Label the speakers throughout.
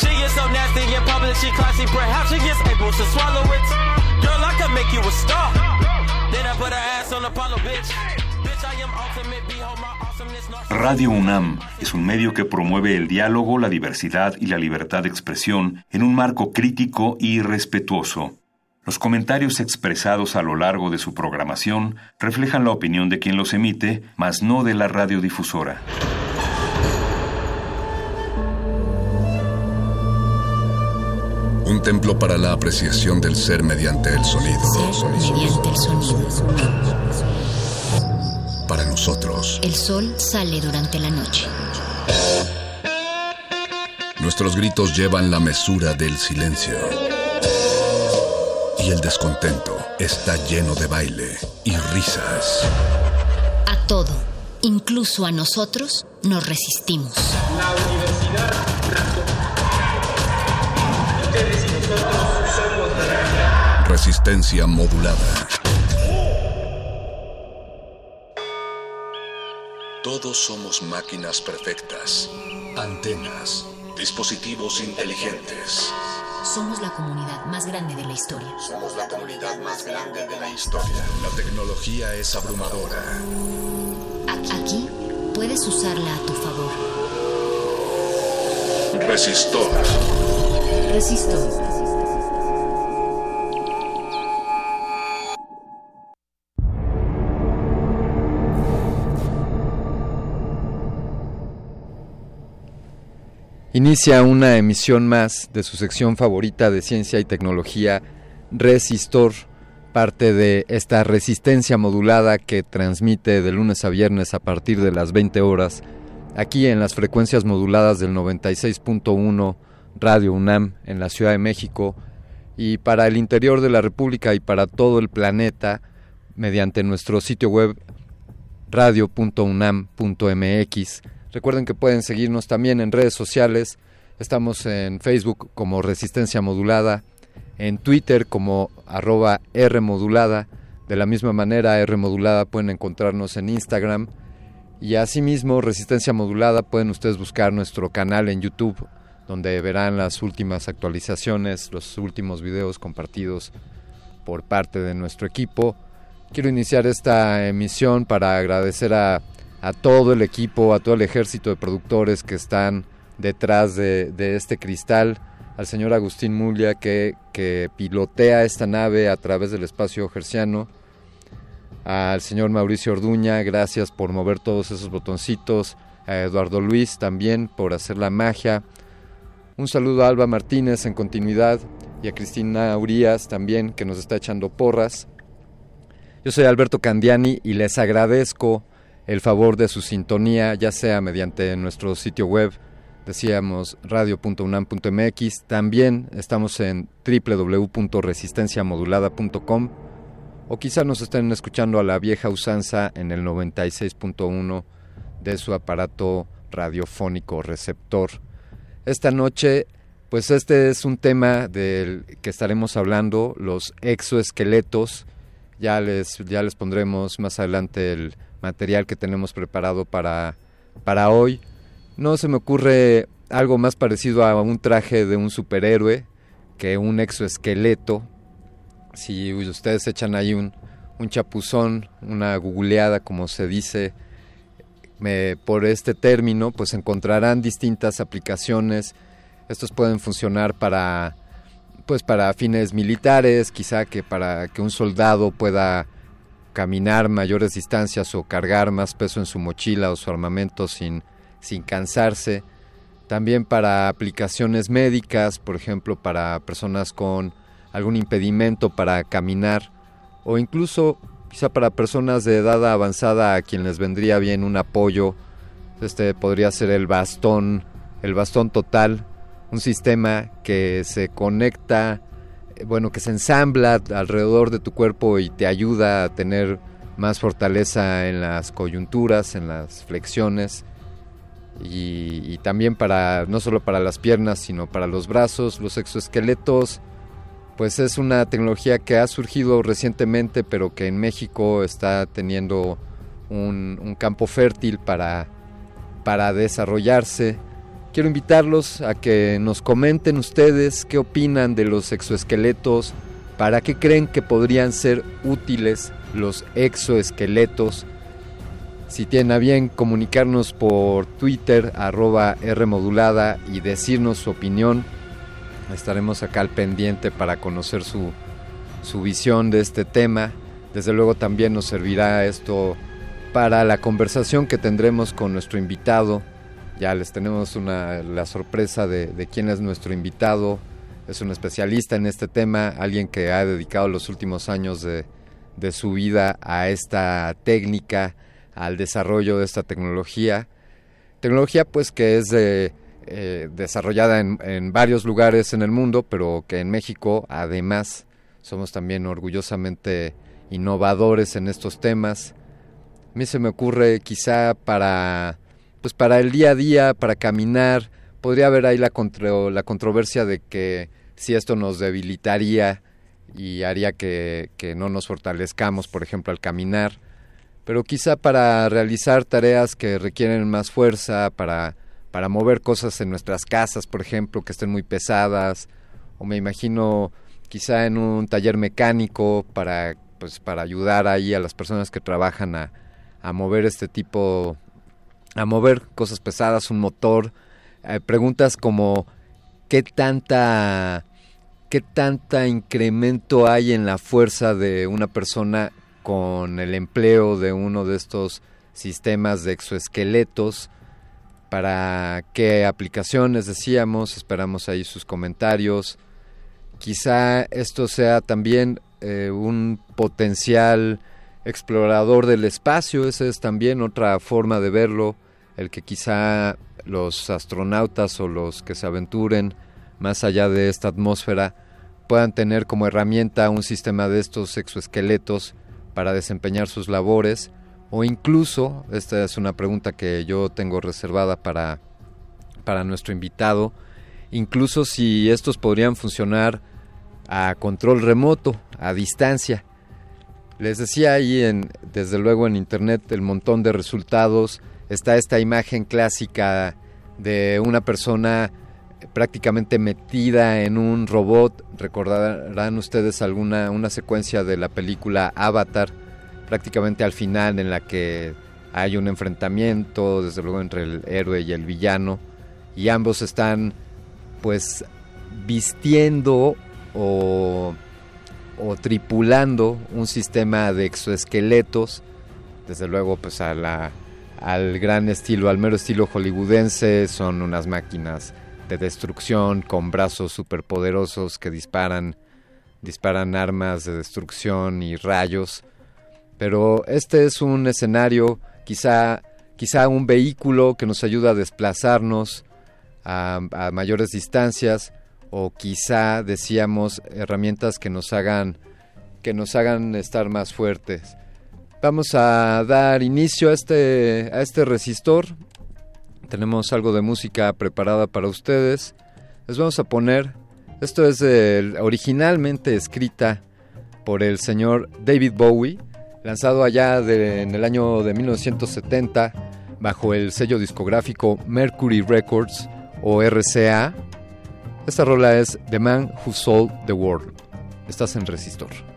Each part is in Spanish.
Speaker 1: She gets so nasty in public, she classy, perhaps she gets able to swallow it. Girl, I make you a star. Then I put her ass on Apollo, bitch.
Speaker 2: Radio UNAM es un medio que promueve el diálogo, la diversidad y la libertad de expresión en un marco crítico y respetuoso. Los comentarios expresados a lo largo de su programación reflejan la opinión de quien los emite, mas no de la radiodifusora.
Speaker 3: Un templo para la apreciación del ser mediante el sonido.
Speaker 4: mediante el sonido.
Speaker 3: Para nosotros.
Speaker 4: El sol sale durante la noche.
Speaker 3: Nuestros gritos llevan la mesura del silencio. Y el descontento está lleno de baile y risas.
Speaker 4: A todo, incluso a nosotros, nos resistimos.
Speaker 5: La universidad Ustedes y nosotros somos la
Speaker 3: Resistencia modulada. Todos somos máquinas perfectas, antenas, dispositivos inteligentes.
Speaker 4: Somos la comunidad más grande de la historia.
Speaker 3: Somos la comunidad más grande de la historia. La tecnología es abrumadora.
Speaker 4: Aquí puedes usarla a tu favor.
Speaker 3: Resistor.
Speaker 4: Resistor.
Speaker 6: Inicia una emisión más de su sección favorita de ciencia y tecnología, Resistor, parte de esta resistencia modulada que transmite de lunes a viernes a partir de las 20 horas, aquí en las frecuencias moduladas del 96.1 Radio UNAM en la Ciudad de México y para el interior de la República y para todo el planeta mediante nuestro sitio web radio.unam.mx Recuerden que pueden seguirnos también en redes sociales. Estamos en Facebook como Resistencia Modulada, en Twitter como arroba R Modulada. De la misma manera, R Modulada pueden encontrarnos en Instagram. Y asimismo, Resistencia Modulada pueden ustedes buscar nuestro canal en YouTube, donde verán las últimas actualizaciones, los últimos videos compartidos por parte de nuestro equipo. Quiero iniciar esta emisión para agradecer a a todo el equipo, a todo el ejército de productores que están detrás de, este cristal, al señor Agustín Mulia que, que, pilotea esta nave a través del espacio gerciano, al señor Mauricio Orduña, gracias por mover todos esos botoncitos, a Eduardo Luis también por hacer la magia, un saludo a Alba Martínez en continuidad y a Cristina Urias también que nos está echando porras. Yo soy Alberto Candiani y les agradezco el favor de su sintonía, ya sea mediante nuestro sitio web, decíamos radio.unam.mx, también estamos en www.resistenciamodulada.com o quizá nos estén escuchando a la vieja usanza en el 96.1 de su aparato radiofónico receptor. Esta noche, pues este es un tema del que estaremos hablando, los exoesqueletos. Ya les, ya les pondremos más adelante el material que tenemos preparado para, para hoy. No se me ocurre algo más parecido a un traje de un superhéroe que un exoesqueleto. Si ustedes echan ahí un, un chapuzón, una googleada como se dice por este término, pues encontrarán distintas aplicaciones. Estos pueden funcionar para pues para fines militares, quizá que para que un soldado pueda caminar mayores distancias o cargar más peso en su mochila o su armamento sin, sin cansarse. También para aplicaciones médicas, por ejemplo, para personas con algún impedimento para caminar o incluso quizá para personas de edad avanzada a quien les vendría bien un apoyo. Este podría ser el bastón, el bastón total, un sistema que se conecta bueno, que se ensambla alrededor de tu cuerpo y te ayuda a tener más fortaleza en las coyunturas, en las flexiones y, también para no solo para las piernas, sino para los brazos, los exoesqueletos pues es una tecnología que ha surgido recientemente, pero que en México está teniendo un, campo fértil para, para desarrollarse. Quiero invitarlos a que nos comenten ustedes qué opinan de los exoesqueletos, para qué creen que podrían ser útiles los exoesqueletos. Si tienen a bien comunicarnos por Twitter, arroba Rmodulada y decirnos su opinión, estaremos acá al pendiente para conocer su, su visión de este tema. Desde luego también nos servirá esto para la conversación que tendremos con nuestro invitado. Ya les tenemos una, la sorpresa de, de quién es nuestro invitado. Es un especialista en este tema, alguien que ha dedicado los últimos años de, su vida a esta técnica, al desarrollo de esta tecnología. Tecnología pues que es eh, desarrollada en, en, varios lugares en el mundo, pero que en México además somos también orgullosamente innovadores en estos temas. A mí se me ocurre quizá para pues para el día a día, para caminar, podría haber ahí la, la controversia de que si esto nos debilitaría y haría que, no nos fortalezcamos, por ejemplo, al caminar. Pero quizá para realizar tareas que requieren más fuerza, para, para mover cosas en nuestras casas, por ejemplo, que estén muy pesadas, o me imagino quizá en un taller mecánico para, pues, para ayudar ahí a las personas que trabajan a, a mover este tipo, a mover cosas pesadas, un motor. Eh, preguntas como, ¿qué tanta qué tanta incremento hay en la fuerza de una persona con el empleo de uno de estos sistemas de exoesqueletos, para qué aplicaciones decíamos, esperamos ahí sus comentarios. Quizá esto sea también eh, un potencial explorador del espacio, esa es también otra forma de verlo, el que quizá los astronautas o los que se aventuren más allá de esta atmósfera puedan tener como herramienta un sistema de estos exoesqueletos para desempeñar sus labores o incluso, esta es una pregunta que yo tengo reservada para, para nuestro invitado, incluso si estos podrían funcionar a control remoto, a distancia. Les decía ahí, en, desde luego en internet, el montón de resultados. Está esta imagen clásica de una persona prácticamente metida en un robot. Recordarán ustedes alguna una secuencia de la película Avatar, prácticamente al final en la que hay un enfrentamiento, desde luego entre el héroe y el villano, y ambos están pues vistiendo o, o tripulando un sistema de exoesqueletos, desde luego pues a la, al gran estilo, al mero estilo hollywoodense, son unas máquinas de destrucción con brazos superpoderosos que disparan disparan armas de destrucción y rayos. Pero este es un escenario, quizá quizá un vehículo que nos ayuda a desplazarnos a, a mayores distancias o quizá decíamos herramientas que nos hagan que nos hagan estar más fuertes. Vamos a dar inicio a este a este resistor tenemos algo de música preparada para ustedes. Les vamos a poner, esto es originalmente escrita por el señor David Bowie, lanzado allá en el año de 1970 bajo el sello discográfico Mercury Records o RCA. Esta rola es The Man Who Sold the World. Estás en Resistor.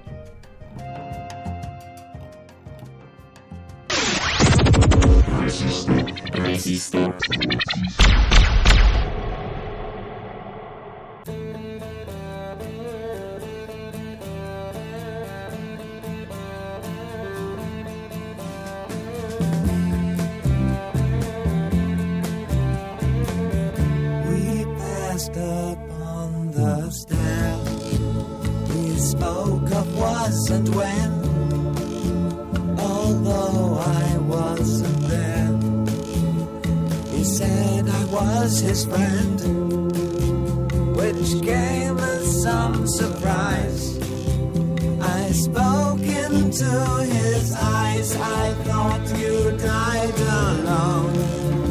Speaker 7: Resisto, resisto, and when, although I wasn't said I was his friend, which came as some surprise. I spoke into his eyes. I thought you died alone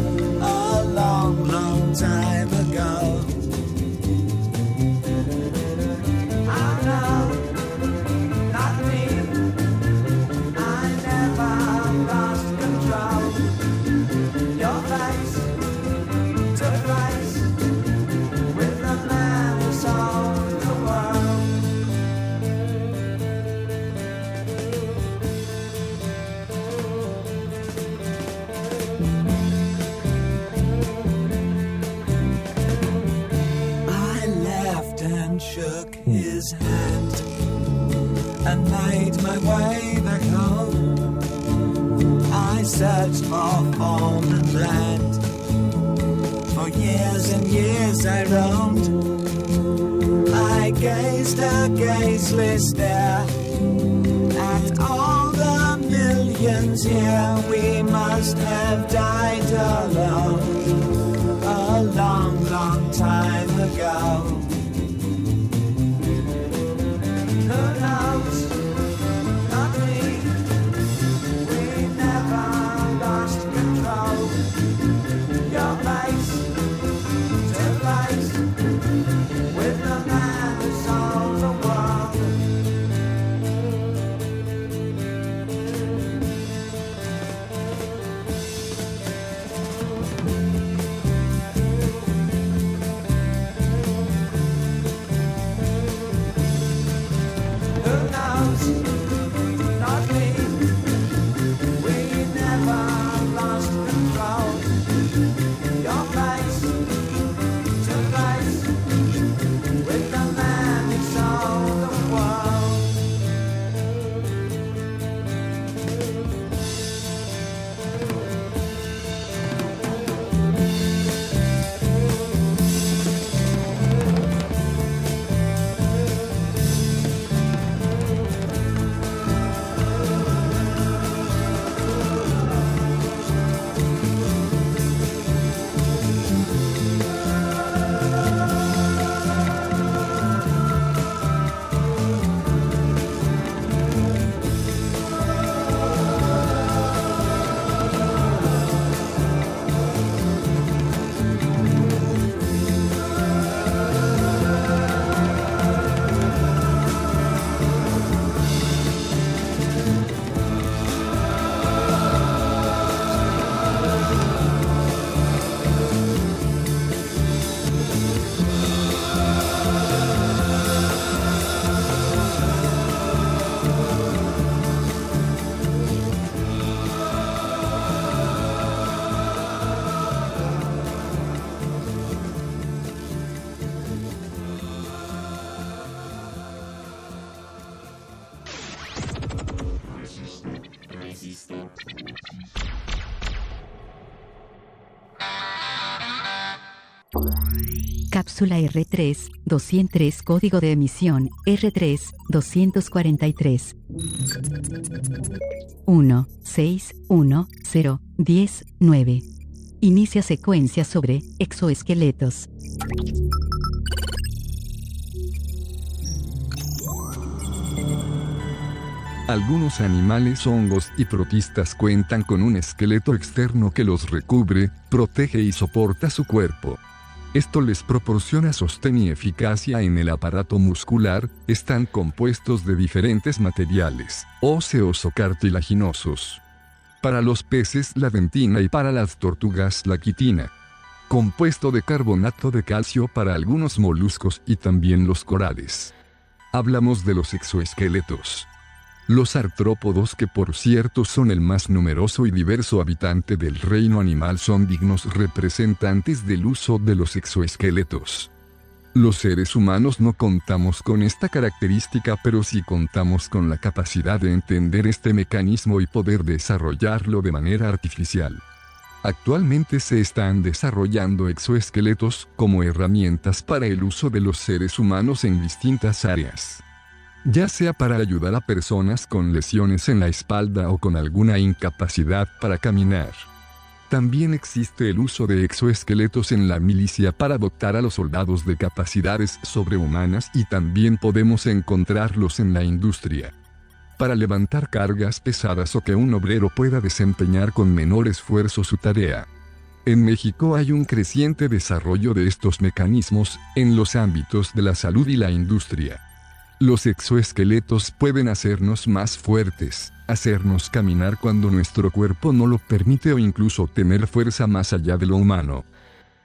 Speaker 7: restless
Speaker 8: Cápsula R3, 203 Código de emisión, R3, 243. 1, 6, 1, 0, 10, 9. Inicia secuencia sobre exoesqueletos.
Speaker 3: Algunos animales, hongos y protistas cuentan con un esqueleto externo que los recubre, protege y soporta su cuerpo. Esto les proporciona sostén y eficacia en el aparato muscular, están compuestos de diferentes materiales, óseos o cartilaginosos. Para los peces la dentina y para las tortugas la quitina. Compuesto de carbonato de calcio para algunos moluscos y también los corales. Hablamos de los exoesqueletos. Los artrópodos, que por cierto son el más numeroso y diverso habitante del reino animal, son dignos representantes del uso de los exoesqueletos. Los seres humanos no contamos con esta característica, pero sí contamos con la capacidad de entender este mecanismo y poder desarrollarlo de manera artificial. Actualmente se están desarrollando exoesqueletos como herramientas para el uso de los seres humanos en distintas áreas ya sea para ayudar a personas con lesiones en la espalda o con alguna incapacidad para caminar. También existe el uso de exoesqueletos en la milicia para dotar a los soldados de capacidades sobrehumanas y también podemos encontrarlos en la industria. Para levantar cargas pesadas o que un obrero pueda desempeñar con menor esfuerzo su tarea. En México hay un creciente desarrollo de estos mecanismos en los ámbitos de la salud y la industria. Los exoesqueletos pueden hacernos más fuertes, hacernos caminar cuando nuestro cuerpo no lo permite o incluso tener fuerza más allá de lo humano.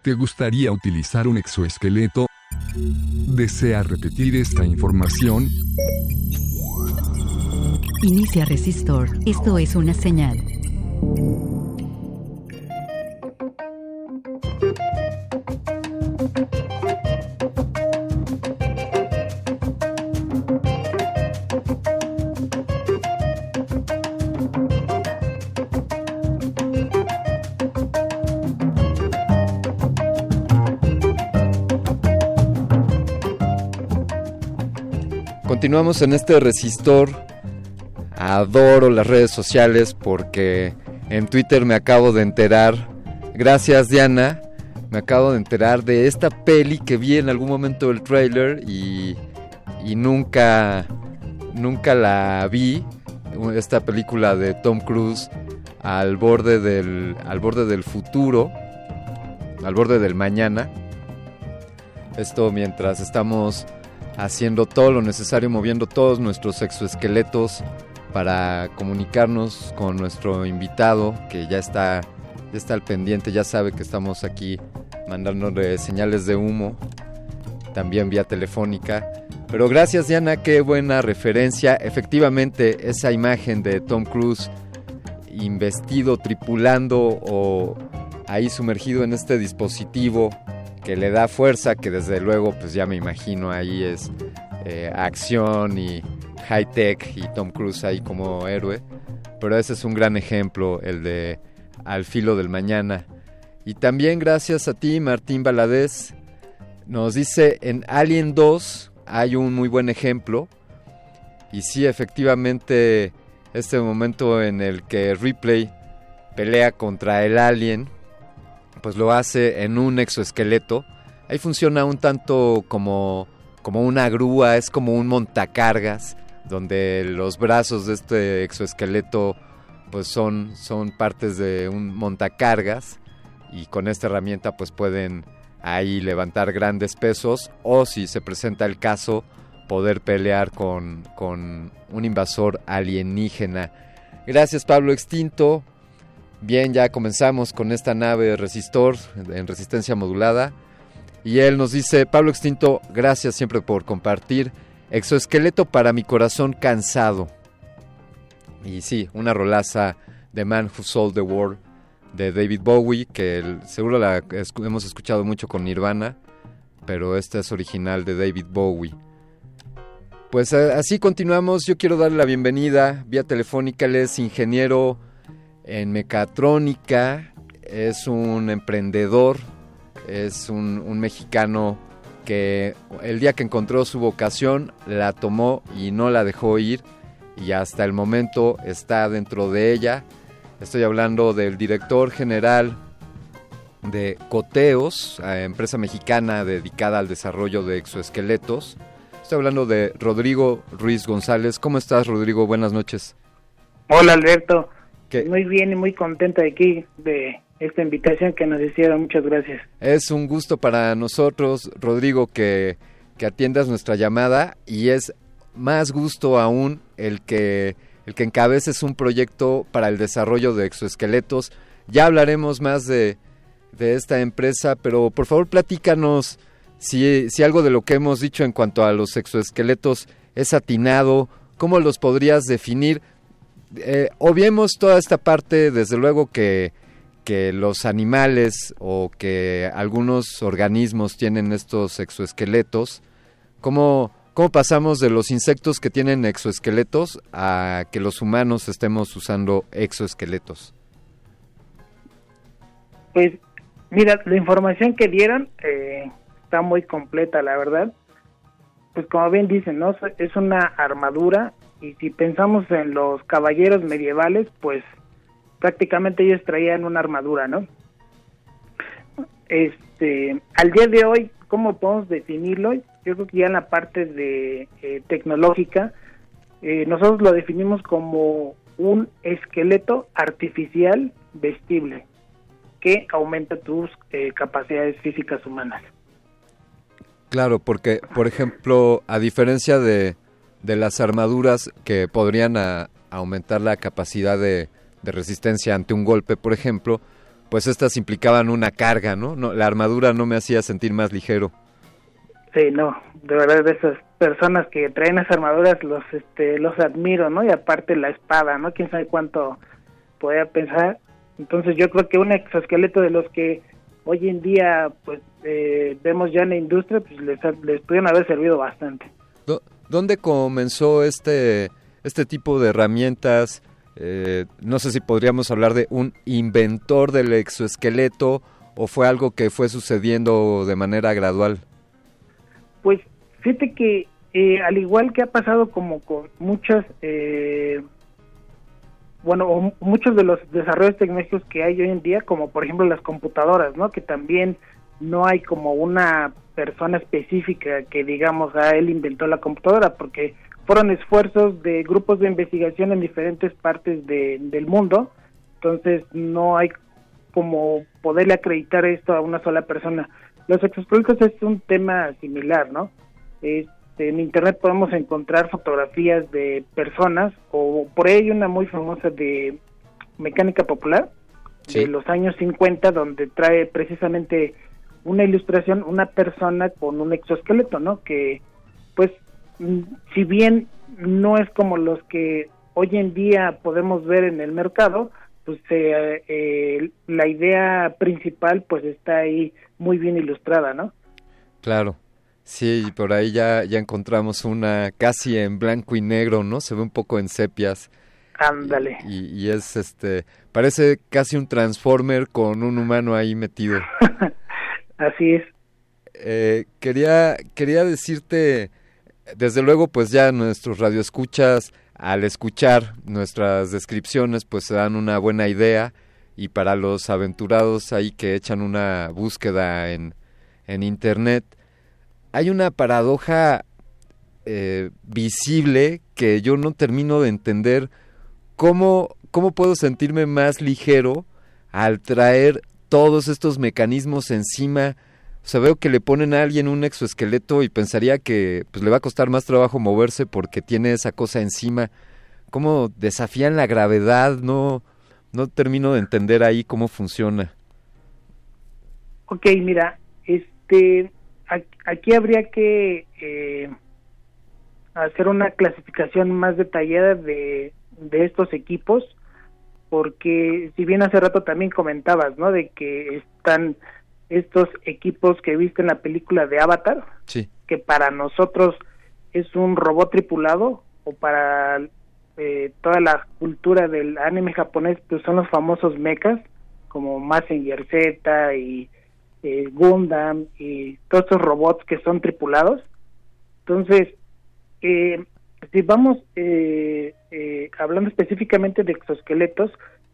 Speaker 3: ¿Te gustaría utilizar un exoesqueleto? ¿Desea repetir esta información?
Speaker 8: Inicia resistor. Esto es una señal.
Speaker 6: Continuamos en este resistor. Adoro las redes sociales porque en Twitter me acabo de enterar, gracias Diana, me acabo de enterar de esta peli que vi en algún momento del trailer y, y nunca, nunca la vi. Esta película de Tom Cruise al borde del, al borde del futuro, al borde del mañana. Esto mientras estamos haciendo todo lo necesario, moviendo todos nuestros exoesqueletos para comunicarnos con nuestro invitado que ya está, ya está al pendiente, ya sabe que estamos aquí mandándole señales de humo, también vía telefónica. Pero gracias Diana, qué buena referencia. Efectivamente, esa imagen de Tom Cruise investido, tripulando o ahí sumergido en este dispositivo que le da fuerza, que desde luego pues ya me imagino ahí es eh, acción y high tech y Tom Cruise ahí como héroe. Pero ese es un gran ejemplo, el de Al filo del mañana. Y también gracias a ti, Martín Baladés, nos dice en Alien 2 hay un muy buen ejemplo. Y sí, efectivamente, este momento en el que Ripley pelea contra el alien, pues lo hace en un exoesqueleto. Ahí funciona un tanto como, como una grúa, es como un montacargas, donde los brazos de este exoesqueleto pues son, son partes de un montacargas y con esta herramienta pues pueden ahí levantar grandes pesos o si se presenta el caso poder pelear con, con un invasor alienígena. Gracias Pablo Extinto. Bien, ya comenzamos con esta nave resistor en resistencia modulada. Y él nos dice, Pablo Extinto, gracias siempre por compartir. Exoesqueleto para mi corazón cansado. Y sí, una rolaza de Man Who Sold the World de David Bowie, que seguro la hemos escuchado mucho con Nirvana, pero esta es original de David Bowie. Pues eh, así continuamos. Yo quiero darle la bienvenida vía telefónica. Él es ingeniero en mecatrónica, es un emprendedor, es un, mexicano que el día que encontró su vocación la tomó y no la dejó ir y hasta el momento está dentro de ella. Estoy hablando del director general de Coteos, empresa mexicana dedicada al desarrollo de exoesqueletos Estoy hablando de Rodrigo Ruiz González. ¿Cómo estás, Rodrigo? Buenas noches.
Speaker 9: Hola, Alberto. Muy bien y muy contenta de aquí, de esta invitación que nos hicieron. Muchas gracias.
Speaker 6: Es un gusto para nosotros, Rodrigo, que, que atiendas nuestra llamada y es más gusto aún el que, el que encabeces un proyecto para el desarrollo de exoesqueletos. Ya hablaremos más de, de esta empresa, pero por favor platícanos si, si algo de lo que hemos dicho en cuanto a los exoesqueletos es atinado, ¿cómo los podrías definir? Eh, obviemos toda esta parte, desde luego que, que los animales o que algunos organismos tienen estos exoesqueletos, ¿cómo, ¿cómo pasamos de los insectos que tienen exoesqueletos a que los humanos estemos usando exoesqueletos?
Speaker 9: Pues mira, la información que dieron eh, está muy completa, la verdad. Pues como bien dicen, ¿no? Es una armadura y si pensamos en los caballeros medievales, pues prácticamente ellos traían una armadura, ¿no? Este, al día de hoy, ¿cómo podemos definirlo? Yo creo que ya en la parte de eh, tecnológica, eh, nosotros lo definimos como un esqueleto artificial vestible que aumenta tus eh, capacidades físicas humanas.
Speaker 6: Claro, porque, por ejemplo, a diferencia de, de las armaduras que podrían aumentar la capacidad de, resistencia ante un golpe, por ejemplo, pues estas implicaban una carga, ¿no? ¿no? La armadura no me hacía sentir más ligero.
Speaker 9: Sí, no, de verdad de esas personas que traen esas armaduras los este los admiro, ¿no? Y aparte la espada, ¿no? Quién sabe cuánto podía pensar. Entonces yo creo que un exoesqueleto de los que hoy en día pues eh, vemos ya en la industria pues les, les pudieron haber servido bastante.
Speaker 6: ¿Dónde comenzó este, este tipo de herramientas? Eh, no sé si podríamos hablar de un inventor del exoesqueleto o fue algo que fue sucediendo de manera gradual.
Speaker 9: Pues fíjate que eh, al igual que ha pasado como con muchas, eh, bueno, o muchos de los desarrollos tecnológicos que hay hoy en día, como por ejemplo las computadoras, ¿no? Que también no hay como una persona específica que digamos, a él inventó la computadora, porque fueron esfuerzos de grupos de investigación en diferentes partes del mundo, entonces no hay como poderle acreditar esto a una sola persona. Los exoesqueletos es un tema similar, ¿no? Este, en internet podemos encontrar fotografías de personas, o por ahí hay una muy famosa de mecánica popular, de los años 50, donde trae precisamente una ilustración, una persona con un exoesqueleto, ¿no? Que, pues, mm, si bien no es como los que hoy en día podemos ver en el mercado, pues eh, eh, la idea principal pues está ahí muy bien ilustrada, ¿no?
Speaker 6: Claro. Sí, por ahí ya, ya encontramos una casi en blanco y negro, ¿no? Se ve un poco en sepias.
Speaker 9: Ándale.
Speaker 6: Y, y, es este, parece casi un transformer con un humano ahí metido.
Speaker 9: Así es.
Speaker 6: Eh, quería, quería decirte, desde luego, pues ya nuestros radioescuchas, al escuchar nuestras descripciones, pues se dan una buena idea y para los aventurados ahí que echan una búsqueda en, en internet, hay una paradoja eh, visible que yo no termino de entender cómo, cómo puedo sentirme más ligero al traer todos estos mecanismos encima. O sea, veo que le ponen a alguien un exoesqueleto y pensaría que pues, le va a costar más trabajo moverse porque tiene esa cosa encima. ¿Cómo desafían la gravedad? No, no termino de entender ahí cómo funciona.
Speaker 9: Ok, mira, este, aquí habría que eh, hacer una clasificación más detallada de, de estos equipos porque si bien hace rato también comentabas, ¿no? De que están estos equipos que viste en la película de Avatar,
Speaker 6: sí.
Speaker 9: que para nosotros es un robot tripulado o para eh, toda la cultura del anime japonés, pues son los famosos mechas como Mazinger Z y eh, Gundam y todos estos robots que son tripulados. Entonces, eh, si vamos eh, eh, hablando específicamente de exoesqueletos,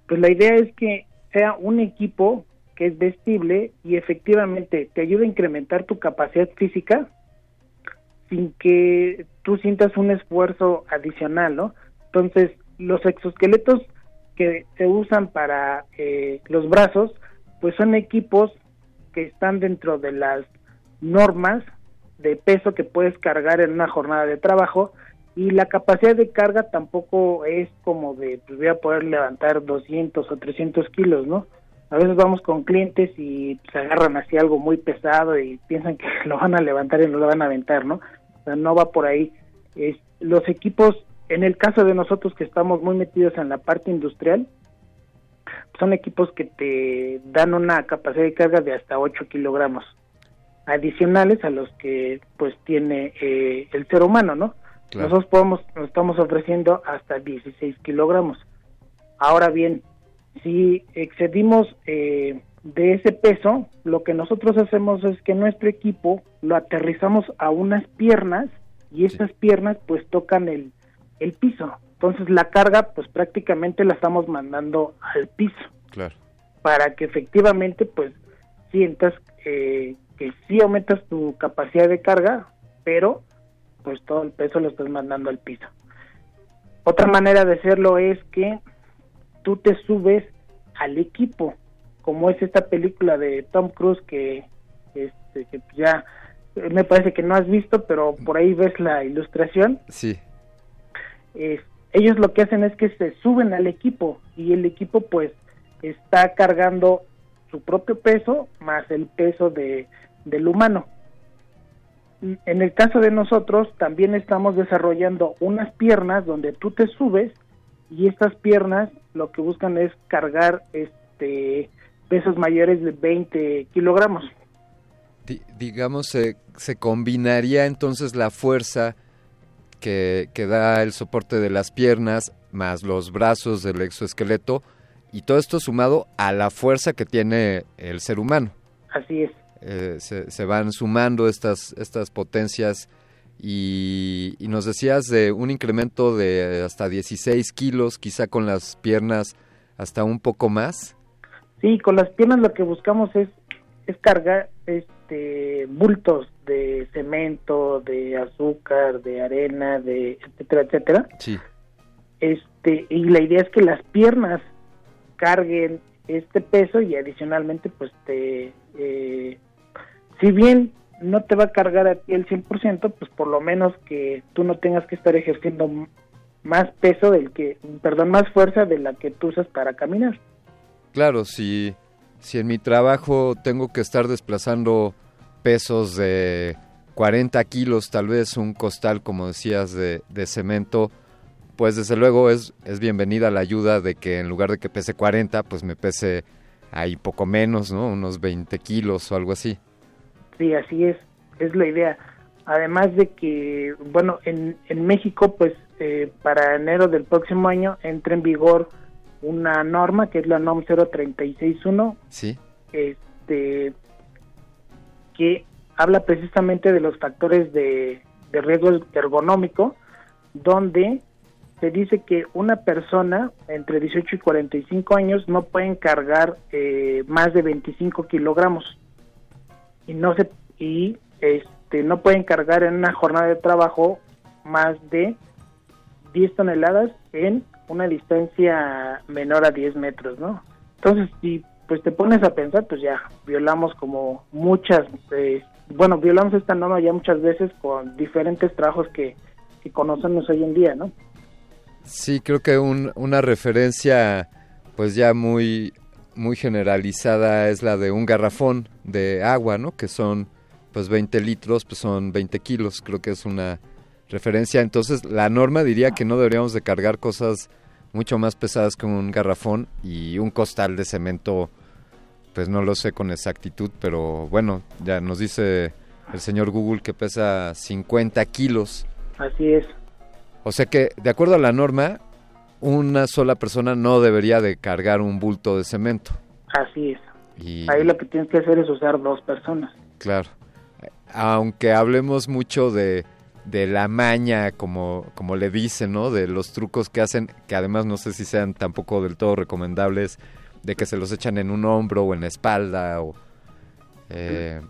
Speaker 9: pues la idea es que sea un equipo que es vestible y efectivamente te ayuda a incrementar tu capacidad física sin que tú sientas un esfuerzo adicional, ¿no? Entonces, los exoesqueletos que se usan para eh, los brazos, pues son equipos que están dentro de las normas de peso que puedes cargar en una jornada de trabajo y la capacidad de carga tampoco es como de, pues voy a poder levantar 200 o 300 kilos, ¿no? A veces vamos con clientes y se agarran así algo muy pesado y piensan que lo van a levantar y no lo van a aventar, ¿no? O sea, no va por ahí. Es, los equipos, en el caso de nosotros que estamos muy metidos en la parte industrial, son equipos que te dan una capacidad de carga de hasta 8 kilogramos adicionales a los que pues tiene eh, el ser humano, ¿no? Nosotros podemos, nos estamos ofreciendo hasta 16 kilogramos. Ahora bien, si excedimos eh, de ese peso, lo que nosotros hacemos es que nuestro equipo lo aterrizamos a unas piernas y esas piernas pues tocan el, el piso. Entonces la carga pues prácticamente la estamos mandando al piso.
Speaker 6: Claro.
Speaker 9: Para que efectivamente pues sientas eh, que sí aumentas tu capacidad de carga, pero pues todo el peso lo estás mandando al piso. Otra manera de hacerlo es que tú te subes al equipo, como es esta película de Tom Cruise que, este, que ya me parece que no has visto, pero por ahí ves la ilustración.
Speaker 6: Sí.
Speaker 9: ellos lo que hacen es que se suben al equipo y el equipo pues está cargando su propio peso más el peso de, del humano en el caso de nosotros también estamos desarrollando unas piernas donde tú te subes y estas piernas lo que buscan es cargar este pesos mayores de 20 kilogramos.
Speaker 6: digamos, se combinaría entonces la fuerza que, que da el soporte de las piernas más los brazos del exoesqueleto y todo esto sumado a la fuerza que tiene el ser humano.
Speaker 9: Así es.
Speaker 6: Eh, se, van sumando estas, estas potencias y, y nos decías de un incremento de hasta 16 kilos, quizá con las piernas hasta un poco más.
Speaker 9: Sí, con las piernas lo que buscamos es, es cargar este bultos de cemento, de azúcar, de arena, de etcétera, etcétera.
Speaker 6: Sí.
Speaker 9: Este, y la idea es que las piernas carguen este peso y adicionalmente pues te eh, si bien no te va a cargar a ti el 100%, pues por lo menos que tú no tengas que estar ejerciendo más peso del que, perdón, más fuerza de la que tú usas para caminar.
Speaker 6: Claro, si, si en mi trabajo tengo que estar desplazando pesos de 40 kilos, tal vez un costal, como decías, de, de cemento, pues desde luego es, es bienvenida la ayuda de que en lugar de que pese 40, pues me pese ahí poco menos, ¿no? Unos 20 kilos o algo así.
Speaker 9: Sí, así es, es la idea. Además de que, bueno, en, en México, pues eh, para enero del próximo año entra en vigor una norma que es la NOM 0361,
Speaker 6: Sí,
Speaker 9: este, que habla precisamente de los factores de, de riesgo ergonómico, donde se dice que una persona entre 18 y 45 años no pueden cargar eh, más de 25 kilogramos y no se y este no pueden cargar en una jornada de trabajo más de 10 toneladas en una distancia menor a 10 metros, ¿no? Entonces, si pues te pones a pensar, pues ya violamos como muchas, eh, bueno, violamos esta norma ya muchas veces con diferentes trabajos que, que conocemos hoy en día, ¿no?
Speaker 6: sí, creo que un- una referencia pues ya muy, muy generalizada es la de un garrafón de agua, ¿no? Que son pues 20 litros, pues son 20 kilos, creo que es una referencia. Entonces, la norma diría que no deberíamos de cargar cosas mucho más pesadas que un garrafón y un costal de cemento, pues no lo sé con exactitud, pero bueno, ya nos dice el señor Google que pesa 50 kilos.
Speaker 9: Así es.
Speaker 6: O sea que, de acuerdo a la norma, una sola persona no debería de cargar un bulto de cemento.
Speaker 9: Así es.
Speaker 6: Y,
Speaker 9: Ahí lo que tienes que hacer es usar dos personas.
Speaker 6: Claro. Aunque hablemos mucho de, de la maña, como, como le dicen, ¿no? De los trucos que hacen, que además no sé si sean tampoco del todo recomendables, de que se los echan en un hombro o en la espalda, o... eh,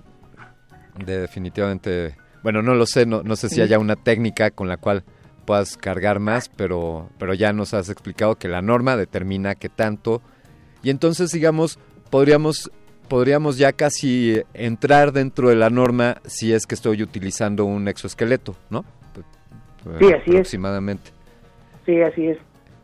Speaker 6: de definitivamente... Bueno, no lo sé, no, no sé si haya una técnica con la cual puedas cargar más, pero, pero ya nos has explicado que la norma determina qué tanto. Y entonces, digamos, podríamos podríamos ya casi entrar dentro de la norma si es que estoy utilizando un exoesqueleto, ¿no?
Speaker 9: Sí, así es.
Speaker 6: Aproximadamente.
Speaker 9: Sí, así es.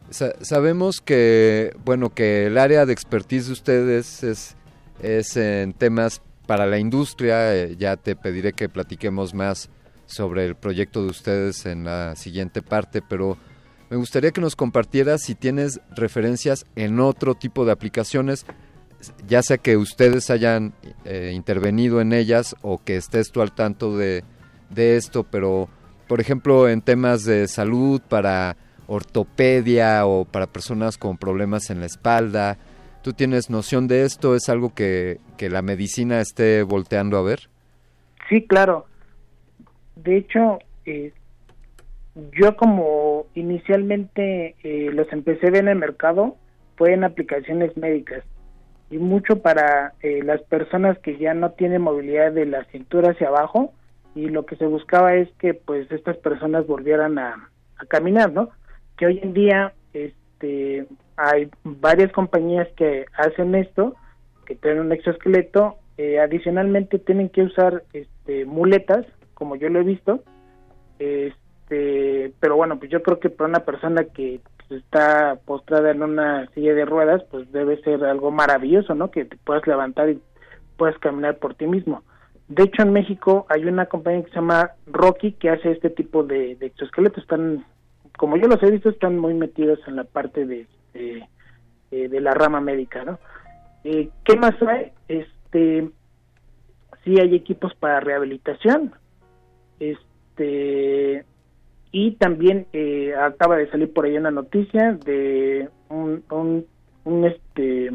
Speaker 6: Sa- sabemos que, bueno, que el área de expertise de ustedes es, es en temas para la industria. eh, ya te pediré que platiquemos más sobre el proyecto de ustedes en la siguiente parte, pero me gustaría que nos compartieras si tienes referencias en otro tipo de aplicaciones, ya sea que ustedes hayan eh, intervenido en ellas o que estés tú al tanto de, de esto, pero por ejemplo en temas de salud para ortopedia o para personas con problemas en la espalda, ¿tú tienes noción de esto? ¿Es algo que, que la medicina esté volteando a ver?
Speaker 9: Sí, claro. De hecho, eh, yo como inicialmente eh, los empecé a ver en el mercado fue en aplicaciones médicas y mucho para eh, las personas que ya no tienen movilidad de la cintura hacia abajo y lo que se buscaba es que pues estas personas volvieran a, caminar, ¿no? Que hoy en día este hay varias compañías que hacen esto, que tienen un exoesqueleto, eh, adicionalmente tienen que usar este muletas, como yo lo he visto, este, pero bueno, pues yo creo que para una persona que está postrada en una silla de ruedas, pues debe ser algo maravilloso, ¿no? Que te puedas levantar y puedas caminar por ti mismo. De hecho, en México hay una compañía que se llama Rocky que hace este tipo de, de exoesqueletos. Están, como yo los he visto, están muy metidos en la parte de, de, eh, de la rama médica, ¿no? Eh, ¿Qué más hay? Este, sí hay equipos para rehabilitación, este, y también eh, acaba de salir por ahí una noticia de un, un, un, este,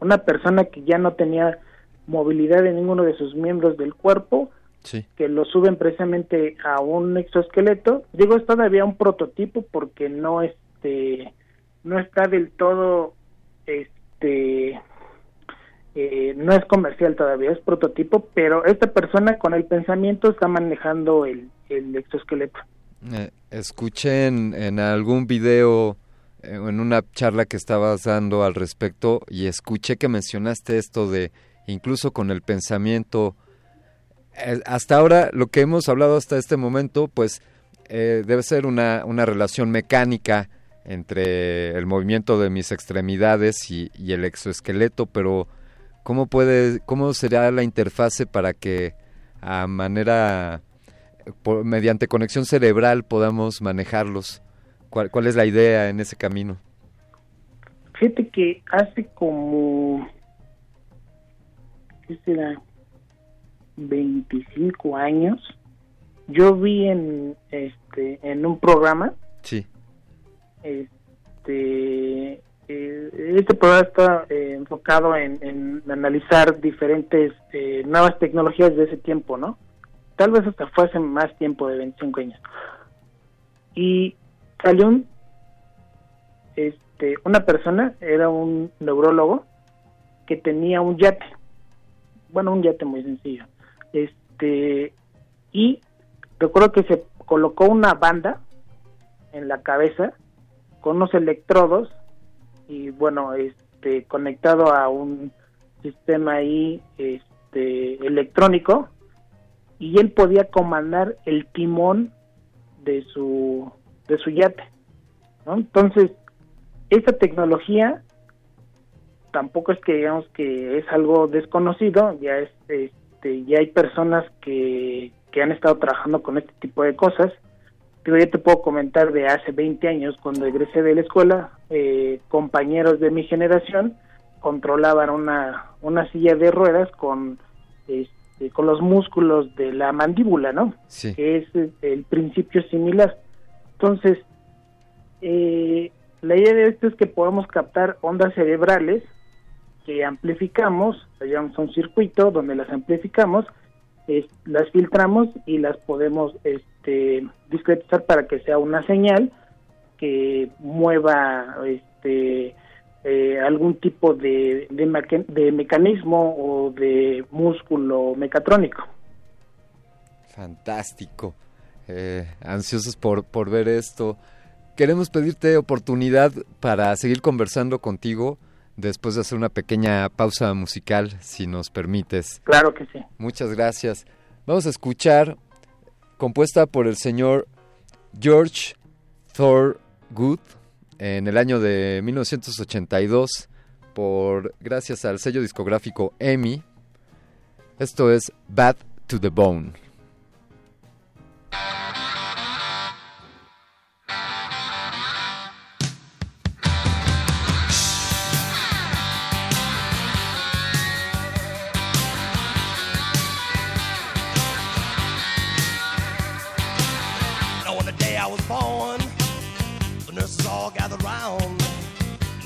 Speaker 9: una persona que ya no tenía movilidad de ninguno de sus miembros del cuerpo
Speaker 6: Sí.
Speaker 9: que lo suben precisamente a un exoesqueleto. Digo, es todavía un prototipo porque no este no está del todo este eh, no es comercial todavía, es prototipo, pero esta persona con el pensamiento está manejando el, el exoesqueleto.
Speaker 6: Eh, en, algún video, eh, en una charla que estabas dando al respecto, y escuché que mencionaste esto de incluso con el pensamiento. Eh, hasta ahora, lo que hemos hablado hasta este momento, pues debe ser una, una relación mecánica entre el movimiento de mis extremidades y el exoesqueleto, pero ¿cómo puede, cómo será la interfase para que a manera por- mediante conexión cerebral podamos manejarlos. ¿Cuál, ¿Cuál es la idea en ese camino?
Speaker 9: Fíjate que hace como, ¿qué será? 25 años, yo vi en este en un programa,
Speaker 6: Sí.
Speaker 9: este, eh, este programa está eh, enfocado en, analizar diferentes eh, nuevas tecnologías de ese tiempo, ¿no? Tal vez hasta fue hace más tiempo de 25 años. Y salió un, este, una persona, era un neurólogo, que tenía un yate, bueno, un yate muy sencillo, este, y recuerdo que se colocó una banda en la cabeza con unos electrodos y bueno, este, conectado a un sistema ahí, este, electrónico, y él podía comandar el timón de su de su yate ¿no? entonces esta tecnología tampoco es que digamos que es algo desconocido ya es este ya hay personas que, que han estado trabajando con este tipo de cosas yo te puedo comentar de hace 20 años cuando egresé de la escuela eh, compañeros de mi generación controlaban una una silla de ruedas con este, con los músculos de la mandíbula, ¿no?
Speaker 6: Sí.
Speaker 9: Que es eh, el principio similar. Entonces, eh, la idea de esto es que podamos captar ondas cerebrales que amplificamos, llamamos un circuito donde las amplificamos, es- las filtramos y las podemos este, discretizar para que sea una señal que mueva este, eh, algún tipo de, de, mecanismo o de músculo mecatrónico.
Speaker 6: Fantástico. Eh, ansiosos por, por ver esto. Queremos pedirte oportunidad para seguir conversando contigo después de hacer una pequeña pausa musical, si nos permites.
Speaker 9: Claro que sí.
Speaker 6: Muchas gracias. Vamos a escuchar, compuesta por el señor George Thorgood en el año de 1982, por gracias al sello discográfico EMI. Esto es Bad to the Bone.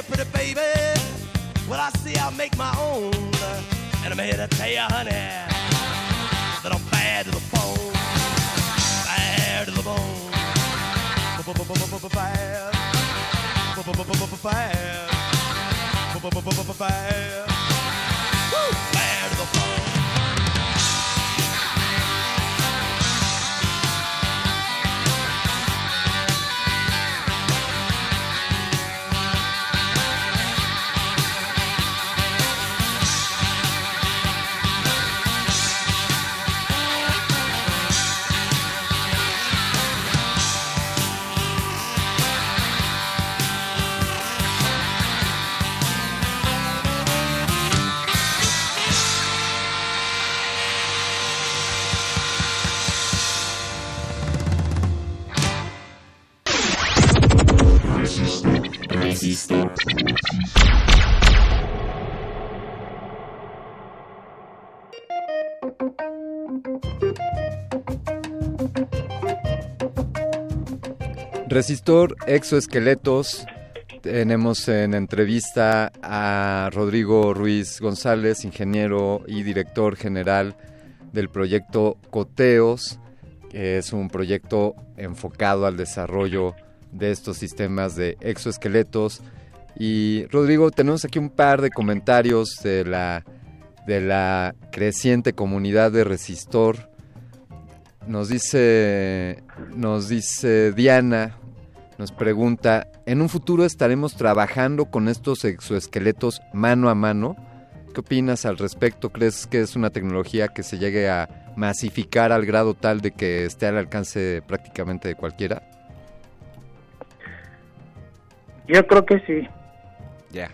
Speaker 10: You, pretty baby, what I see I'll make my own. And I'm here to tell you, honey, that I'm bad to the bone. Bad to the bone. Bad. Bad.
Speaker 6: Resistor Exoesqueletos. Tenemos en entrevista a Rodrigo Ruiz González, ingeniero y director general del proyecto Coteos, que es un proyecto enfocado al desarrollo de estos sistemas de exoesqueletos. Y Rodrigo, tenemos aquí un par de comentarios de la, de la creciente comunidad de Resistor. Nos dice, nos dice Diana, nos pregunta, ¿en un futuro estaremos trabajando con estos exoesqueletos mano a mano? ¿Qué opinas al respecto? ¿Crees que es una tecnología que se llegue a masificar al grado tal de que esté al alcance prácticamente de cualquiera?
Speaker 9: Yo creo que sí.
Speaker 6: Ya.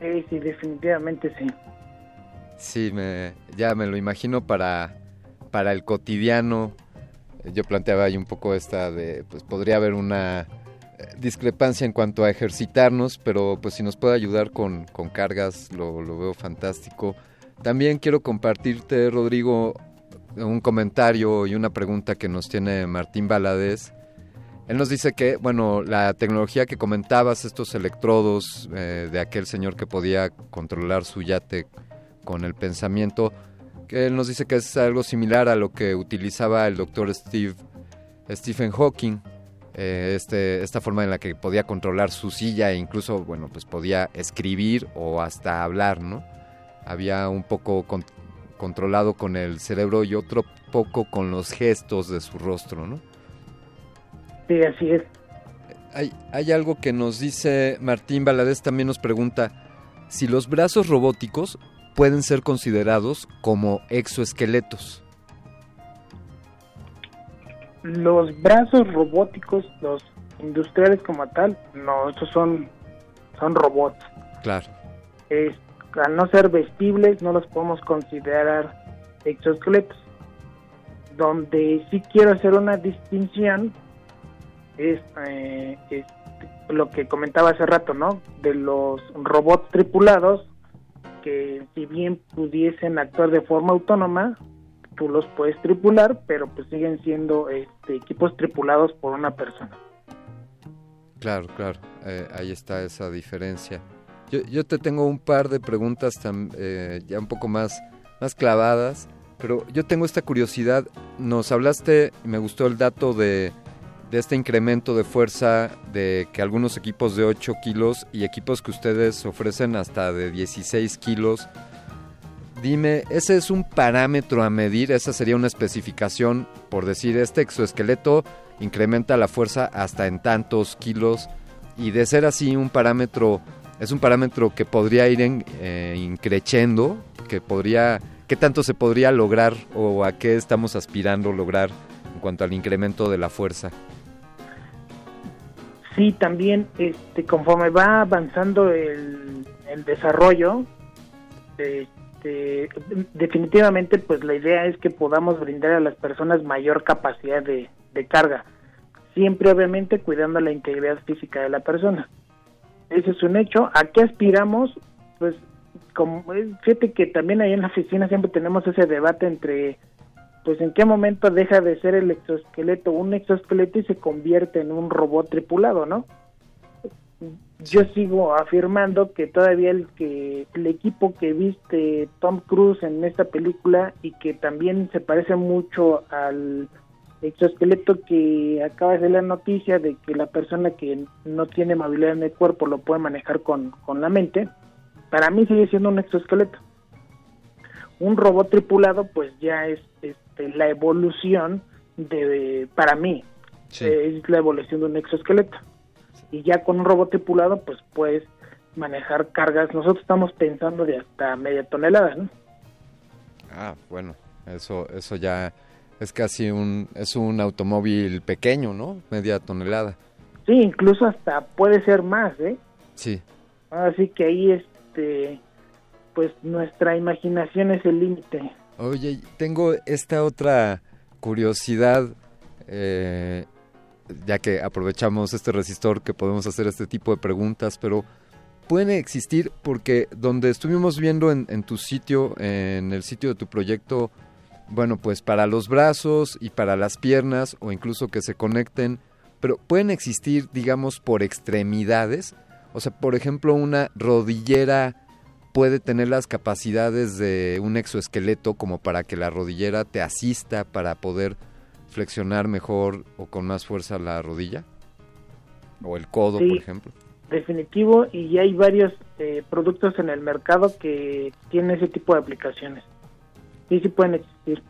Speaker 9: Sí, sí, definitivamente sí.
Speaker 6: Sí, me, ya me lo imagino para, para el cotidiano. Yo planteaba ahí un poco esta de, pues podría haber una eh, discrepancia en cuanto a ejercitarnos, pero pues si nos puede ayudar con, con cargas, lo, lo veo fantástico. También quiero compartirte, Rodrigo, un comentario y una pregunta que nos tiene Martín Valadez. Él nos dice que, bueno, la tecnología que comentabas, estos electrodos eh, de aquel señor que podía controlar su yate con el pensamiento, que él nos dice que es algo similar a lo que utilizaba el doctor Steve, Stephen Hawking, eh, este, esta forma en la que podía controlar su silla e incluso, bueno, pues podía escribir o hasta hablar, ¿no? Había un poco con- controlado con el cerebro y otro poco con los gestos de su rostro, ¿no?
Speaker 9: Sí, así es.
Speaker 6: Hay, hay algo que nos dice Martín Valadez, también nos pregunta si los brazos robóticos pueden ser considerados como exoesqueletos?
Speaker 9: Los brazos robóticos, los industriales como tal, no, estos son, son robots.
Speaker 6: Claro.
Speaker 9: Al no ser vestibles, no los podemos considerar exoesqueletos. Donde sí quiero hacer una distinción es, eh, es lo que comentaba hace rato, ¿no? De los robots tripulados que si bien pudiesen actuar de forma autónoma, tú los puedes tripular, pero pues siguen siendo este, equipos tripulados por una persona.
Speaker 6: Claro, claro, eh, ahí está esa diferencia. Yo, yo, te tengo un par de preguntas eh, ya un poco más, más clavadas, pero yo tengo esta curiosidad. Nos hablaste, me gustó el dato de, de este incremento de fuerza de que algunos equipos de 8 kilos y equipos que ustedes ofrecen hasta de 16 kilos. Dime, ¿ese es un parámetro a medir? ¿Esa sería una especificación por decir este exoesqueleto incrementa la fuerza hasta en tantos kilos? Y de ser así un parámetro, es un parámetro que podría ir en, eh, que podría, ¿qué tanto se podría lograr o a qué estamos aspirando lograr en cuanto al incremento de la fuerza?
Speaker 9: Sí, también este, conforme va avanzando el, desarrollo, este, definitivamente pues la idea es que podamos brindar a las personas mayor capacidad de, carga, siempre obviamente cuidando la integridad física de la persona. Ese es un hecho. ¿A qué aspiramos? Pues como fíjate que también ahí en la oficina siempre tenemos ese debate entre pues en qué momento deja de ser el exoesqueleto un exoesqueleto y se convierte en un robot tripulado, ¿no? Yo sigo afirmando que todavía el que el equipo que viste Tom Cruise en esta película y que también se parece mucho al exoesqueleto que acaba de la noticia de que la persona que no tiene movilidad en el cuerpo lo puede manejar con, con la mente, para mí sigue siendo un exoesqueleto. Un robot tripulado pues ya es, este, la evolución de, para mí, eh, es la evolución de un exoesqueleto. Y ya con un robot tripulado pues puedes manejar cargas, nosotros estamos pensando de hasta media tonelada, ¿no?
Speaker 6: Ah, bueno, eso, eso ya es casi un, es un automóvil pequeño, ¿no? Media tonelada.
Speaker 9: Sí, incluso hasta puede ser más, ¿eh?
Speaker 6: Sí.
Speaker 9: Así que ahí, este, pues nuestra imaginación es el límite.
Speaker 6: Oye, tengo esta otra curiosidad, eh, ya que aprovechamos este resistor que podemos hacer este tipo de preguntas, pero pueden existir porque donde estuvimos viendo en, en tu sitio, en el sitio de tu proyecto, bueno, pues para los brazos y para las piernas o incluso que se conecten, pero pueden existir, digamos, por extremidades. O sea, por ejemplo, una rodillera puede tener las capacidades de un exoesqueleto como para que la rodillera te asista para poder flexionar mejor o con más fuerza la rodilla o el codo,
Speaker 9: Sí.
Speaker 6: por ejemplo.
Speaker 9: Definitivo, y ya hay varios eh, productos en el mercado que tienen ese tipo de aplicaciones. Sí, sí pueden existir.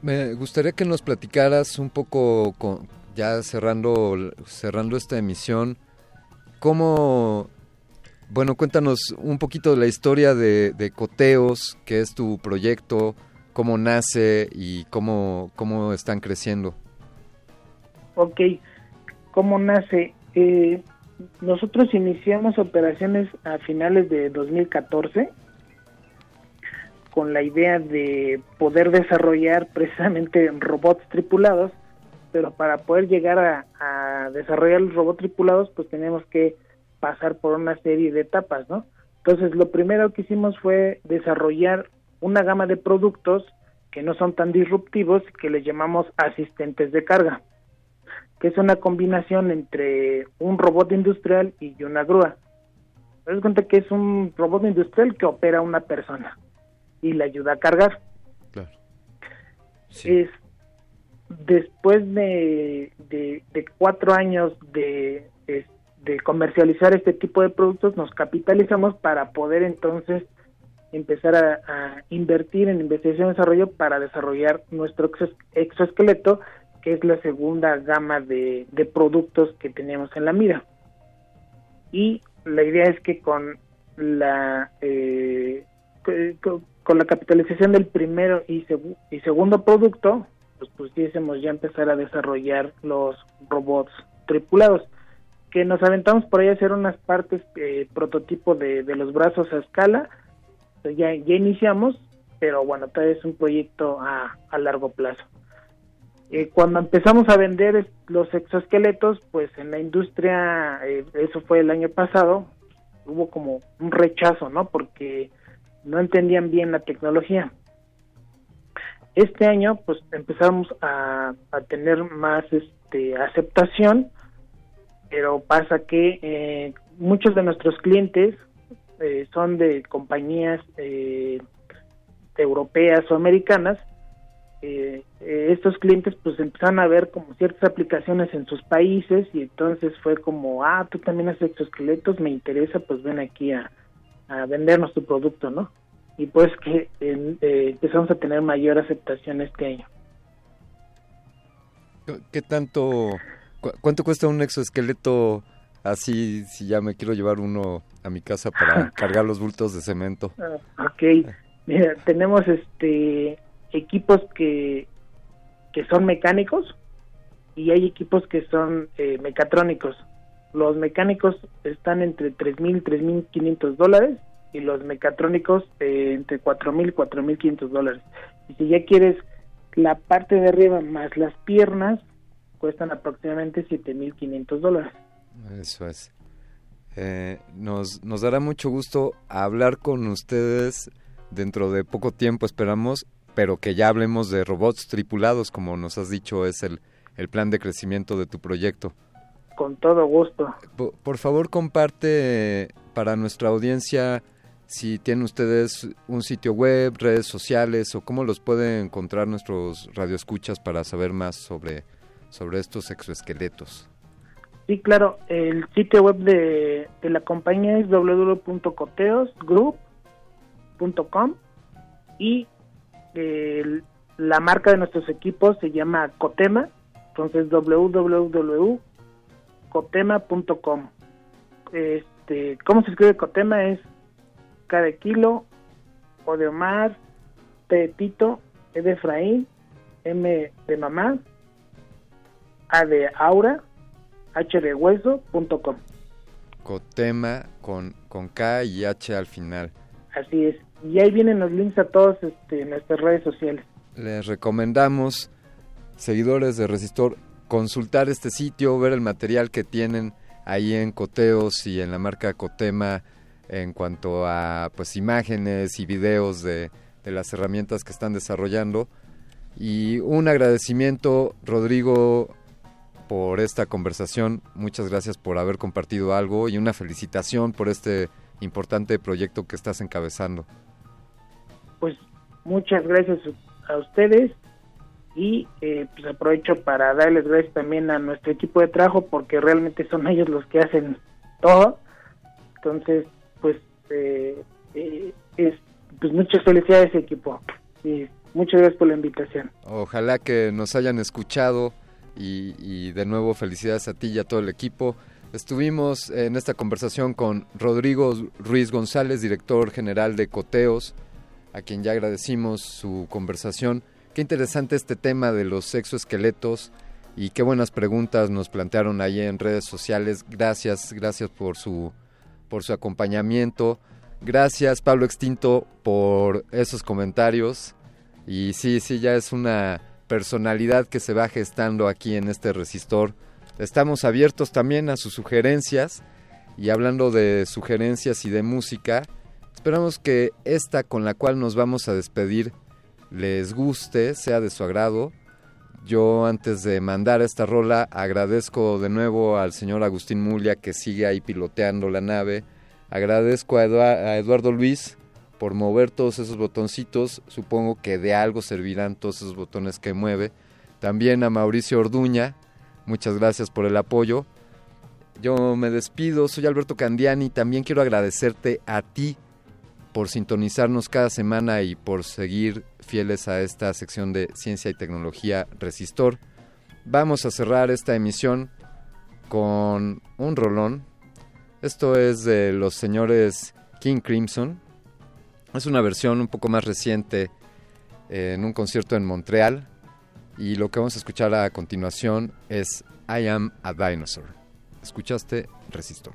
Speaker 6: Me gustaría que nos platicaras un poco, con- ya cerrando, cerrando esta emisión, cómo, bueno, cuéntanos un poquito de la historia de, Coteos, que es tu proyecto, cómo nace y cómo, cómo están creciendo.
Speaker 9: Ok, ¿cómo nace? Eh, nosotros iniciamos operaciones a finales de 2014 con la idea de poder desarrollar precisamente robots tripulados, pero para poder llegar a desarrollar los robots tripulados, pues tenemos que pasar por una serie de etapas, ¿no? Entonces, lo primero que hicimos fue desarrollar una gama de productos que no son tan disruptivos, que les llamamos asistentes de carga, que es una combinación entre un robot industrial y una grúa. Te das cuenta que es un robot industrial que opera a una persona y le ayuda a cargar.
Speaker 6: Claro.
Speaker 9: Es después de, de, de cuatro años de, de comercializar este tipo de productos, nos capitalizamos para poder entonces empezar a, invertir en investigación y desarrollo para desarrollar nuestro exoesqueleto, que es la segunda gama de, productos que tenemos en la mira. Y la idea es que con la eh, co- con la capitalización del primero y, y segundo producto, pues pudiésemos ya empezar a desarrollar los robots tripulados. Que nos aventamos por ahí a hacer unas partes, eh, prototipo de, de los brazos a escala. Ya, ya iniciamos, pero bueno, todavía es un proyecto a, a largo plazo. Eh, cuando empezamos a vender los exoesqueletos, pues en la industria, eh, eso fue el año pasado, hubo como un rechazo, ¿no? Porque no entendían bien la tecnología. Este año, pues empezamos a, a tener más este, aceptación, pero pasa que eh, muchos de nuestros clientes eh, son de compañías eh, europeas o americanas. Eh, eh, estos clientes pues empezaron a ver como ciertas aplicaciones en sus países y entonces fue como, ah, tú también haces exoesqueletos, me interesa, pues ven aquí a, a vendernos tu producto, ¿no? Y pues que empezamos a tener mayor aceptación este año.
Speaker 6: ¿Qué tanto, cu- cuánto cuesta un exoesqueleto así si ya me quiero llevar uno a mi casa para cargar los bultos de cemento?
Speaker 9: Ah, Ok, mira, tenemos este equipos que, que son mecánicos y hay equipos que son eh, mecatrónicos. Los mecánicos están entre 3.000 y 3.500 dólares y los mecatrónicos eh, entre 4.000 y 4.500 dólares. Y si ya quieres la parte de arriba más las piernas, cuestan aproximadamente 7.500 dólares.
Speaker 6: Eso es. Eh, nos, nos dará mucho gusto hablar con ustedes dentro de poco tiempo, esperamos, pero que ya hablemos de robots tripulados, como nos has dicho, es el, el plan de crecimiento de tu proyecto.
Speaker 9: Con todo gusto.
Speaker 6: Por, por favor, comparte para nuestra audiencia si tienen ustedes un sitio web, redes sociales o cómo los pueden encontrar nuestros radioescuchas para saber más sobre, sobre estos exoesqueletos.
Speaker 9: Sí, claro, el sitio web de, la compañía es www.coteosgroup.com y la marca de nuestros equipos se llama Cotema, entonces www.cotema.com. Este, ¿cómo se escribe Cotema? Es de kilo, O de Omar, T de Tito, E de Efraín, M de mamá, A de Aura, H de hueso.com.
Speaker 6: Cotema con, con K y H al final.
Speaker 9: Así es. Y ahí vienen los links a todos este, en nuestras redes sociales.
Speaker 6: Les recomendamos, seguidores de Resistor, consultar este sitio, ver el material que tienen ahí en Coteos y en la marca Cotema en cuanto a pues imágenes y videos de, de las herramientas que están desarrollando. Y un agradecimiento, Rodrigo, por esta conversación. Muchas gracias por haber compartido algo y una felicitación por este importante proyecto que estás encabezando.
Speaker 9: Pues muchas gracias a ustedes y eh, pues aprovecho para darles gracias también a nuestro equipo de trabajo porque realmente son ellos los que hacen todo. Entonces, pues, eh, eh, es, pues muchas felicidades equipo y muchas gracias por la invitación.
Speaker 6: Ojalá que nos hayan escuchado y, de nuevo felicidades a ti y a todo el equipo. Estuvimos en esta conversación con Rodrigo Ruiz González, director general de Coteos, a quien ya agradecimos su conversación. Qué interesante este tema de los exoesqueletos y qué buenas preguntas nos plantearon ahí en redes sociales. Gracias, gracias por su, por su acompañamiento. Gracias Pablo Extinto por esos comentarios. Y sí, sí, ya es una personalidad que se va gestando aquí en este resistor. Estamos abiertos también a sus sugerencias y hablando de sugerencias y de música, esperamos que esta con la cual nos vamos a despedir les guste, sea de su agrado. Yo antes de mandar esta rola agradezco de nuevo al señor Agustín Mulia que sigue ahí piloteando la nave. Agradezco a, Edua- a Eduardo Luis por mover todos esos botoncitos, supongo que de algo servirán todos esos botones que mueve. También a Mauricio Orduña, muchas gracias por el apoyo. Yo me despido, soy Alberto Candiani, también quiero agradecerte a ti por sintonizarnos cada semana y por seguir fieles a esta sección de Ciencia y Tecnología Resistor. Vamos a cerrar esta emisión con un rolón. Esto es de los señores
Speaker 11: King Crimson es una versión un poco más reciente eh, en un concierto en Montreal y lo que vamos a escuchar a continuación es I Am a Dinosaur. Escuchaste Resistor.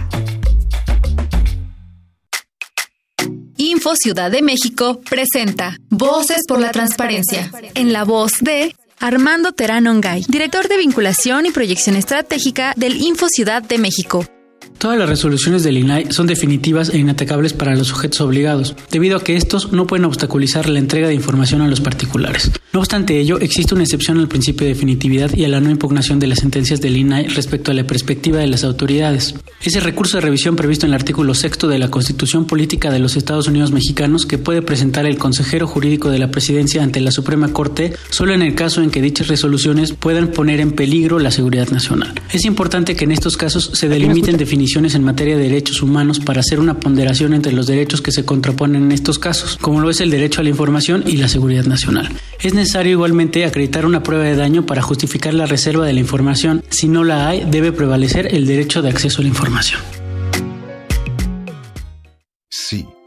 Speaker 12: Ciudad de México presenta Voces por la Transparencia, en la voz de Armando Terán Ongay, director de vinculación y proyección estratégica del Info Ciudad de México.
Speaker 13: Todas las resoluciones del INAI son definitivas e inatacables para los sujetos obligados, debido a que estos no pueden obstaculizar la entrega de información a los particulares. No obstante ello, existe una excepción al principio de definitividad y a la no impugnación de las sentencias del INAI respecto a la perspectiva de las autoridades. Ese recurso de revisión previsto en el artículo sexto de la Constitución Política de los Estados Unidos Mexicanos que puede presentar el consejero jurídico de la presidencia ante la Suprema Corte solo en el caso en que dichas resoluciones puedan poner en peligro la seguridad nacional. Es importante que en estos casos se delimiten definiciones en materia de derechos humanos para hacer una ponderación entre los derechos que se contraponen en estos casos, como lo es el derecho a la información y la seguridad nacional. Es necesario igualmente acreditar una prueba de daño para justificar la reserva de la información. Si no la hay, debe prevalecer el derecho de acceso a la información.
Speaker 14: Sí,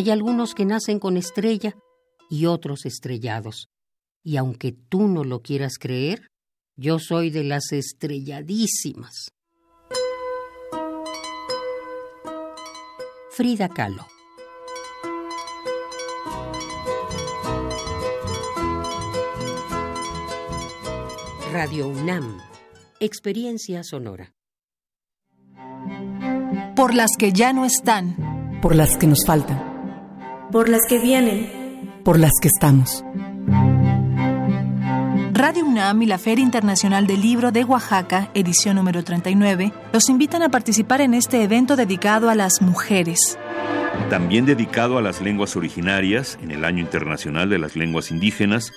Speaker 15: Hay algunos que nacen con estrella y otros estrellados. Y aunque tú no lo quieras creer, yo soy de las estrelladísimas. Frida Kahlo. Radio UNAM. Experiencia sonora.
Speaker 16: Por las que ya no están.
Speaker 8: Por las que nos faltan.
Speaker 17: Por las que vienen.
Speaker 8: Por las que estamos.
Speaker 16: Radio UNAM y la Feria Internacional del Libro de Oaxaca, edición número 39, los invitan a participar en este evento dedicado a las mujeres.
Speaker 2: También dedicado a las lenguas originarias en el Año Internacional de las Lenguas Indígenas,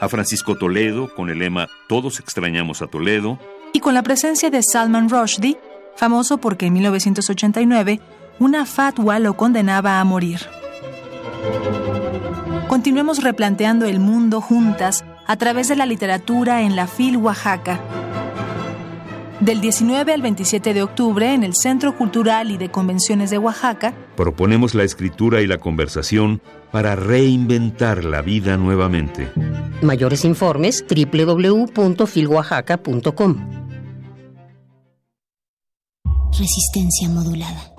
Speaker 2: a Francisco Toledo con el lema Todos extrañamos a Toledo,
Speaker 16: Y con la presencia de Salman Rushdie, famoso porque en 1989 una fatwa lo condenaba a morir. Continuemos replanteando el mundo juntas a través de la literatura en la FIL Oaxaca. Del 19 al 27 de octubre en el Centro Cultural y de Convenciones de Oaxaca,
Speaker 2: proponemos la escritura y la conversación para reinventar la vida nuevamente.
Speaker 15: Mayores informes www.filoaxaca.com.
Speaker 4: Resistencia modulada.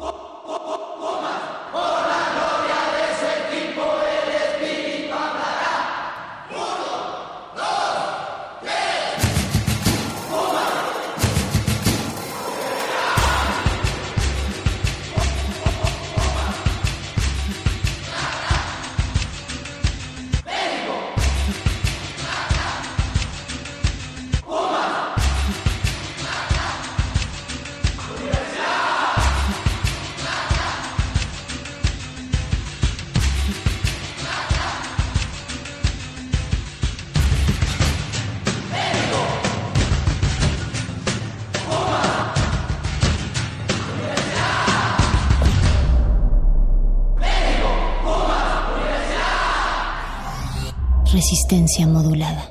Speaker 4: Resistencia modulada.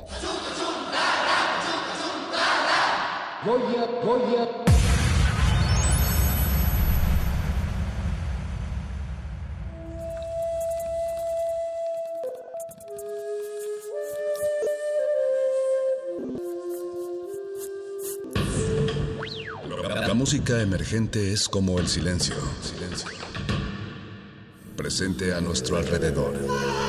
Speaker 18: La música emergente es como el silencio. Silencio. Presente a nuestro alrededor.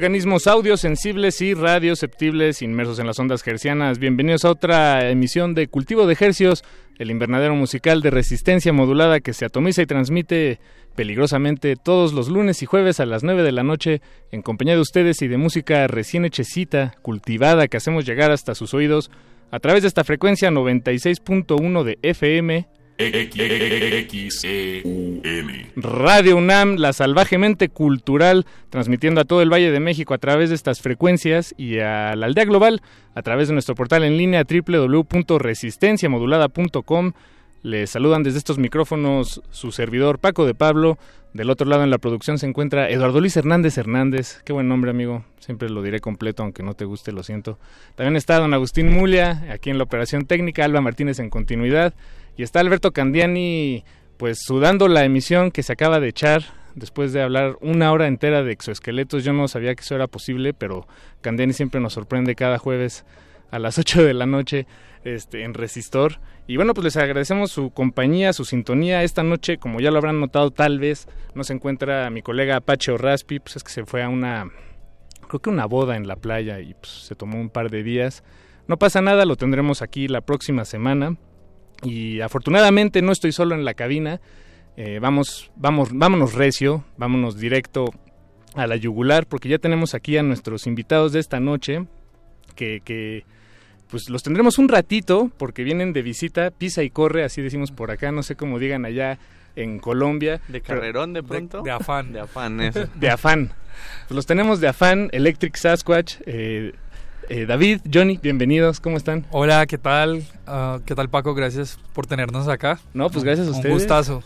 Speaker 19: Organismos audiosensibles y radioceptibles inmersos en las ondas hercianas. Bienvenidos a otra emisión de Cultivo de Hercios, el invernadero musical de resistencia modulada que se atomiza y transmite peligrosamente todos los lunes y jueves a las 9 de la noche en compañía de ustedes y de música recién hechecita, cultivada que hacemos llegar hasta sus oídos a través de esta frecuencia 96.1 de FM Radio UNAM, la salvajemente cultural, transmitiendo a todo el Valle de México a través de estas frecuencias y a la aldea global a través de nuestro portal en línea www.resistenciamodulada.com. Les saludan desde estos micrófonos su servidor Paco de Pablo. Del otro lado en la producción se encuentra Eduardo Luis Hernández Hernández. Qué buen nombre, amigo. Siempre lo diré completo, aunque no te guste, lo siento. También está don Agustín Mulia, aquí en la operación técnica, Alba Martínez en continuidad. Y está Alberto Candiani, pues sudando la emisión que se acaba de echar después de hablar una hora entera de exoesqueletos. Yo no sabía que eso era posible, pero Candiani siempre nos sorprende cada jueves a las 8 de la noche este, en Resistor. Y bueno, pues les agradecemos su compañía, su sintonía. Esta noche, como ya lo habrán notado tal vez, no se encuentra mi colega Apache Raspi, pues es que se fue a una, creo que una boda en la playa y pues se tomó un par de días. No pasa nada, lo tendremos aquí la próxima semana. Y afortunadamente no estoy solo en la cabina. Eh, vamos, vamos, vámonos recio, vámonos directo a la yugular, porque ya tenemos aquí a nuestros invitados de esta noche, que, que pues los tendremos un ratito, porque vienen de visita, pisa y corre, así decimos por acá, no sé cómo digan allá en Colombia.
Speaker 20: ¿De carrerón de pronto?
Speaker 21: De, afán.
Speaker 20: De afán, eso.
Speaker 19: De afán. Pues los tenemos de afán, Electric Sasquatch, eh, eh, David, Johnny, bienvenidos, ¿cómo están?
Speaker 21: Hola, ¿qué tal? Uh, ¿Qué tal Paco? Gracias por tenernos acá.
Speaker 19: No, pues gracias a ustedes.
Speaker 21: Un gustazo.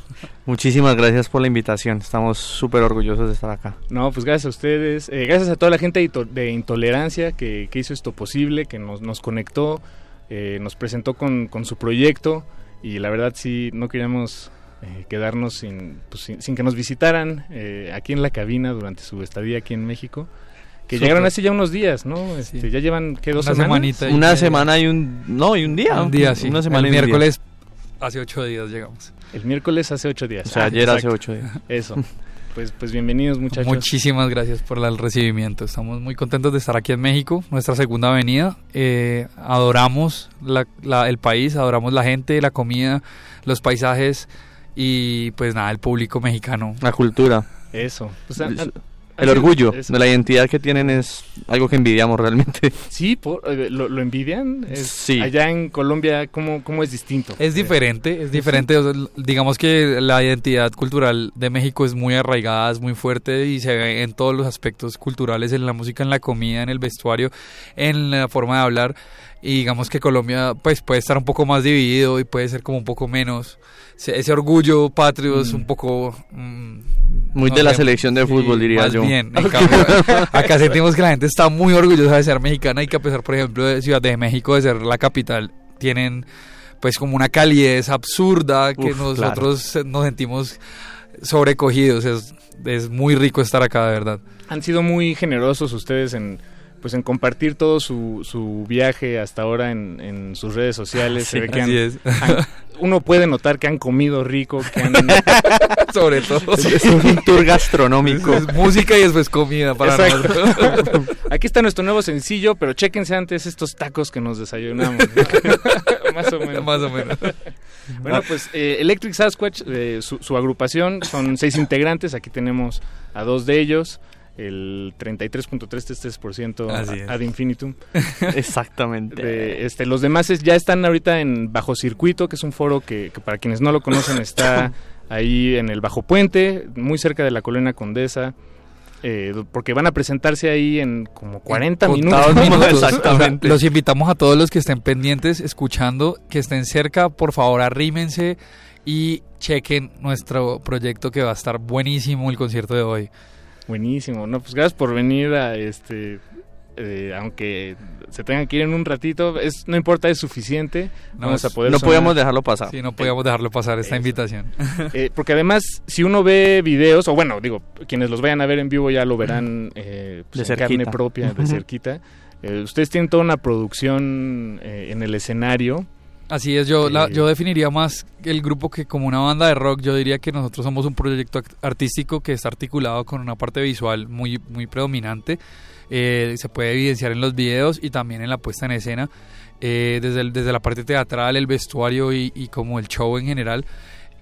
Speaker 20: Muchísimas gracias por la invitación, estamos súper orgullosos de estar acá.
Speaker 19: No, pues gracias a ustedes, eh, gracias a toda la gente de Intolerancia que, que, hizo esto posible, que nos, nos conectó, eh, nos presentó con, con, su proyecto y la verdad sí, no queríamos eh, quedarnos sin, pues, sin, sin, que nos visitaran eh, aquí en la cabina durante su estadía aquí en México que Super. llegaron hace ya unos días, ¿no? Este, sí. Ya llevan, ¿qué, dos
Speaker 21: una
Speaker 19: semanas?
Speaker 21: Semanita
Speaker 20: una semana y un... No, y un día.
Speaker 21: Un día, sí.
Speaker 20: Una semana
Speaker 21: El miércoles hace ocho días llegamos.
Speaker 19: El miércoles hace ocho días.
Speaker 20: O sea, ah, ayer exacto. hace ocho días.
Speaker 19: Eso. Pues, pues bienvenidos muchachos.
Speaker 21: Muchísimas gracias por el recibimiento. Estamos muy contentos de estar aquí en México, nuestra segunda avenida. Eh, adoramos la, la, el país, adoramos la gente, la comida, los paisajes y pues nada, el público mexicano.
Speaker 20: La cultura.
Speaker 19: Eso. Pues,
Speaker 20: el orgullo es, de la identidad que tienen es algo que envidiamos realmente.
Speaker 19: Sí, por, eh, lo, lo, envidian. Es,
Speaker 20: sí.
Speaker 19: Allá en Colombia, ¿cómo, ¿cómo es distinto?
Speaker 21: Es diferente, es diferente. digamos que la identidad cultural de México es muy arraigada, es muy fuerte y se ve en todos los aspectos culturales, en la música, en la comida, en el vestuario, en la forma de hablar. Y digamos que Colombia pues puede estar un poco más dividido y puede ser como un poco menos. Ese orgullo patrio mm. es un poco mm,
Speaker 20: muy no de sé, la selección de fútbol
Speaker 21: sí,
Speaker 20: diría
Speaker 21: más
Speaker 20: yo.
Speaker 21: bien en cambio, acá sentimos que la gente está muy orgullosa de ser mexicana y que a pesar por ejemplo de Ciudad de México de ser la capital tienen pues como una calidez absurda que
Speaker 20: Uf,
Speaker 21: nosotros
Speaker 20: claro.
Speaker 21: nos sentimos sobrecogidos. Es, es muy rico estar acá de verdad.
Speaker 19: Han sido muy generosos ustedes en pues en compartir todo su, su viaje hasta ahora en, en sus redes sociales.
Speaker 21: Sí,
Speaker 19: Se ve que han,
Speaker 21: es.
Speaker 19: han, uno puede notar que han comido rico, que han...
Speaker 21: Sobre todo.
Speaker 20: Es un tour gastronómico.
Speaker 21: Es, es música y después comida para nosotros.
Speaker 19: Aquí está nuestro nuevo sencillo, pero chéquense antes estos tacos que nos desayunamos. Más o menos.
Speaker 21: Más o menos.
Speaker 19: Bueno, pues eh, Electric Sasquatch, eh, su, su agrupación, son seis integrantes. Aquí tenemos a dos de ellos el 33.33%
Speaker 21: Así
Speaker 19: ad infinitum.
Speaker 20: Exactamente.
Speaker 19: De, este, los demás es, ya están ahorita en Bajo Circuito, que es un foro que, que, para quienes no lo conocen está ahí en el Bajo Puente, muy cerca de la colonia Condesa. Eh, porque van a presentarse ahí en como 40 minutos.
Speaker 21: minutos. Exactamente. O sea, los invitamos a todos los que estén pendientes, escuchando, que estén cerca, por favor arrímense y chequen nuestro proyecto que va a estar buenísimo el concierto de hoy.
Speaker 19: Buenísimo, no, pues gracias por venir a este, eh, aunque se tengan que ir en un ratito, es, no importa, es suficiente.
Speaker 20: No, Vamos a poder no podíamos dejarlo pasar.
Speaker 21: Sí, no podíamos dejarlo pasar esta Eso. invitación.
Speaker 19: Eh, porque además, si uno ve videos, o bueno, digo, quienes los vayan a ver en vivo ya lo verán eh, pues,
Speaker 20: de
Speaker 19: en carne propia, de cerquita. ustedes tienen toda una producción en el escenario
Speaker 21: Así es, yo, la, yo definiría más el grupo que como una banda de rock, yo diría que nosotros somos un proyecto artístico que está articulado con una parte visual muy, muy predominante, Eh, se puede evidenciar en los videos y también en la puesta en escena, eh, desde, el- desde la parte teatral, el vestuario y, y como el show en general.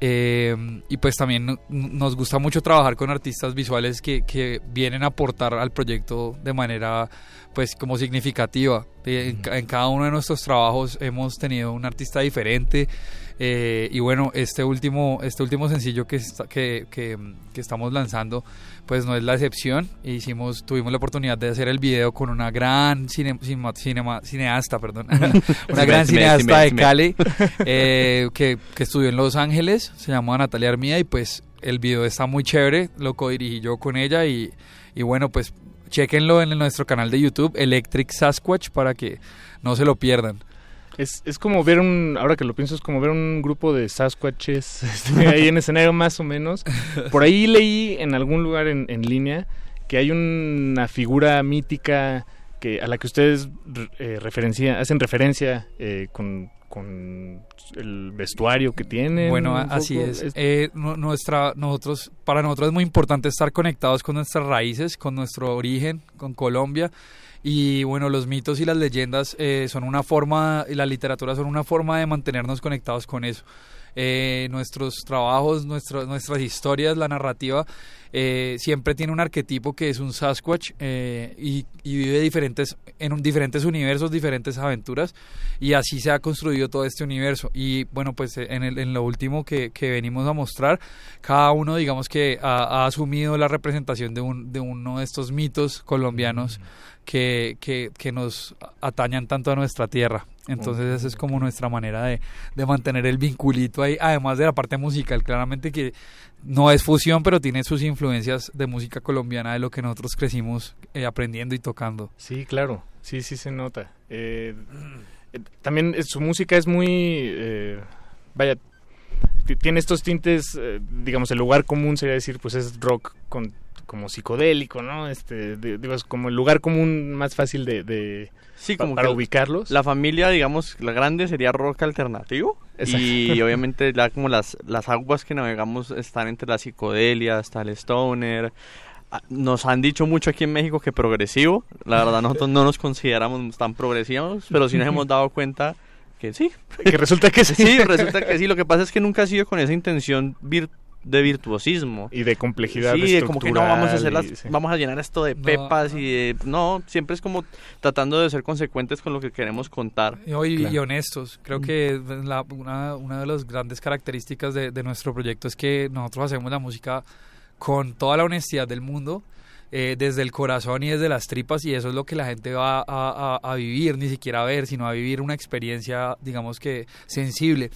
Speaker 21: Eh, y pues también no- nos gusta mucho trabajar con artistas visuales que, que vienen a aportar al proyecto de manera pues como significativa. Eh, en cada uno de nuestros trabajos hemos tenido un artista diferente eh, y bueno, este último, este último sencillo que, está- que, que, que estamos lanzando pues no es la excepción. Hicimos, tuvimos la oportunidad de hacer el video con una gran cine- cinema- cineasta, perdón, una gran cineasta de Cali eh, que, que estudió en Los Ángeles, se llama Natalia Armida y pues el video está muy chévere, lo codirigí yo con ella y, y bueno pues chequenlo en nuestro canal de YouTube Electric Sasquatch para que no se lo pierdan.
Speaker 19: Es, es como ver un, ahora que lo pienso, es como ver un grupo de Sasquatches este, ahí en escenario más o menos. Por ahí leí en algún lugar en, en línea que hay una figura mítica que a la que ustedes eh, referencia, hacen referencia eh, con, con el vestuario que tienen.
Speaker 21: Bueno, así
Speaker 19: poco.
Speaker 21: es. Eh, nu- nuestra, nosotros, para nosotros es muy importante estar conectados con nuestras raíces, con nuestro origen, con Colombia. Y bueno, los mitos y las leyendas eh, son una forma, y la literatura son una forma de mantenernos conectados con eso. Eh, nuestros trabajos, nuestro- nuestras historias, la narrativa, eh, siempre tiene un arquetipo que es un Sasquatch eh, y, y vive diferentes, en un, diferentes universos, diferentes aventuras y así se ha construido todo este universo. Y bueno, pues eh, en, el- en lo último que, que venimos a mostrar, cada uno digamos que ha, ha asumido la representación de, un, de uno de estos mitos colombianos que, que, que nos atañan tanto a nuestra tierra. Entonces esa es como nuestra manera de, de mantener el vinculito ahí, además de la parte musical, claramente que no es fusión, pero tiene sus influencias de música colombiana, de lo que nosotros crecimos eh, aprendiendo y tocando.
Speaker 19: Sí, claro, sí, sí se nota. Eh, eh, también su música es muy, vaya, ti- tiene estos tintes, digamos, el lugar común sería decir, pues es rock con como psicodélico, ¿no? Este, de- digo, es como el lugar común más fácil de, de
Speaker 20: Sí, como
Speaker 19: para ubicarlos.
Speaker 20: La familia, digamos, la grande sería rock alternativo.
Speaker 19: Exacto.
Speaker 20: Y obviamente ya como las, las aguas que navegamos están entre la psicodelia, está el stoner. Ah, Nos han dicho mucho aquí en México que progresivo. La verdad nosotros no nos consideramos tan progresivos, pero sí nos hemos dado cuenta que sí.
Speaker 19: Que resulta que sí.
Speaker 20: Sí, resulta que sí. Lo que pasa es que nunca ha sido con esa intención vir- de virtuosismo.
Speaker 19: Y de complejidad
Speaker 20: Sí, de como que no vamos a hacer las,
Speaker 19: y- sí.
Speaker 20: vamos a llenar esto de
Speaker 21: No.
Speaker 20: pepas y de, no, siempre es como tratando de ser consecuentes con lo que queremos contar.
Speaker 21: Y, y- y honestos. Creo que la- una, una de las grandes características de, de nuestro proyecto es que nosotros hacemos la música con toda la honestidad del mundo, eh, desde el corazón y desde las tripas, y eso es lo que la gente va a, a- a vivir, ni siquiera a ver, sino a vivir una experiencia, digamos que sensible.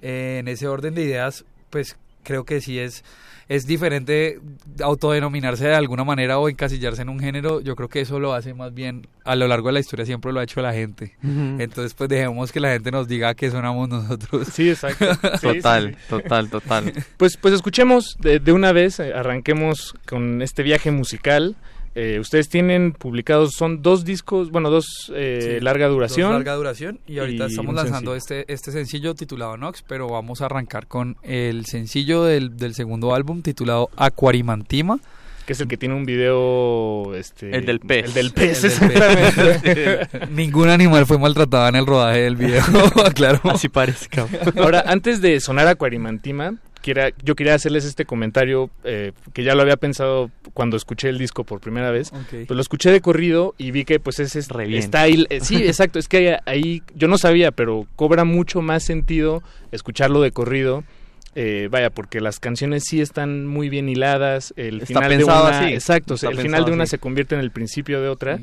Speaker 21: Eh, en ese orden de ideas, pues creo que sí es, es diferente autodenominarse de alguna manera o encasillarse en un género. Yo creo que eso lo hace más bien a lo largo de la historia, siempre lo ha hecho la gente. Entonces, pues dejemos que la gente nos diga que sonamos nosotros.
Speaker 19: Sí, exacto. Sí,
Speaker 20: Total,
Speaker 19: sí, sí.
Speaker 20: total, total.
Speaker 19: Pues, pues escuchemos de, de una vez, eh, arranquemos con este viaje musical. Eh, ustedes tienen publicados, son dos discos, bueno, dos eh,
Speaker 21: Sí,
Speaker 19: larga
Speaker 21: dos
Speaker 19: duración.
Speaker 21: larga duración y ahorita
Speaker 19: y
Speaker 21: estamos lanzando
Speaker 19: sencillo.
Speaker 21: este, este sencillo titulado Nox, pero vamos a arrancar con el sencillo del, del segundo álbum titulado Aquarimantima.
Speaker 19: Que es el que tiene un video, este...
Speaker 20: El del pez.
Speaker 19: El del pez,
Speaker 21: El del pez.
Speaker 19: exactamente.
Speaker 21: Ningún animal fue maltratado en el rodaje del video, claro.
Speaker 20: Así parezca.
Speaker 19: Ahora, antes de sonar Aquarimantima, quiera, yo quería hacerles este comentario eh, que ya lo había pensado cuando escuché el disco por primera vez. Pues lo escuché de corrido y vi que pues ese
Speaker 20: Re bien.
Speaker 19: está ahí. eh, sí, exacto. Es que ahí yo no sabía, pero cobra mucho más sentido escucharlo de corrido. eh, vaya, porque las canciones sí están muy bien hiladas. El
Speaker 20: Está
Speaker 19: final
Speaker 20: pensado
Speaker 19: de una,
Speaker 20: así.
Speaker 19: exacto.
Speaker 20: Está
Speaker 19: el final de una
Speaker 20: así.
Speaker 19: se convierte en el principio de otra.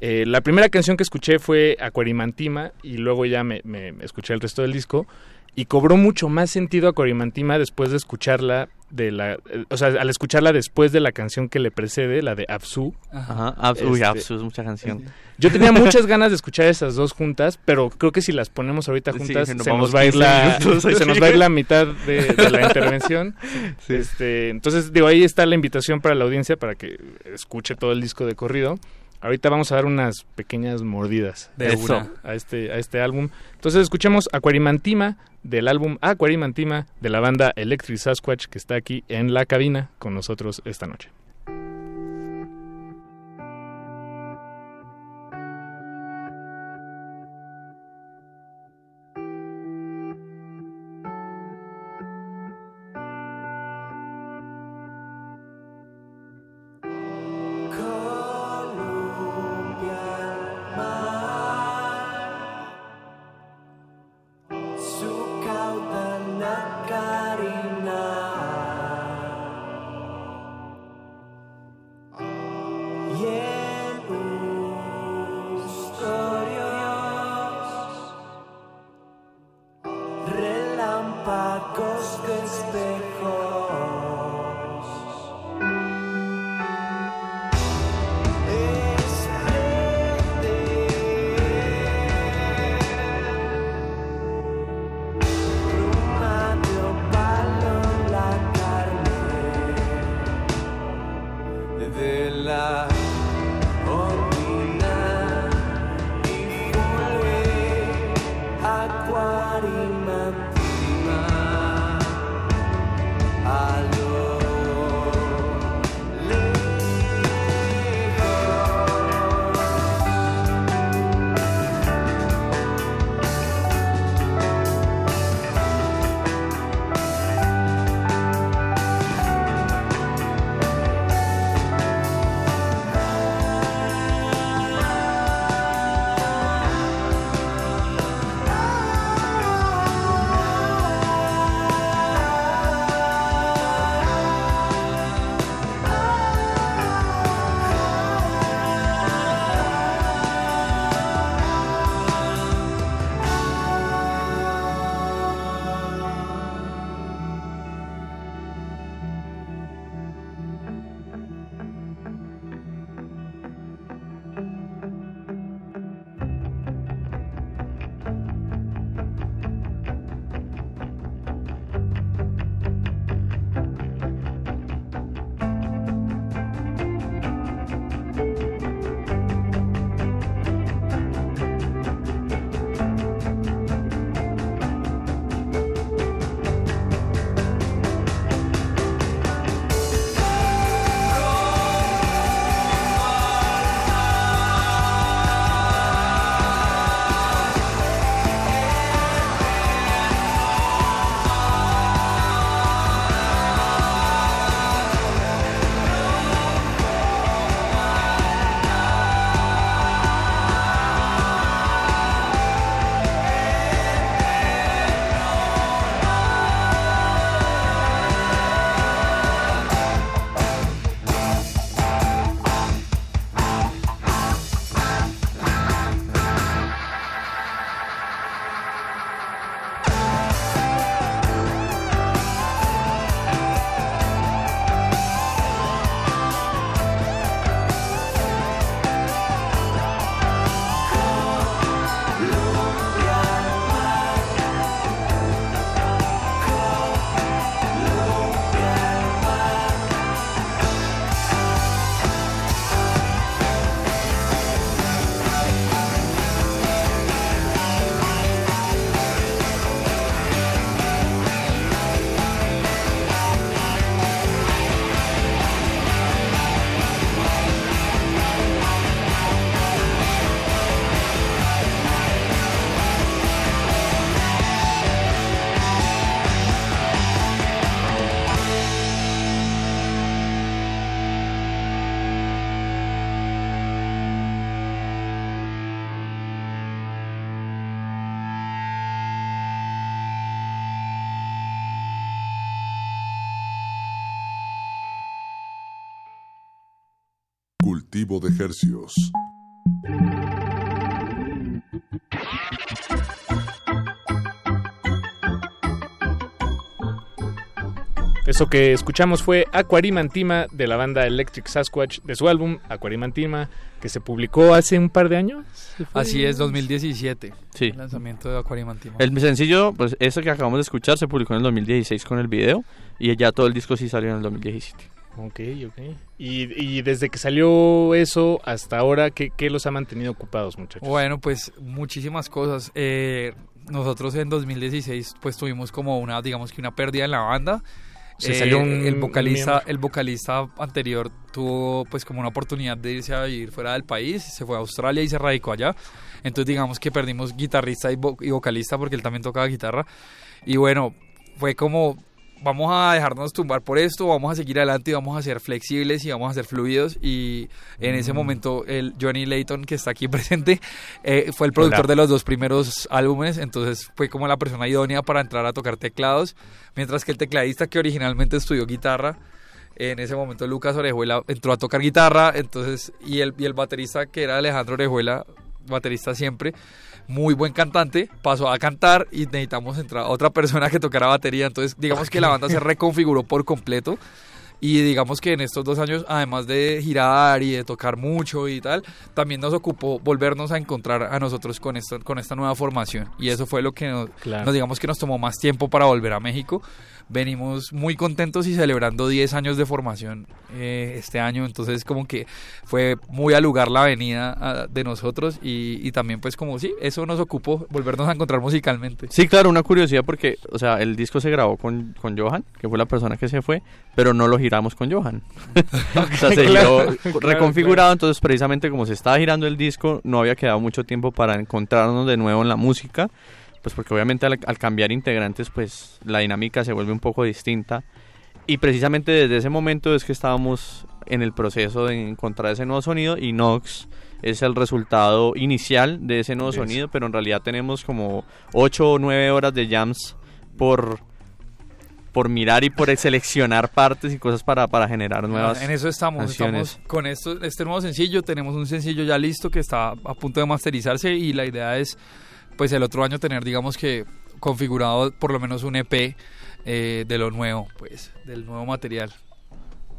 Speaker 19: Eh, la primera canción que escuché fue Aquarimantima y luego ya me, me- me escuché el resto del disco y cobró mucho más sentido Aquarimantima después de escucharla de la, eh, o sea, al escucharla después de la canción que le precede, la de Absu.
Speaker 20: Ajá, Abs- uy,
Speaker 19: Este,
Speaker 20: Absu es mucha canción.
Speaker 19: Yo tenía muchas ganas de escuchar esas dos juntas, pero creo que si las ponemos ahorita
Speaker 20: Sí,
Speaker 19: juntas
Speaker 20: nos
Speaker 19: se, nos va a ir
Speaker 20: 15
Speaker 19: la,
Speaker 20: minutos
Speaker 19: se nos va a ir la mitad de, de la intervención.
Speaker 20: Sí.
Speaker 19: Este, entonces, digo, ahí está la invitación para la audiencia para que escuche todo el disco de corrido.
Speaker 7: Ahorita vamos a dar unas pequeñas mordidas
Speaker 21: De
Speaker 7: Eso, a este a este álbum. Entonces escuchemos Aquarimantima del álbum Aquarimantima de la banda Electric Sasquatch que está aquí en la cabina con nosotros esta noche.
Speaker 22: De
Speaker 3: hercios.
Speaker 7: Eso que escuchamos fue Aquarimantima de la banda Electric Sasquatch de su álbum Aquarimantima que se publicó hace un par de años.
Speaker 21: Así es, 2017.
Speaker 20: Sí.
Speaker 21: El lanzamiento de Aquarimantima.
Speaker 20: El sencillo, pues eso que acabamos de escuchar se publicó en el 2016 con el video y ya todo el disco sí salió en el 2017.
Speaker 19: Ok, ok. Y, y desde que salió eso hasta ahora, ¿qué, qué los ha mantenido ocupados, muchachos?
Speaker 21: Bueno, pues muchísimas cosas. Eh, nosotros en 2016 pues tuvimos como una, digamos que una pérdida en la banda.
Speaker 19: Se
Speaker 21: Eh,
Speaker 19: salió un
Speaker 21: el vocalista,
Speaker 19: miembro.
Speaker 21: el vocalista anterior tuvo pues como una oportunidad de irse a vivir fuera del país, se fue a Australia y se radicó allá. Entonces digamos que perdimos guitarrista y, vo- y vocalista porque él también tocaba guitarra. Y bueno, fue como vamos a dejarnos tumbar por esto, vamos a seguir adelante y vamos a ser flexibles y vamos a ser fluidos. Y en ese
Speaker 19: Mm.
Speaker 21: momento, el Johnny Layton, que está aquí presente, eh, fue el productor
Speaker 19: Hola.
Speaker 21: de los dos primeros álbumes, entonces fue como la persona idónea para entrar a tocar teclados, mientras que el tecladista que originalmente estudió guitarra, en ese momento Lucas Orejuela entró a tocar guitarra, entonces y el, y el baterista que era Alejandro Orejuela, baterista siempre, muy buen cantante, pasó a cantar y necesitamos entrar a otra persona que tocara batería, entonces digamos que la banda se reconfiguró por completo. Y digamos que en estos dos años, además de girar y de tocar mucho y tal, también nos ocupó volvernos a encontrar a nosotros con, esto, con esta nueva formación. Y eso fue lo que nos,
Speaker 19: Claro.
Speaker 21: nos digamos que nos tomó más tiempo para volver a México. Venimos muy contentos y celebrando 10 años de formación eh, este año, entonces como que fue muy al lugar la venida ah, de nosotros y, y también pues como sí, eso nos ocupó volvernos a encontrar musicalmente.
Speaker 20: Sí, claro, una curiosidad porque, o sea, el disco se grabó con, con Johan, que fue la persona que se fue, pero no lo giramos con Johan. o sea, se
Speaker 19: Claro,
Speaker 20: giró
Speaker 19: claro,
Speaker 20: reconfigurado, entonces precisamente como se estaba girando el disco, no había quedado mucho tiempo para encontrarnos de nuevo en la música, pues porque obviamente al, al cambiar integrantes, pues la dinámica se vuelve un poco distinta. Y precisamente desde ese momento es que estábamos en el proceso de encontrar ese nuevo sonido y Nox es el resultado inicial de ese nuevo sonido, pero en realidad tenemos como 8 o 9 horas de jams por, por mirar y por seleccionar partes y cosas para, para generar nuevas
Speaker 21: En eso estamos,
Speaker 20: canciones.
Speaker 21: estamos con esto, este nuevo sencillo, tenemos un sencillo ya listo que está a punto de masterizarse y la idea es pues el otro año tener digamos que configurado por lo menos un EP eh, de lo nuevo, pues, del nuevo material.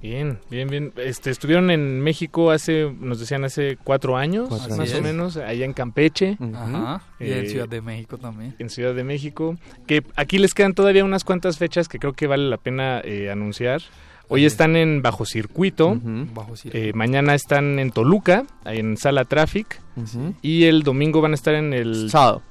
Speaker 19: Bien, bien, bien. Este, estuvieron en México hace, nos decían hace cuatro años,
Speaker 21: Cuatro
Speaker 19: más
Speaker 21: años.
Speaker 19: o menos, allá en Campeche.
Speaker 21: Ajá. Y en
Speaker 19: Eh,
Speaker 21: Ciudad de México también.
Speaker 19: En Ciudad de México. Que aquí les quedan todavía unas cuantas fechas que creo que vale la pena eh, anunciar. Hoy están en Bajo Circuito.
Speaker 21: Bajo
Speaker 19: Eh, mañana están en Toluca, en Sala Traffic.
Speaker 20: Ujú.
Speaker 19: Y el domingo van a estar en el...
Speaker 20: Sábado.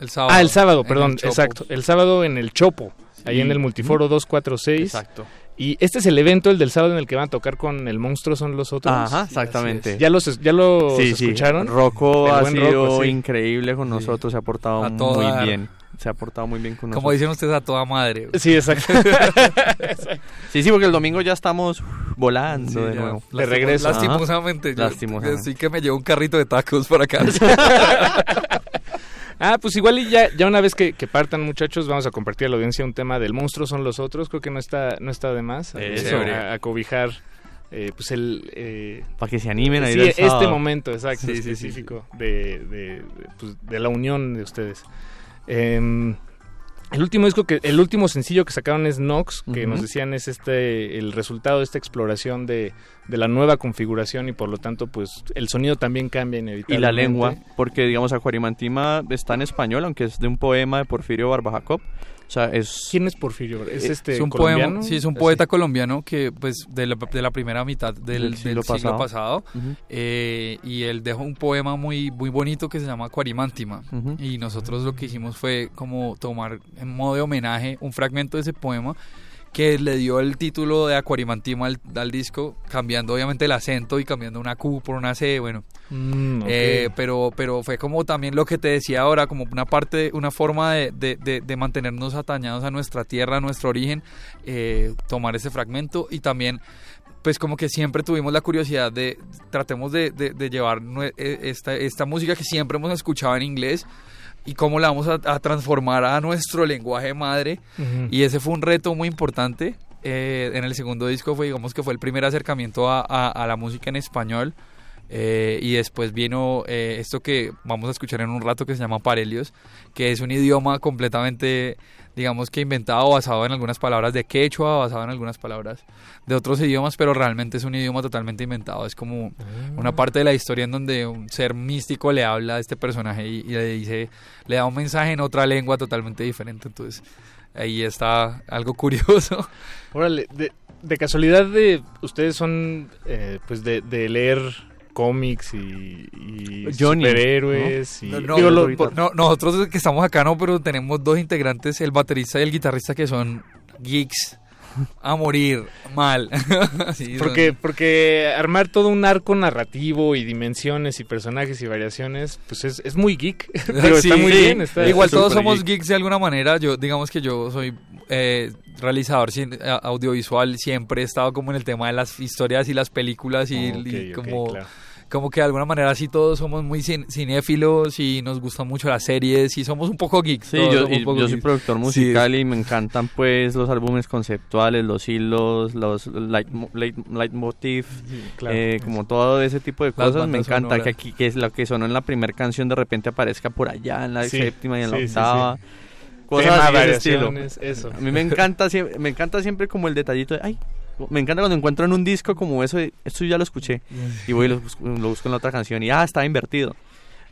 Speaker 21: El sábado.
Speaker 19: Ah, el sábado,
Speaker 21: En
Speaker 19: perdón,
Speaker 21: el Chopo.
Speaker 19: exacto. El sábado en el Chopo, ahí
Speaker 20: Sí.
Speaker 19: en el Multiforo 246.
Speaker 20: Exacto.
Speaker 19: Y este es el evento, el del sábado, en el que van a tocar con El Monstruo son los otros.
Speaker 20: Ajá, exactamente.
Speaker 19: ¿Ya los, ya los
Speaker 20: Sí, sí.
Speaker 19: escucharon?
Speaker 20: Rocco
Speaker 19: El
Speaker 20: ha sido
Speaker 19: Rocco, sí.
Speaker 20: increíble con nosotros, se ha portado
Speaker 21: A
Speaker 20: muy bien. Se ha portado muy bien con nosotros.
Speaker 21: Como dicen ustedes a toda madre.
Speaker 19: Sí, exacto.
Speaker 20: Sí, sí, porque el domingo ya estamos volando
Speaker 21: Sí,
Speaker 20: de
Speaker 21: ya.
Speaker 20: nuevo.
Speaker 19: De regreso.
Speaker 21: Lastimosamente. yo-
Speaker 20: Lastimosamente.
Speaker 21: Sí que me llevo un carrito de tacos para acá.
Speaker 19: Ah, pues igual y ya, ya una vez que, que partan muchachos, vamos a compartir a la audiencia un tema del monstruo son los otros. Creo que no está, no está de más. eh,
Speaker 20: Eso.
Speaker 19: a, a cobijar eh, pues el... eh,
Speaker 20: Para que se animen a ir
Speaker 19: sí, este momento exacto,
Speaker 20: Sí, sí, sí,
Speaker 19: específico De, de, de, pues, de la unión de ustedes. Em, el último disco que, el último sencillo que sacaron es Nox, que nos decían es este el resultado de esta exploración de, de la nueva configuración y por lo tanto pues el sonido también cambia
Speaker 20: Y
Speaker 19: inevitablemente.
Speaker 20: la lengua, porque digamos Acuarimantima está en español, aunque es de un poema de Porfirio Barba Jacob. O sea, es...
Speaker 19: ¿Quién es Porfirio? ¿Es
Speaker 20: Eh,
Speaker 19: este
Speaker 21: es un
Speaker 19: colombiano?
Speaker 21: poema, sí, es un
Speaker 19: Así.
Speaker 21: poeta colombiano que, pues, de la, de la primera mitad del,
Speaker 20: Del
Speaker 21: del
Speaker 20: siglo pasado.
Speaker 21: eh, y él dejó un poema muy, muy bonito que se llama Aquarimántima.
Speaker 20: Ujú.
Speaker 21: Y nosotros lo que hicimos fue como tomar en modo de homenaje un fragmento de ese poema que le dio el título de Aquarimantima al, al disco, cambiando obviamente el acento y cambiando una Q por una C, bueno.
Speaker 19: Mm.
Speaker 21: Eh, pero, pero fue como también lo que te decía ahora, como una parte, una forma de, de- de- de mantenernos atañados a nuestra tierra, a nuestro origen, eh, tomar ese fragmento y también pues como que siempre tuvimos la curiosidad de tratemos de, de- de llevar eh, esta, esta música que siempre hemos escuchado en inglés y cómo la vamos a, a transformar a nuestro lenguaje madre. Y ese fue un reto muy importante eh, en el segundo disco fue digamos que fue el primer acercamiento a, a- a la música en español eh, y después vino eh, esto que vamos a escuchar en un rato que se llama Parelios, que es un idioma completamente, digamos que inventado, basado en algunas palabras de quechua, basado en algunas palabras de otros idiomas, pero realmente es un idioma totalmente inventado. Es como una parte de la historia en donde un ser místico le habla a este personaje y, y le dice, le da un mensaje en otra lengua totalmente diferente. Entonces ahí está algo curioso.
Speaker 19: Órale, de- de casualidad de ustedes son eh, pues de, de leer cómics y, y
Speaker 20: Johnny,
Speaker 19: superhéroes y
Speaker 21: No,
Speaker 19: digo, lo-
Speaker 21: no,
Speaker 19: por-
Speaker 21: no, nosotros que estamos acá no, pero tenemos dos integrantes, el baterista y el guitarrista, que son geeks a morir mal. Sí, son-
Speaker 19: porque porque armar todo un arco narrativo y dimensiones y personajes y variaciones pues es, es muy geek
Speaker 21: Sí,
Speaker 19: está muy
Speaker 21: sí.
Speaker 19: bien está
Speaker 21: Igual todos somos
Speaker 19: geek.
Speaker 21: geeks de alguna manera. Yo, digamos que yo soy eh, realizador a- audiovisual. Siempre he estado como en el tema de las historias y las películas y, como,
Speaker 19: claro.
Speaker 21: como que de alguna manera sí todos somos muy cin- cinéfilos y nos gustan mucho las series y somos un poco geeks.
Speaker 20: Sí,
Speaker 21: todos
Speaker 20: yo,
Speaker 21: somos
Speaker 20: y
Speaker 21: un poco
Speaker 20: yo soy productor
Speaker 21: Sí,
Speaker 20: musical y me encantan pues los álbumes conceptuales, los hilos, los leit- leitmotiv,
Speaker 19: claro.
Speaker 20: eh, como todo ese tipo de cosas. Me encanta
Speaker 21: sonoras.
Speaker 20: que aquí que es lo que sonó en la primera canción de repente aparezca por allá en la
Speaker 19: Sí,
Speaker 20: séptima y en la
Speaker 19: sí, sí,
Speaker 20: octava. Cosas de ese estilo.
Speaker 19: eso.
Speaker 20: A mí me encanta siempre, me encanta siempre como el detallito de ay me encanta cuando encuentro en un disco como eso de, esto ya lo escuché y voy y lo busco, lo busco en la otra canción y ah está invertido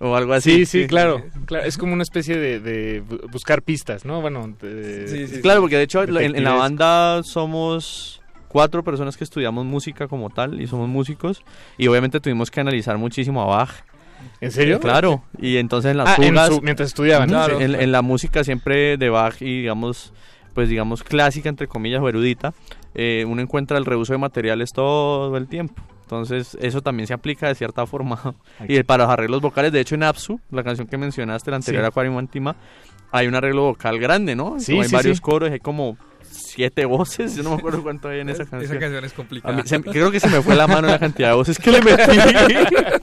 Speaker 20: o algo así
Speaker 19: Sí, sí, claro, claro. Es como una especie de, de bu- buscar pistas, ¿no? Bueno, de-
Speaker 20: Claro, porque de hecho en, en la banda somos cuatro personas que estudiamos música como tal y somos músicos y obviamente tuvimos que analizar muchísimo a Bach.
Speaker 19: ¿En serio?
Speaker 20: Claro, y entonces en las
Speaker 19: Ah, en
Speaker 20: fugas
Speaker 19: su- mientras estudiaban, claro.
Speaker 20: en, en la música siempre de Bach y digamos pues digamos clásica entre comillas o erudita, eh, uno encuentra el reuso de materiales todo el tiempo. Entonces, eso también se aplica de cierta forma. Y para los arreglos vocales, de hecho, en Apsu, la canción que mencionaste, la anterior
Speaker 19: Sí.
Speaker 20: a Aquarium Antima, hay un arreglo vocal grande, ¿no?
Speaker 19: Sí,
Speaker 20: Como hay
Speaker 19: sí,
Speaker 20: varios
Speaker 19: sí.
Speaker 20: coros, hay como siete voces, yo no me acuerdo cuánto hay en esa
Speaker 21: Esa
Speaker 20: canción.
Speaker 21: canción es complicada.
Speaker 20: Mí se- creo que se me fue la mano en la cantidad de voces que le metí.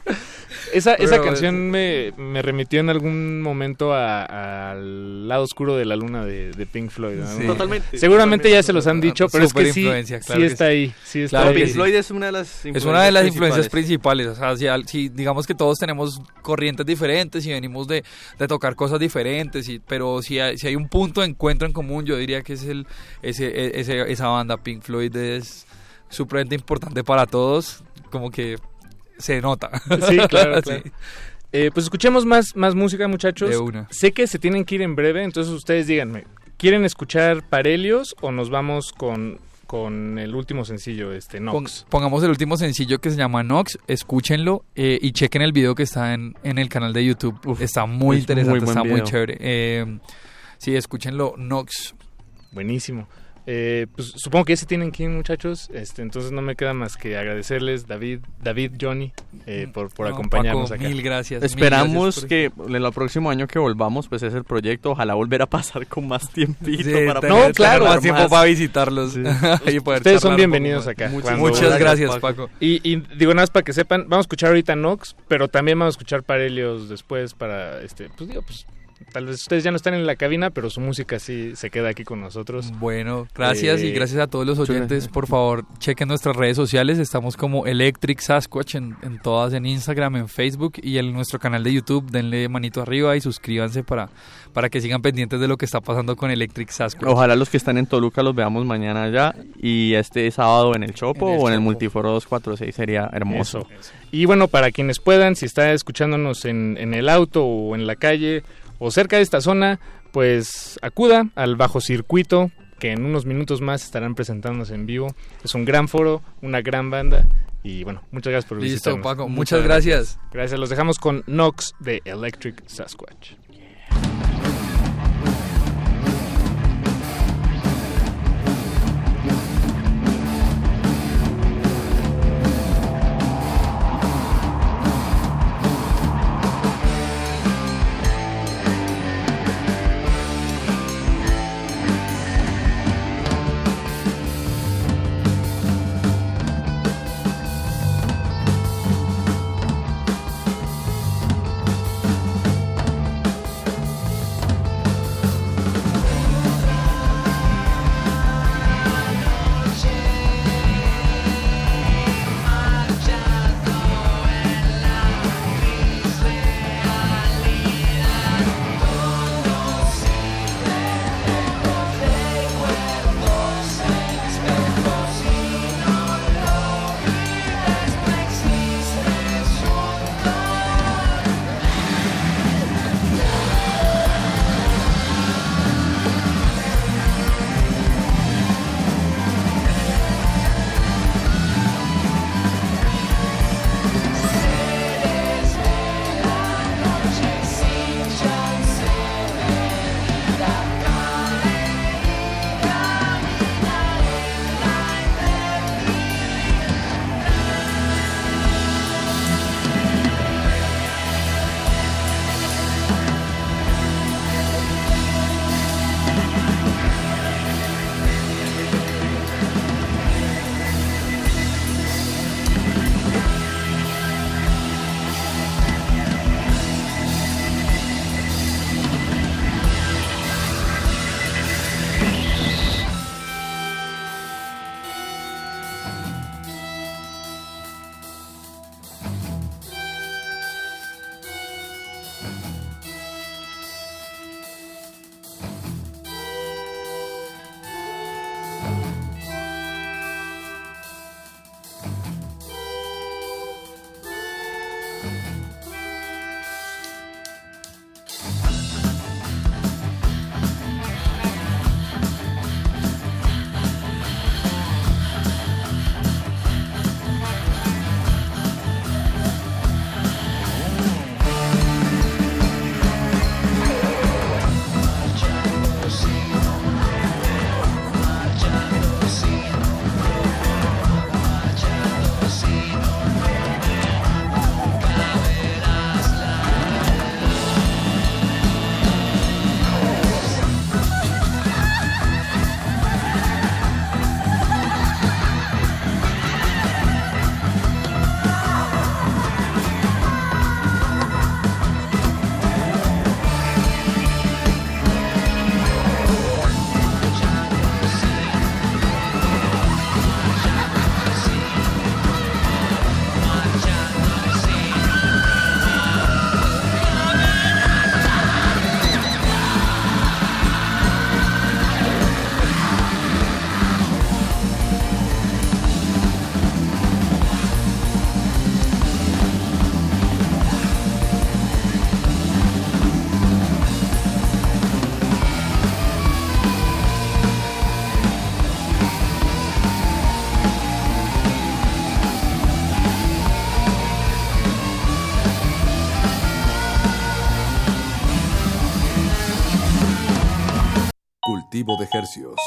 Speaker 19: Esa, esa canción me, me remitió en algún momento a- al lado oscuro de la luna de, de Pink Floyd. ¿no?
Speaker 20: Sí. Totalmente,
Speaker 19: Seguramente ya se los han dicho, pero es que sí,
Speaker 21: influencia, claro
Speaker 19: sí
Speaker 21: que
Speaker 19: está
Speaker 21: sí.
Speaker 19: ahí. Sí está
Speaker 21: Claro
Speaker 19: ahí.
Speaker 20: Pink. Floyd es una de las
Speaker 21: Es una de las influencias
Speaker 20: principales.
Speaker 21: principales. O sea, si, digamos que todos tenemos corrientes diferentes y venimos de, de tocar cosas diferentes, y, pero si hay, si hay un punto de encuentro en común, yo diría que es el ese, e- ese- esa banda Pink Floyd es supremamente importante para todos, como que se nota.
Speaker 19: Sí, claro,
Speaker 21: Sí.
Speaker 19: Eh, pues escuchemos más, más música, muchachos.
Speaker 21: De una.
Speaker 19: Sé que se tienen que ir en breve, entonces ustedes díganme, ¿quieren escuchar Parelios o nos vamos con, con el último sencillo, este, Nox?
Speaker 21: pongamos el último sencillo que se llama Nox, escúchenlo eh, y chequen el video que está en, en el canal de YouTube. está muy
Speaker 20: es
Speaker 21: interesante,
Speaker 20: muy
Speaker 21: está muy chévere. Eh, sí, escúchenlo, Nox.
Speaker 19: Buenísimo. Eh, pues supongo que ese tienen que ir, muchachos. Este, entonces no me queda más que agradecerles, David, David, Johnny, eh, por, por
Speaker 21: No,
Speaker 19: acompañarnos
Speaker 21: Paco,
Speaker 19: acá.
Speaker 21: mil gracias. mil
Speaker 20: Esperamos
Speaker 21: gracias
Speaker 20: que en el próximo año que volvamos, pues es el proyecto. Ojalá volver a pasar con más tiempito
Speaker 21: Sí,
Speaker 20: para poder
Speaker 21: tener
Speaker 20: charlar
Speaker 21: más tiempo para visitarlos.
Speaker 20: Sí.
Speaker 21: Y poder
Speaker 19: Ustedes son bienvenidos acá. cuando-
Speaker 21: Muchas gracias, Paco.
Speaker 19: Y, y digo nada más para que sepan, vamos a escuchar ahorita Nox, pero también vamos a escuchar Parelios después para, este, pues digo, pues tal vez ustedes ya no están en la cabina, pero su música sí se queda aquí con nosotros.
Speaker 21: Bueno, gracias y
Speaker 19: Eh,
Speaker 21: gracias a todos los oyentes. Por favor, chequen nuestras redes sociales. Estamos como Electric Sasquatch en, en todas, en Instagram, en Facebook y en nuestro canal de YouTube. Denle manito arriba y suscríbanse para, para que sigan pendientes de lo que está pasando con Electric Sasquatch.
Speaker 20: Ojalá los que están en Toluca los veamos mañana allá y este sábado en el Chopo
Speaker 19: En el
Speaker 20: o en el
Speaker 19: Chopo.
Speaker 20: Multiforo 246 sería hermoso.
Speaker 19: Eso. Y bueno, para quienes puedan, si está escuchándonos en, en el auto o en la calle o cerca de esta zona, pues acuda al bajo circuito que en unos minutos más estarán presentándose en vivo. Es un gran foro, una gran banda y bueno, muchas gracias por
Speaker 21: Listo,
Speaker 19: visitarnos.
Speaker 21: Paco, muchas gracias.
Speaker 19: Gracias, los dejamos con Nox de Electric Sasquatch.
Speaker 18: De hercios.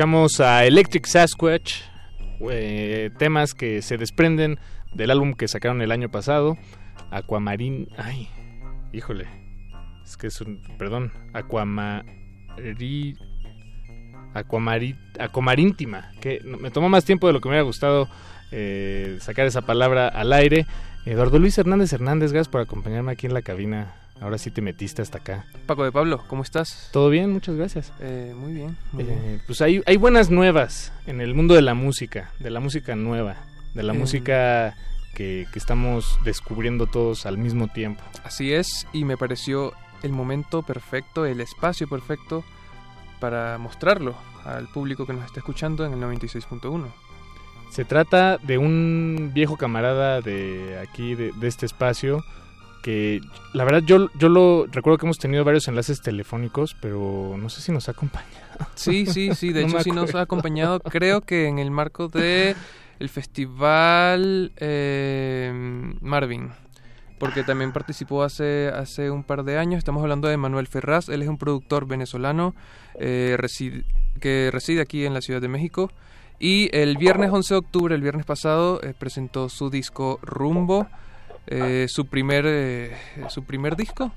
Speaker 19: Escuchamos a Electric Sasquatch, eh, temas que se desprenden del álbum que sacaron el año pasado, Aquamarín... Ay, híjole, es que es un... Perdón, Aquamari... Aquamari... Aquamaríntima, que me tomó más tiempo de lo que me hubiera gustado eh, sacar esa palabra al aire. Eduardo Luis Hernández Hernández, gracias por acompañarme aquí en la cabina. Ahora sí te metiste hasta acá.
Speaker 23: Paco de Pablo, ¿cómo estás?
Speaker 19: Todo bien, muchas gracias.
Speaker 23: Eh, muy bien. Muy
Speaker 19: Eh,
Speaker 23: bien.
Speaker 19: pues hay, hay buenas nuevas en el mundo de la música, de la música nueva, de la
Speaker 23: Eh.
Speaker 19: música que, que estamos descubriendo todos al mismo tiempo.
Speaker 23: Así es, y me pareció el momento perfecto, el espacio perfecto para mostrarlo al público que nos está escuchando en el 96.1.
Speaker 19: Se trata de un viejo camarada de aquí, de, de este espacio, que la verdad yo, yo lo recuerdo que hemos tenido varios enlaces telefónicos, pero no sé si nos ha acompañado.
Speaker 23: Sí, sí, sí, de
Speaker 19: No
Speaker 23: hecho sí nos ha acompañado, creo que en el marco de el festival eh, Marvin, porque también participó hace, hace un par de años, estamos hablando de Manuel Ferraz, él es un productor venezolano eh, reside- que reside aquí en la Ciudad de México, y el viernes 11 de octubre, el viernes pasado, eh, presentó su disco Rumbo, eh, su primer eh, su primer disco.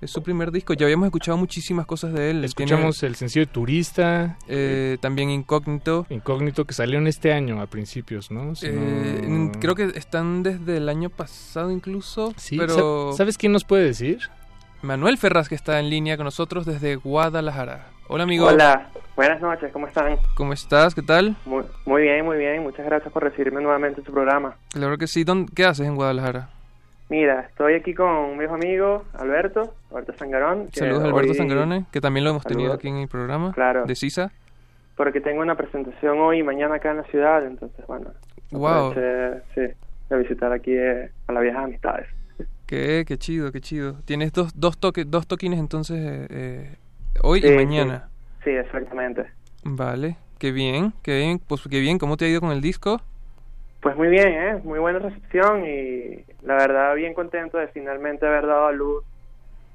Speaker 23: Es su primer disco. Ya habíamos escuchado muchísimas cosas de él. Tiene-
Speaker 19: Escuchamos el sencillo de Turista,
Speaker 23: eh, también Incógnito.
Speaker 19: Incógnito, que salieron este año a principios, ¿no? Si
Speaker 23: Eh,
Speaker 19: no-
Speaker 23: Creo que están desde el año pasado incluso.
Speaker 19: Sí,
Speaker 23: pero
Speaker 19: ¿sab- ¿Sabes quién nos puede decir?
Speaker 23: Manuel Ferraz que está en línea con nosotros desde Guadalajara. Hola amigo.
Speaker 24: Hola, buenas noches, ¿cómo están?
Speaker 23: ¿Cómo estás? ¿Qué tal?
Speaker 24: Muy, muy bien, muy bien, muchas gracias por recibirme nuevamente en su programa.
Speaker 23: Claro que sí. ¿Dónde- ¿Qué haces en Guadalajara?
Speaker 24: Mira, estoy aquí con un viejo amigo, Alberto, Alberto Sangarón.
Speaker 23: Saludos a Alberto Sangarone, que también lo hemos tenido aquí en el programa.
Speaker 24: Claro.
Speaker 23: De CISA.
Speaker 24: Porque tengo una presentación hoy y mañana acá en la ciudad, entonces, bueno,
Speaker 23: Wow.
Speaker 24: sí, de visitar aquí eh, a las viejas amistades.
Speaker 23: Qué, qué chido, qué chido. Tienes dos, dos, toques, dos toquines entonces eh, eh, hoy
Speaker 24: Sí,
Speaker 23: y
Speaker 24: sí.
Speaker 23: mañana.
Speaker 24: Sí, exactamente.
Speaker 23: Vale, qué bien, qué bien. Pues qué bien, ¿cómo te ha ido con el disco?
Speaker 24: Pues muy bien, ¿eh? Muy buena recepción y la verdad bien contento de finalmente haber dado a luz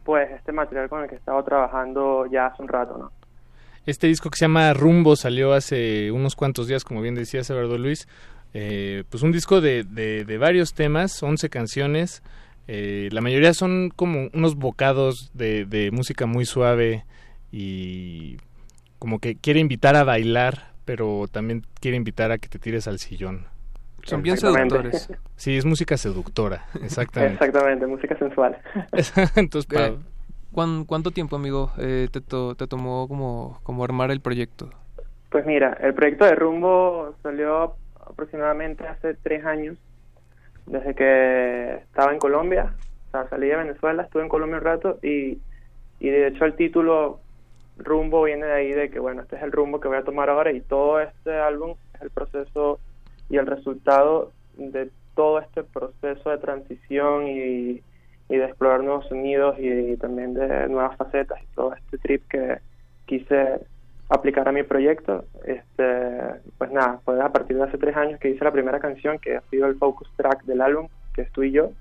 Speaker 24: pues este material con el que he estado trabajando ya hace un rato, ¿no?
Speaker 19: Este disco que se llama Rumbo salió hace unos cuantos días, como bien decía Eduardo Luis. Eh, pues un disco de, de, de varios temas, 11 canciones. Eh, la mayoría son como unos bocados de, de música muy suave y como que quiere invitar a bailar, pero también quiere invitar a que te tires al sillón.
Speaker 23: Son bien seductores.
Speaker 19: Sí, es música seductora, exactamente.
Speaker 24: Exactamente, música sensual.
Speaker 19: Entonces, para-
Speaker 23: Eh, ¿cuán- ¿Cuánto tiempo, amigo, eh, te, to- te tomó como, como armar el proyecto?
Speaker 24: Pues mira, el proyecto de Rumbo salió aproximadamente hace tres años, desde que estaba en Colombia, o sea, salí de Venezuela, estuve en Colombia un rato y, y de hecho el título Rumbo viene de ahí de que bueno, este es el rumbo que voy a tomar ahora y todo este álbum es el proceso y el resultado de todo este proceso de transición y, de explorar nuevos sonidos y, también de nuevas facetas y todo este trip que quise aplicar a mi proyecto. Este, pues nada, fue a partir de hace tres años que hice la primera canción que ha sido el focus track del álbum, que es tú y yo,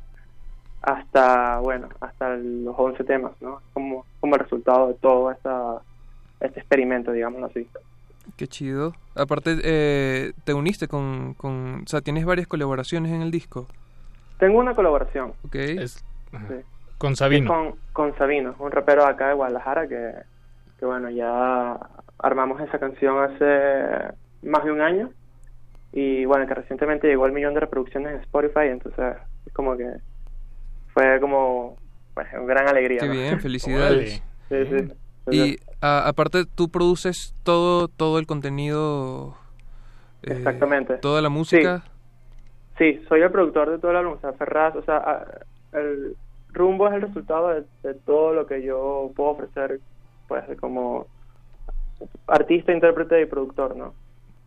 Speaker 24: hasta, bueno, hasta los 11 temas, ¿no? Como, como el resultado de todo esta, este experimento, digámoslo así.
Speaker 23: Qué chido. Aparte, eh, te uniste con, con... O sea, tienes varias colaboraciones en el disco.
Speaker 24: Tengo una colaboración.
Speaker 23: Ok.
Speaker 24: Sí.
Speaker 19: Con Sabino.
Speaker 24: Con, con Sabino, un rapero acá de Guadalajara que, que, bueno, ya armamos esa canción hace más de un año y bueno, que recientemente llegó al millón de reproducciones en Spotify, entonces es como que fue como pues, una gran alegría.
Speaker 23: Qué
Speaker 24: ¿no?
Speaker 23: bien, felicidades.
Speaker 24: Sí, sí.
Speaker 23: Y a- aparte, tú produces todo, todo el contenido... eh,
Speaker 24: Exactamente.
Speaker 23: Toda la música.
Speaker 24: Sí, soy el productor de todo el álbum, o sea, Ferraz, o sea, a- el rumbo es el resultado de, de todo lo que yo puedo ofrecer, pues, como artista, intérprete y productor, ¿no?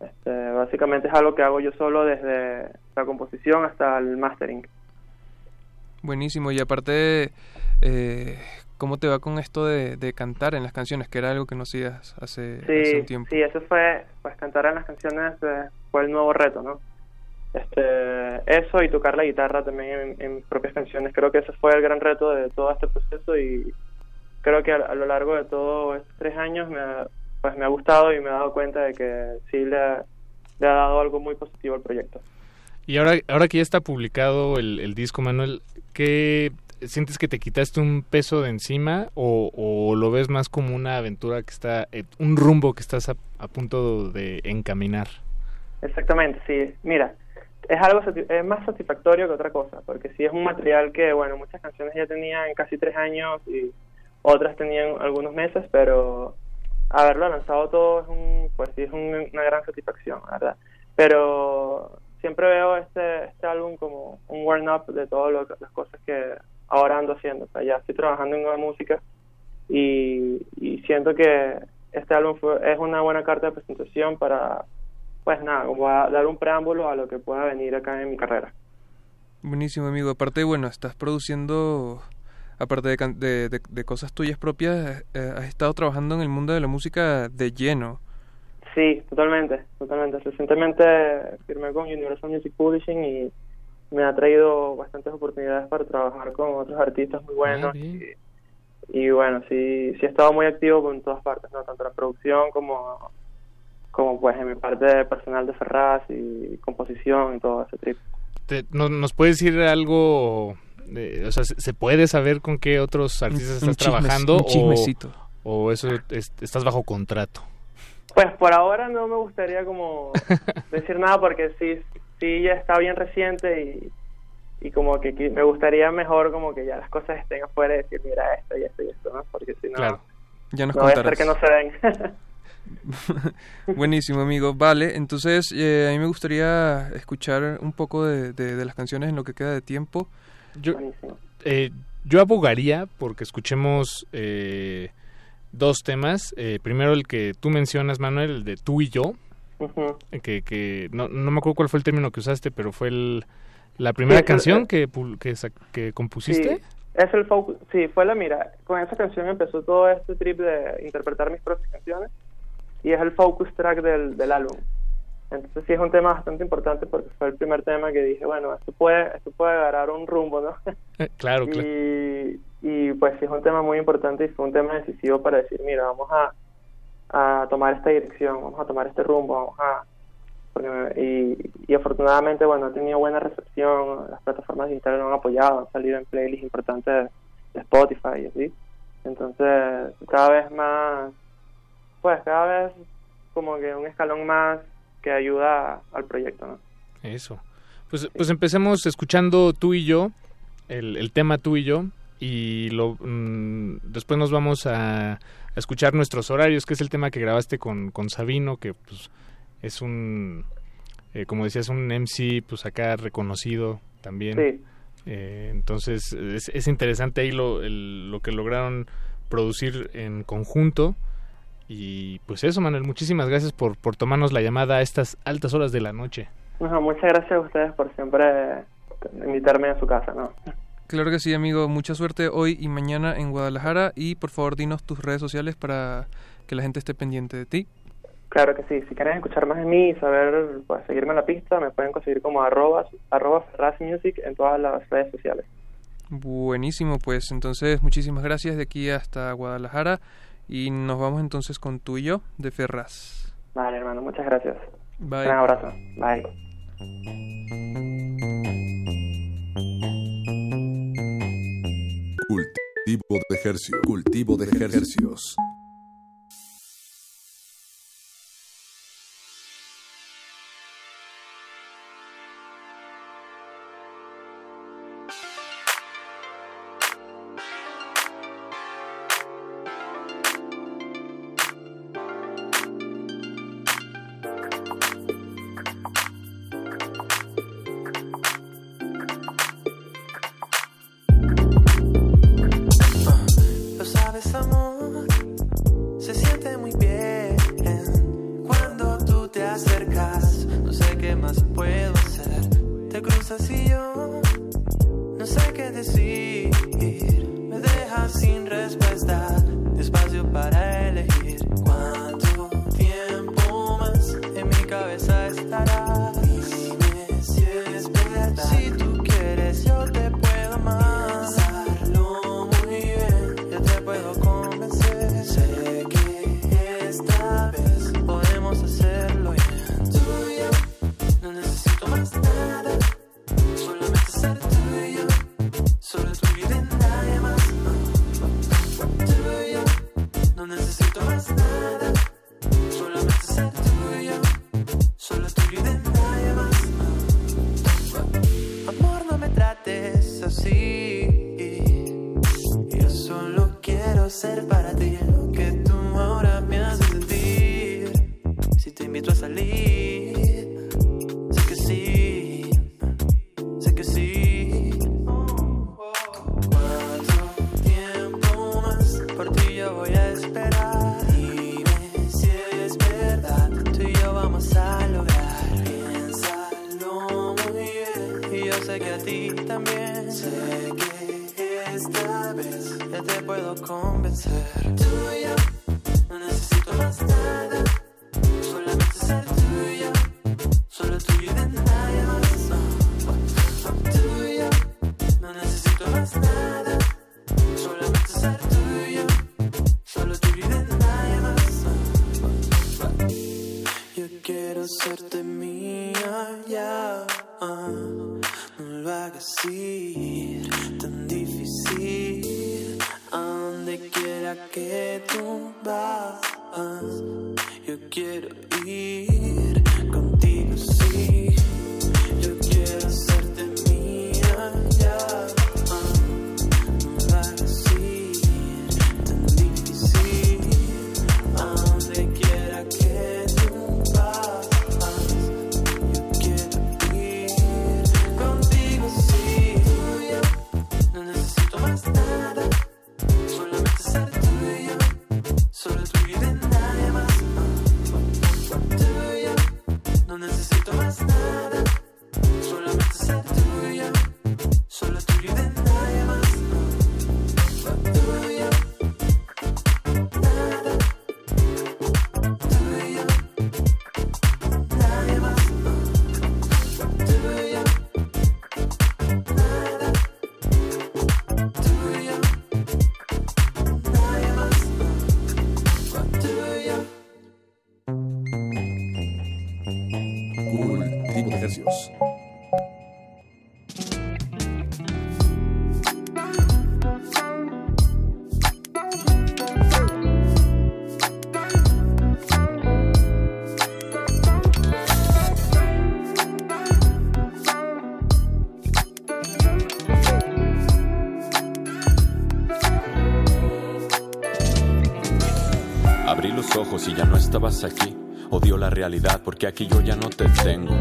Speaker 24: Este, básicamente es algo que hago yo solo desde la composición hasta el mastering.
Speaker 23: Buenísimo. Y aparte, eh, ¿cómo te va con esto de, de cantar en las canciones? Que era algo que no hacías hace, hace
Speaker 24: Sí,
Speaker 23: un tiempo.
Speaker 24: sí, eso fue, pues cantar en las canciones eh, fue el nuevo reto, ¿no? este eso y tocar la guitarra también en, en mis propias canciones. Creo que ese fue el gran reto de todo este proceso y creo que a, a lo largo de todos estos tres años me ha, pues me ha gustado y me he dado cuenta de que sí le ha, le ha dado algo muy positivo al proyecto.
Speaker 19: Y ahora, ahora que ya está publicado el, el disco, Manuel, ¿qué sientes que te quitaste un peso de encima o, lo ves más como una aventura que está, eh, un rumbo que estás a, punto de encaminar?
Speaker 24: Exactamente, sí. Mira, es algo es más satisfactorio que otra cosa, porque sí es un material que, bueno, muchas canciones ya tenían casi tres años y otras tenían algunos meses, pero haberlo lanzado todo es un, pues sí es un- una gran satisfacción, ¿verdad? Pero siempre veo este, este álbum como un warm up de todas las cosas que ahora ando haciendo. O sea, ya estoy trabajando en nueva música y, y siento que este álbum fue, es una buena carta de presentación para, pues nada, como a dar un preámbulo a lo que pueda venir acá en mi carrera.
Speaker 23: Buenísimo, amigo. Aparte, bueno, estás produciendo, aparte de, de, de- de cosas tuyas propias, eh, has estado trabajando en el mundo de la música de lleno.
Speaker 24: Sí, totalmente, totalmente. Recientemente firmé con Universal Music Publishing y me ha traído bastantes oportunidades para trabajar con otros artistas muy buenos. y, y bueno, sí, sí he estado muy activo en todas partes, ¿no? Tanto en la producción como, como pues en mi parte personal de Ferraz y composición y todo ese trip.
Speaker 19: Te- no- ¿Nos puedes decir algo? o sea, ¿se, puede saber con qué otros artistas
Speaker 23: Un-
Speaker 19: estás
Speaker 23: chismes-
Speaker 19: trabajando?
Speaker 23: un
Speaker 19: o-
Speaker 23: chismecito.
Speaker 19: O, eso es- estás bajo contrato?
Speaker 24: Pues por ahora no me gustaría como decir nada porque sí, sí ya está bien reciente y, y como que me gustaría mejor como que ya las cosas estén afuera y decir mira esto y esto y esto, ¿no? Porque si no,
Speaker 23: Claro. Ya nos
Speaker 24: no voy a hacer que no se ven.
Speaker 23: Buenísimo, amigo. Vale, entonces eh, a mí me gustaría escuchar un poco de, de- de las canciones en lo que queda de tiempo.
Speaker 19: Yo, eh, yo abogaría porque escuchemos eh, dos temas. Eh, primero el que tú mencionas, Manuel, el de tú y yo. Eh, Que, que no, no me acuerdo cuál fue el término que usaste, pero fue el, la primera
Speaker 24: el-
Speaker 19: canción que, que, que compusiste.
Speaker 24: Sí, es el focus, sí, fue la mira. Con esa canción empezó todo este trip de interpretar mis propias canciones y es el focus track del, del álbum. Entonces sí es un tema bastante importante porque fue el primer tema que dije, bueno, esto puede, esto puede agarrar un rumbo, ¿no?
Speaker 19: Eh, claro, claro.
Speaker 24: y, y pues sí es un tema muy importante y fue un tema decisivo para decir, mira, vamos a, a tomar esta dirección, vamos a tomar este rumbo, vamos a... porque y, y afortunadamente, bueno, ha tenido buena recepción, las plataformas digitales lo han apoyado, han salido en playlists importantes de Spotify y así. Entonces, cada vez más, pues cada vez como que un escalón más que ayuda al proyecto, ¿no?
Speaker 19: Eso. Pues, pues empecemos escuchando tú y yo, el, el tema tú y yo, y lo, mm, después nos vamos a, a escuchar nuestros horarios, que es el tema que grabaste con, con Sabino, que pues es un, eh, como decías, un MC pues acá reconocido también.
Speaker 24: Sí.
Speaker 19: Eh, entonces es, es interesante ahí lo, el- lo que lograron producir en conjunto. Y pues eso, Manuel, muchísimas gracias por, por tomarnos la llamada a estas altas horas de la noche.
Speaker 24: Bueno, muchas gracias a ustedes por siempre invitarme a su casa, ¿no?
Speaker 23: Claro que sí, amigo. Mucha suerte hoy y mañana en Guadalajara y por favor dinos tus redes sociales para que la gente esté pendiente de ti.
Speaker 24: Claro que sí, si quieren escuchar más de mí y saber, pues seguirme en la pista, me pueden conseguir como arroba, arroba Music en todas las redes sociales.
Speaker 23: Buenísimo, pues entonces muchísimas gracias de aquí hasta Guadalajara y nos vamos entonces con tú y yo de Ferraz.
Speaker 24: Vale, hermano, muchas gracias.
Speaker 23: Bye.
Speaker 24: Un abrazo. Bye.
Speaker 25: Cultivo de ejercicio. Cultivo de ejercicios.
Speaker 26: La realidad porque aquí yo ya no te tengo.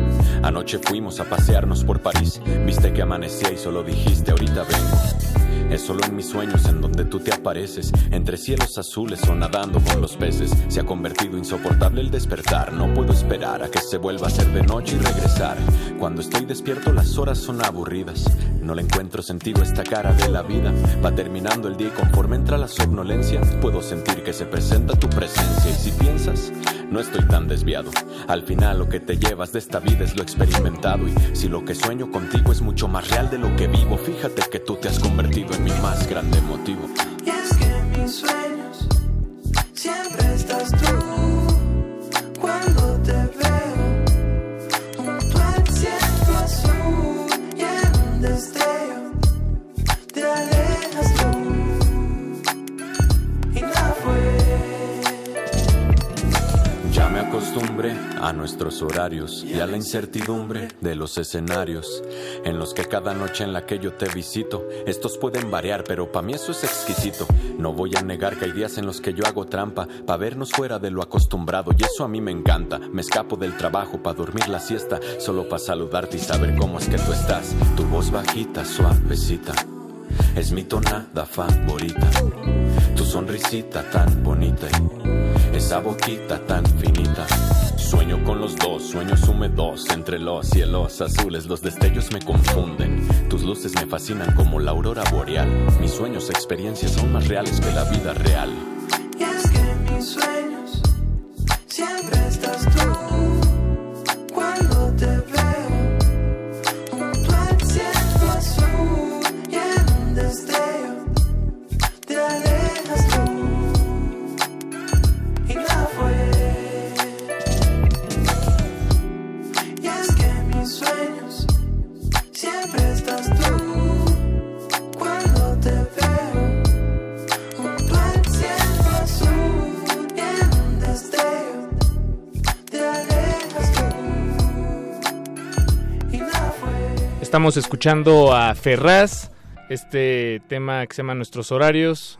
Speaker 26: Anoche fuimos a pasearnos por París. Viste que amanecía y solo dijiste ahorita vengo. Es solo en mis sueños en donde tú te apareces, entre cielos azules o nadando con los peces. Se ha convertido insoportable el despertar, no puedo esperar a que se vuelva a ser de noche y regresar. Cuando estoy despierto las horas son aburridas, no le encuentro sentido esta cara de la vida. Va terminando el día y conforme entra la somnolencia, puedo sentir que se presenta tu presencia. Y si piensas, no estoy tan desviado. Al final lo que te llevas de esta vida es lo experimentado y si lo que sueño contigo es mucho más real de lo que vivo, fíjate que tú te has convertido en mi más grande motivo. Me acostumbré a nuestros horarios y a la incertidumbre de los escenarios en los que cada noche en la que yo te visito, estos pueden variar, pero para mí eso es exquisito. No voy a negar que hay días en los que yo hago trampa para vernos fuera de lo acostumbrado y eso a mí me encanta. Me escapo del trabajo para dormir la siesta, solo para saludarte y saber cómo es que tú estás. Tu voz bajita, suavecita, es mi tonada favorita. Tu sonrisita tan bonita esa boquita tan finita. Sueño con los dos, sueños húmedos entre los cielos azules. Los destellos me confunden. Tus luces me fascinan como la aurora boreal. Mis sueños, experiencias son más reales que la vida real.
Speaker 25: Y es que mis sueños siempre estás tú.
Speaker 19: Estamos escuchando a Ferraz, este tema que se llama Nuestros Horarios,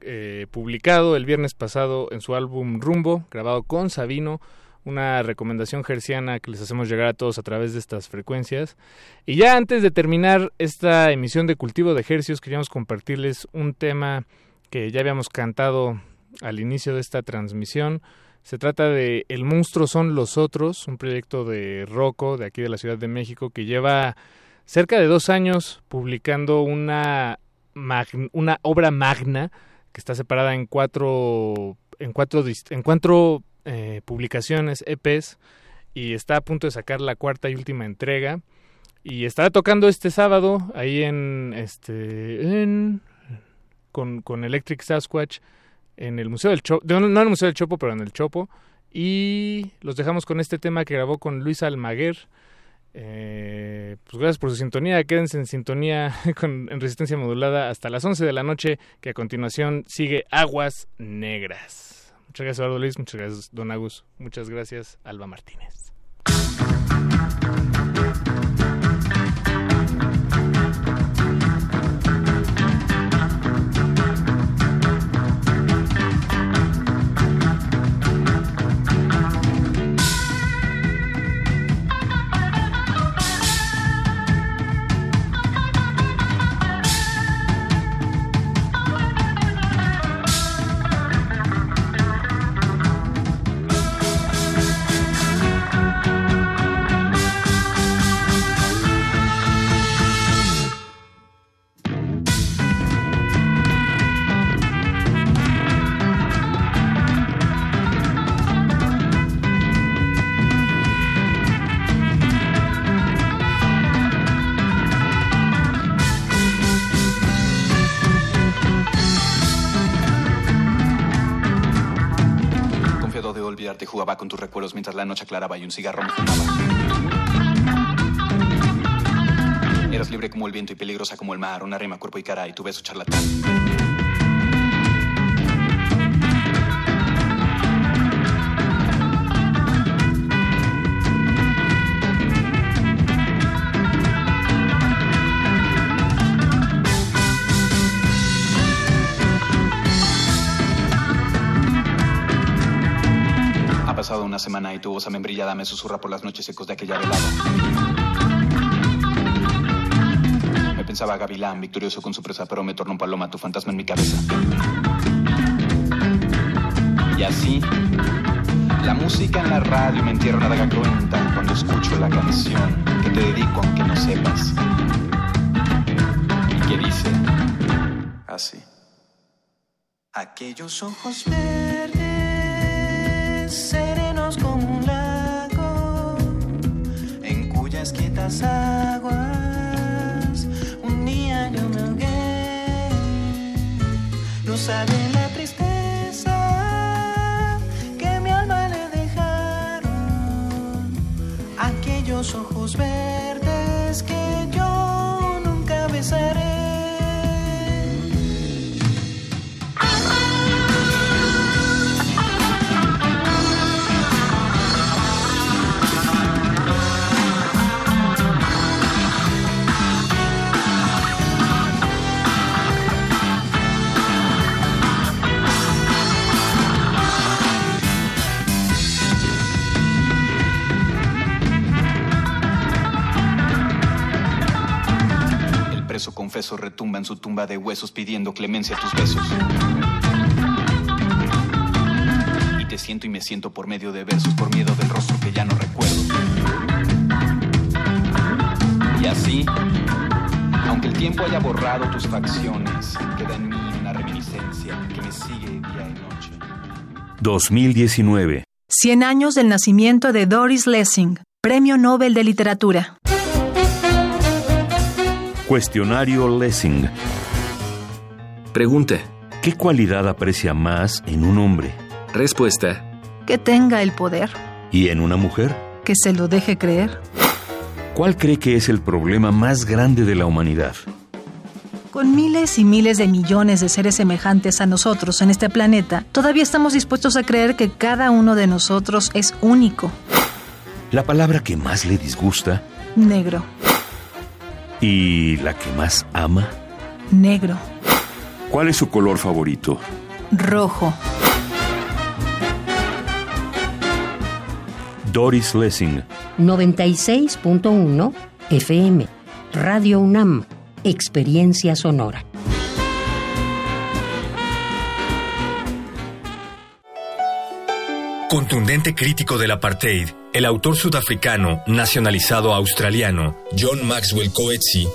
Speaker 19: eh, publicado el viernes pasado en su álbum Rumbo, grabado con Sabino, una recomendación gerciana que les hacemos llegar a todos a través de estas frecuencias. Y ya antes de terminar esta emisión de Cultivo de Hercios, queríamos compartirles un tema que ya habíamos cantado al inicio de esta transmisión. Se trata de El monstruo son los otros, un proyecto de Rocco de aquí de la Ciudad de México que lleva cerca de dos años publicando una, una obra magna que está separada en cuatro, en cuatro, en eh, publicaciones, EPs, y está a punto de sacar la cuarta y última entrega. Y estará tocando este sábado ahí en este en, con, con Electric Sasquatch en el Museo del Chopo, no, en el Museo del Chopo, pero en el Chopo. Y los dejamos con este tema que grabó con Luis Almaguer. Eh, pues gracias por su sintonía. Quédense en sintonía con, en resistencia modulada hasta las 11 de la noche, que a continuación sigue Aguas Negras. Muchas gracias, Eduardo Luis. Muchas gracias, Don Agus. Muchas gracias, Alba Martínez.
Speaker 27: La noche aclaraba y un cigarro me fumaba. Eras libre como el viento y peligrosa como el mar, una rima, cuerpo y cara y tu beso charlatán. Pasado una semana y tu voz amembrillada me susurra por las noches ecos de aquella velada. Me pensaba gavilán, victorioso con su presa, pero me tornó paloma tu fantasma en mi cabeza. Y así, la música en la radio me entierra una daga cruenta cuando escucho la canción que te dedico aunque no sepas. Y que dice así. Aquellos ojos verdes, como un lago, en cuyas quietas aguas un día yo me ahogué. No sabe la confeso retumba en su tumba de huesos pidiendo clemencia a tus besos. Y te siento y me siento por medio de versos, por miedo del rostro que ya no recuerdo. Y así, aunque el tiempo haya borrado tus facciones, queda en mí una reminiscencia que me sigue día y noche.
Speaker 2: 2019.
Speaker 16: 100 años del nacimiento de Doris Lessing, Premio Nobel de Literatura.
Speaker 2: Cuestionario Lessing.
Speaker 28: Pregunta.
Speaker 2: ¿Qué cualidad aprecia más en un hombre?
Speaker 28: Respuesta.
Speaker 16: Que tenga el poder,
Speaker 2: ¿Y en una mujer?
Speaker 16: que se lo deje creer.
Speaker 2: ¿Cuál cree que es el problema más grande de la humanidad?
Speaker 16: Con miles y miles de millones de seres semejantes a nosotros en este planeta, todavía estamos dispuestos a creer que cada uno de nosotros es único,
Speaker 2: La palabra que más le disgusta
Speaker 16: negro,
Speaker 2: y la que más ama.
Speaker 16: negro,
Speaker 2: ¿Cuál es su color favorito?
Speaker 16: rojo.
Speaker 2: Doris Lessing.
Speaker 15: 96.1 FM. Radio UNAM. Experiencia sonora.
Speaker 28: Contundente crítico del apartheid, el autor sudafricano nacionalizado australiano John Maxwell Coetzee,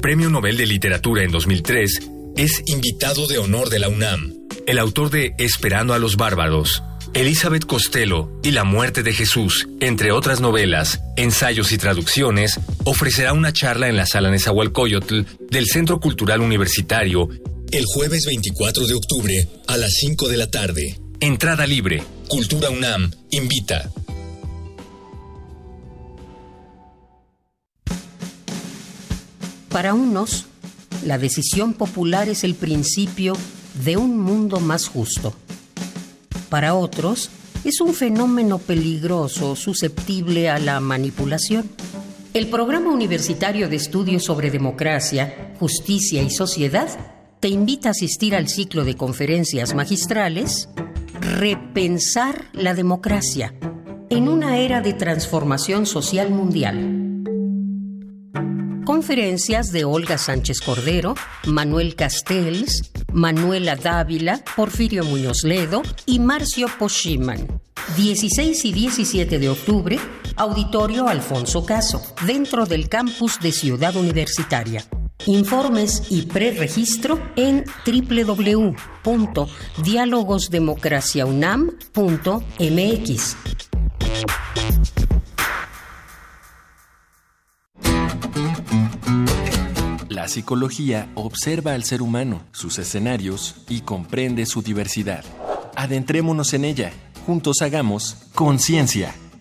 Speaker 28: Premio Nobel de Literatura en 2003, es invitado de honor de la UNAM. El autor de Esperando a los Bárbaros, Elizabeth Costello y La muerte de Jesús, entre otras novelas, ensayos y traducciones, ofrecerá una charla en la sala Nezahualcóyotl del Centro Cultural Universitario el jueves 24 de octubre a las 5 de la tarde. Entrada libre. Cultura UNAM invita.
Speaker 15: Para unos, la decisión popular es el principio de un mundo más justo. Para otros, es un fenómeno peligroso susceptible a la manipulación. El Programa Universitario de Estudios sobre Democracia, Justicia y Sociedad te invita a asistir al ciclo de conferencias magistrales Repensar la democracia en una era de transformación social mundial. Conferencias de Olga Sánchez Cordero, Manuel Castells, Manuela Dávila, Porfirio Muñoz Ledo y Marcio Poshiman. 16 y 17 de octubre, Auditorio Alfonso Caso, dentro del campus de Ciudad Universitaria. Informes y preregistro en www.dialogosdemocraciaunam.mx.
Speaker 29: La psicología observa al ser humano, sus escenarios y comprende su diversidad. Adentrémonos en ella. Juntos hagamos conciencia,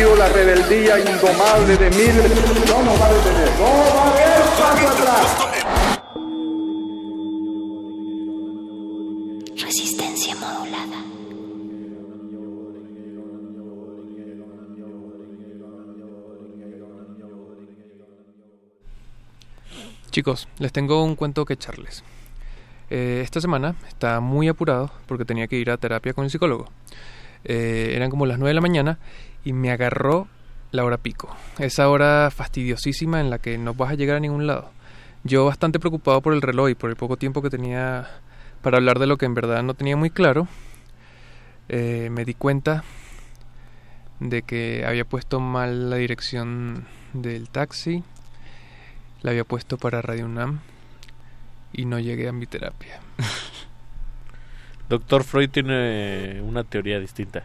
Speaker 30: Sido la rebeldía indomable de miles. No nos va a detener. No va a haber paso atrás.
Speaker 31: Resistencia modulada.
Speaker 23: Chicos, les tengo un cuento que echarles. Eh, esta semana estaba muy apurado porque tenía que ir a terapia con el psicólogo. Eh, eran como las 9 de la mañana y me agarró la hora pico. Esa hora fastidiosísima en la que no vas a llegar a ningún lado. Yo bastante preocupado por el reloj y por el poco tiempo que tenía para hablar de lo que en verdad no tenía muy claro, eh, me di cuenta de que había puesto mal la dirección del taxi, la había puesto para Radio UNAM y no llegué a mi terapia.
Speaker 20: Doctor Freud tiene una teoría distinta.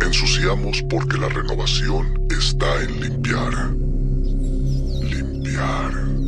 Speaker 32: Ensuciamos porque la renovación está en limpiar. Limpiar.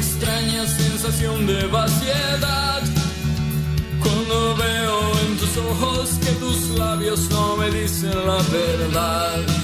Speaker 33: Extraña sensación de vaciedad. Cuando veo en tus ojos que tus labios no me dicen la verdad.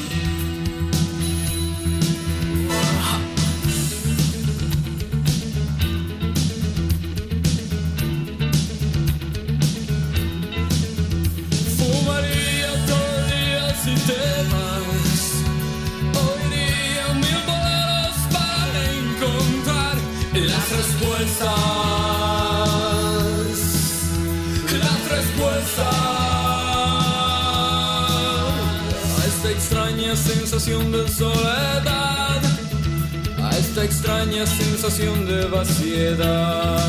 Speaker 33: Sensación de soledad. A esta extraña sensación de vaciedad.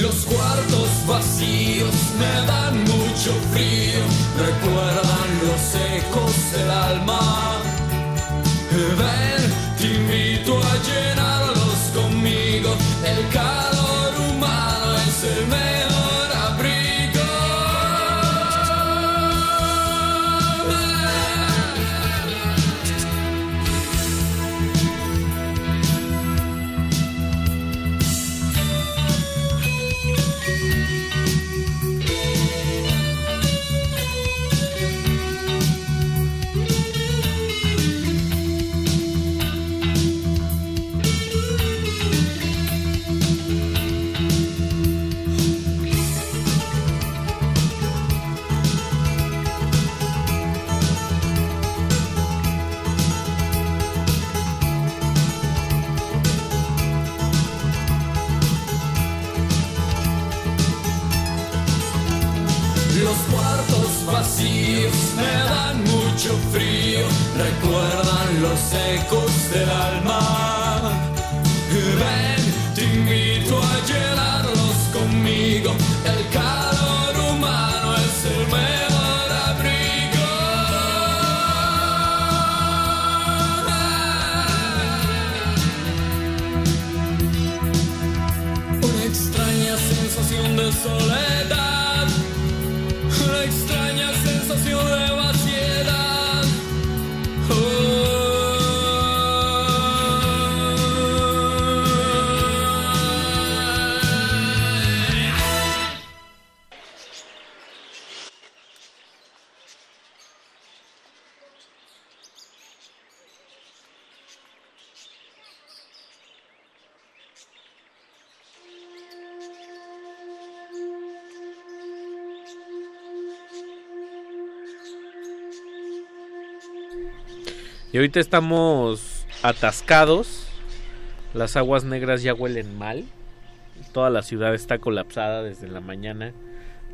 Speaker 33: Los cuartos vacíos me dan mucho frío, recuerdan los
Speaker 34: ahorita estamos atascados. Las aguas negras ya huelen mal. Toda la ciudad está colapsada desde la mañana.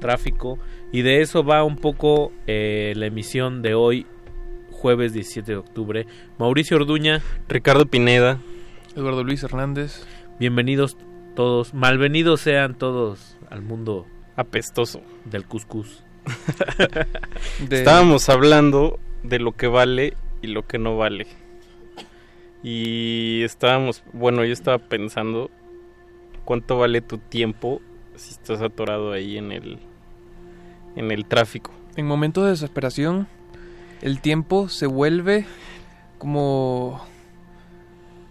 Speaker 34: Tráfico. Y de eso va un poco eh, la emisión de hoy, jueves 17 de octubre. Mauricio Orduña.
Speaker 35: Ricardo Pineda.
Speaker 23: Eduardo Luis Hernández.
Speaker 34: Bienvenidos todos. Malvenidos sean todos al mundo
Speaker 35: apestoso
Speaker 34: del cuscús.
Speaker 35: Estábamos hablando de lo que vale y lo que no vale. Y estábamos, bueno, yo estaba pensando cuánto vale tu tiempo si estás atorado ahí en el en el tráfico.
Speaker 23: En momentos de desesperación, el tiempo se vuelve como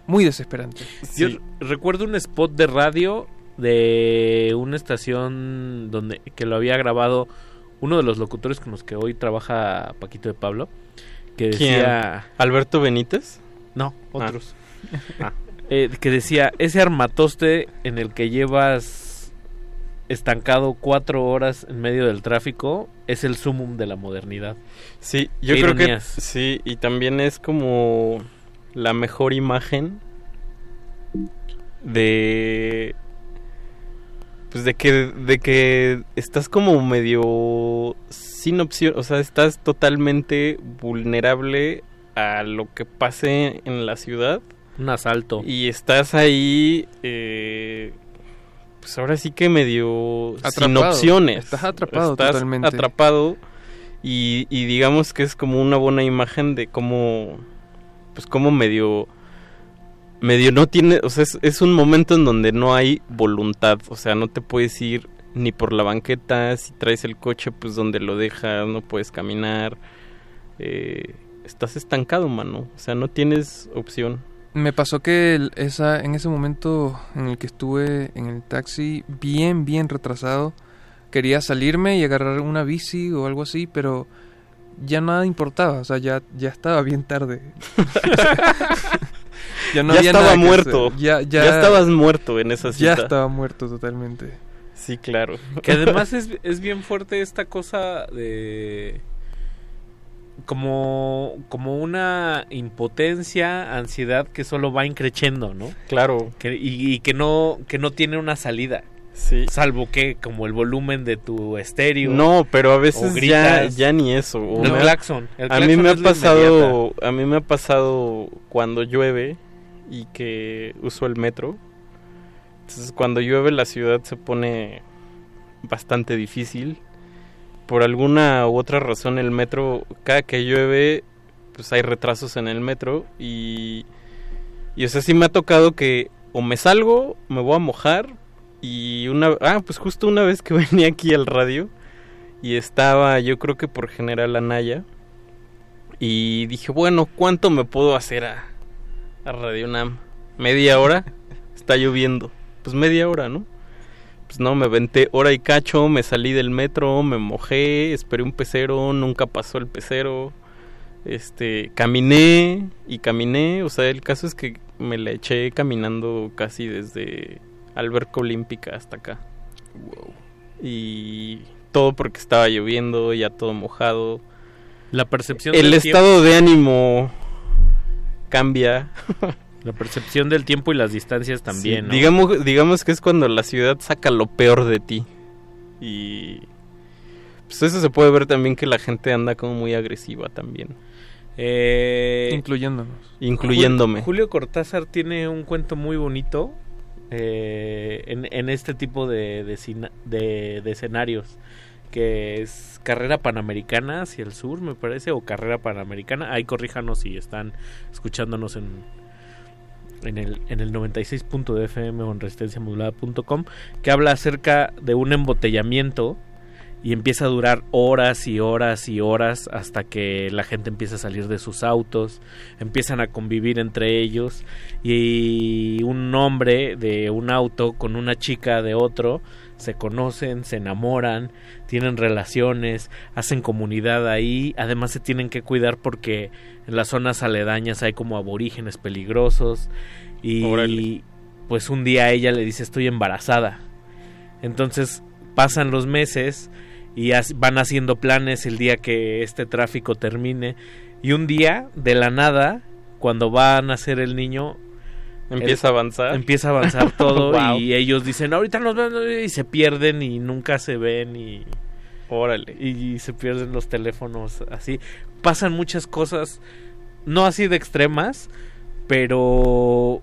Speaker 23: muy desesperante.
Speaker 34: Yo recuerdo un spot de radio de una estación donde que lo había grabado uno de los locutores con los que hoy trabaja Paquito de Pablo que decía
Speaker 35: Alberto Benítez
Speaker 34: no otros. Ah. eh, que decía ese armatoste en el que llevas estancado cuatro horas en medio del tráfico es el sumum de la modernidad
Speaker 35: sí yo creo que sí y también es como la mejor imagen de pues de que de que estás como medio sin opción, o sea, estás totalmente vulnerable a lo que pase en la ciudad.
Speaker 34: Un asalto.
Speaker 35: Y estás ahí, eh, pues ahora sí que medio
Speaker 23: atrapado.
Speaker 35: sin opciones.
Speaker 23: Estás atrapado
Speaker 35: estás
Speaker 23: totalmente.
Speaker 35: atrapado Y, y digamos que es como una buena imagen de cómo, pues cómo medio, medio no tiene, o sea, es, es un momento en donde no hay voluntad, o sea, no te puedes ir ni por la banqueta, si traes el coche, pues donde lo dejas, no puedes caminar, eh, estás estancado, mano, o sea, no tienes opción.
Speaker 23: Me pasó que el- esa, en ese momento en el que estuve en el taxi, bien, bien retrasado, quería salirme y agarrar una bici o algo así, pero ya nada importaba, o sea, ya, ya estaba bien tarde.
Speaker 35: Ya
Speaker 23: había
Speaker 35: estaba
Speaker 23: nada que
Speaker 35: muerto.
Speaker 23: Ya, ya,
Speaker 35: Ya estabas muerto en esa
Speaker 23: Ya
Speaker 35: cita.
Speaker 23: estaba muerto totalmente.
Speaker 35: Sí, claro.
Speaker 34: Que además es, es bien fuerte esta cosa de... Como, como una impotencia, ansiedad que solo va increciendo, ¿no?
Speaker 35: Claro.
Speaker 34: Que, y, y que no que no tiene una salida.
Speaker 35: Sí.
Speaker 34: Salvo que como el volumen de tu estéreo.
Speaker 35: No, pero a veces ya,
Speaker 34: gritas.
Speaker 35: ya ni eso. o
Speaker 34: El
Speaker 35: me
Speaker 34: claxon, el
Speaker 35: a mí me ha pasado, a mí me ha pasado cuando llueve y que uso el metro. Entonces cuando llueve la ciudad se pone bastante difícil. Por alguna u otra razón el metro, cada que llueve, pues hay retrasos en el metro y y o sea, sí me ha tocado que o me salgo, me voy a mojar y una ah, pues justo una vez que venía aquí al radio y estaba yo creo que por General Anaya y dije, bueno, ¿cuánto me puedo hacer a, a Radio Nam? ¿Media hora? Está lloviendo. Pues media hora, ¿no? Pues no, me venté hora y cacho, me salí del metro, me mojé, esperé un pecero, nunca pasó el pecero. Este, caminé y caminé, o sea, el caso es que me la eché caminando casi desde Alberca Olímpica hasta acá. Y todo porque estaba lloviendo, ya todo mojado.
Speaker 34: La percepción
Speaker 35: El
Speaker 34: del
Speaker 35: estado de ánimo cambia.
Speaker 34: La percepción del tiempo y las distancias también,
Speaker 35: Sí,
Speaker 34: ¿no?
Speaker 35: digamos, digamos que es cuando la ciudad saca lo peor de ti. Y pues eso se puede ver también que la gente anda como muy agresiva también.
Speaker 34: Eh,
Speaker 23: Incluyéndonos.
Speaker 35: Incluyéndome.
Speaker 34: Jul- Julio Cortázar tiene un cuento muy bonito eh, en, en este tipo de, de, de- de escenarios, que es carrera panamericana hacia el sur, me parece, o carrera panamericana. Ahí corríjanos si están escuchándonos en, en el, en el 96 punto de FM o en resistenciamodulada.com, que habla acerca de un embotellamiento y empieza a durar horas y horas y horas hasta que la gente empieza a salir de sus autos, empiezan a convivir entre ellos y un hombre de un auto con una chica de otro se conocen, se enamoran, tienen relaciones, hacen comunidad ahí, además se tienen que cuidar porque en las zonas aledañas hay como aborígenes peligrosos y
Speaker 35: Órale.
Speaker 34: pues un día ella le dice estoy embarazada. Entonces pasan los meses y van haciendo planes el día que este tráfico termine y un día de la nada cuando va a nacer el niño
Speaker 35: Empieza
Speaker 34: el-
Speaker 35: a avanzar.
Speaker 34: empieza a avanzar todo
Speaker 35: Wow.
Speaker 34: y ellos dicen ahorita nos vemos y se pierden y nunca se ven y
Speaker 35: órale
Speaker 34: y se pierden los teléfonos así pasan muchas cosas no así de extremas pero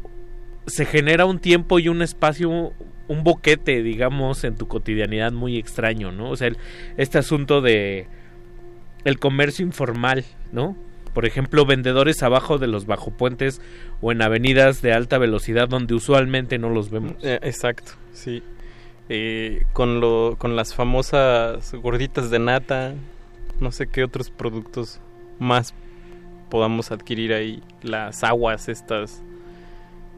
Speaker 34: se genera un tiempo y un espacio un boquete digamos en tu cotidianidad muy extraño no o sea el- este asunto de el comercio informal no por ejemplo vendedores abajo de los bajopuentes o en avenidas de alta velocidad donde usualmente no los vemos
Speaker 35: Eh, exacto, sí. Eh, con, lo, con las famosas gorditas de nata, no sé qué otros productos más podamos adquirir ahí. Las aguas estas,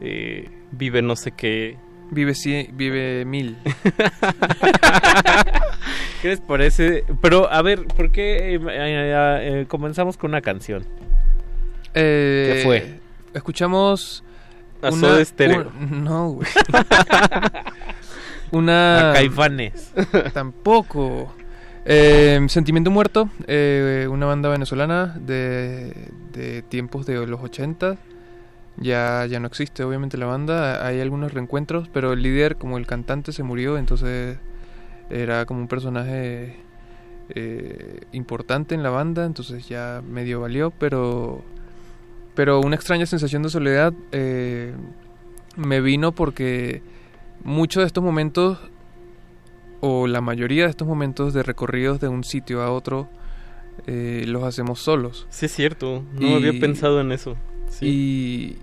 Speaker 35: eh, vive no sé qué.
Speaker 23: Vive, cien- vive mil.
Speaker 34: ¿Qué les parece? Pero, a ver, ¿por qué eh, eh, eh, comenzamos con una canción?
Speaker 23: Eh,
Speaker 34: ¿Qué fue?
Speaker 23: Escuchamos.
Speaker 35: A Soda Stereo.
Speaker 23: un- no, güey. una.
Speaker 34: A Caifanes.
Speaker 23: Tampoco. Eh, Sentimiento Muerto, eh, una banda venezolana de, de tiempos de los 80. Ya, ya no existe, obviamente, la banda. Hay algunos reencuentros, pero el líder, como el cantante, se murió, entonces era como un personaje eh, importante en la banda, entonces ya medio valió, pero, pero una extraña sensación de soledad eh, me vino porque muchos de estos momentos, o la mayoría de estos momentos de recorridos de un sitio a otro, eh, los hacemos solos.
Speaker 35: Sí, es cierto. No había pensado en eso.
Speaker 23: Y,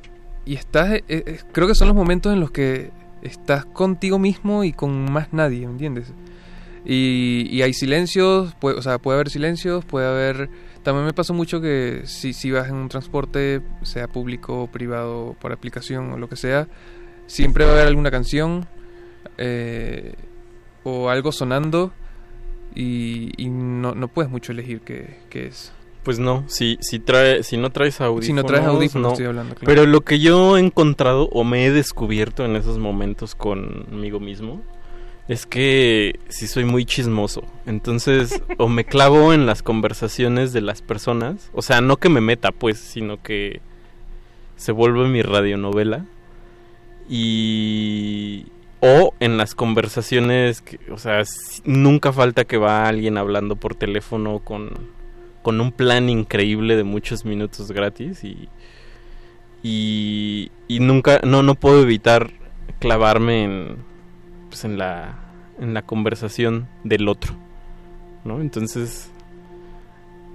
Speaker 23: y estás, eh, eh, creo que son los momentos en los que estás contigo mismo y con más nadie, ¿me entiendes? Y, y hay silencios, puede, o sea, puede haber silencios, puede haber... También me pasó mucho que si, si vas en un transporte, sea público, privado, por aplicación o lo que sea, siempre va a haber alguna canción eh, o algo sonando y, y no, no puedes mucho elegir qué, qué es.
Speaker 35: Pues no, si, si, trae, si no traes audífonos.
Speaker 23: Si no traes audífonos,
Speaker 35: no.
Speaker 23: estoy hablando, claro.
Speaker 35: Pero lo que yo he encontrado o me he descubierto en esos momentos conmigo mismo es que sí soy muy chismoso. Entonces, o me clavo en las conversaciones de las personas. O sea, no que me meta, pues, sino que se vuelve mi radionovela. Y. O en las conversaciones, que, o sea, nunca falta que va alguien hablando por teléfono con, con un plan increíble de muchos minutos gratis y, y, y nunca, no, no puedo evitar clavarme en, pues en la, en la conversación del otro, ¿no? Entonces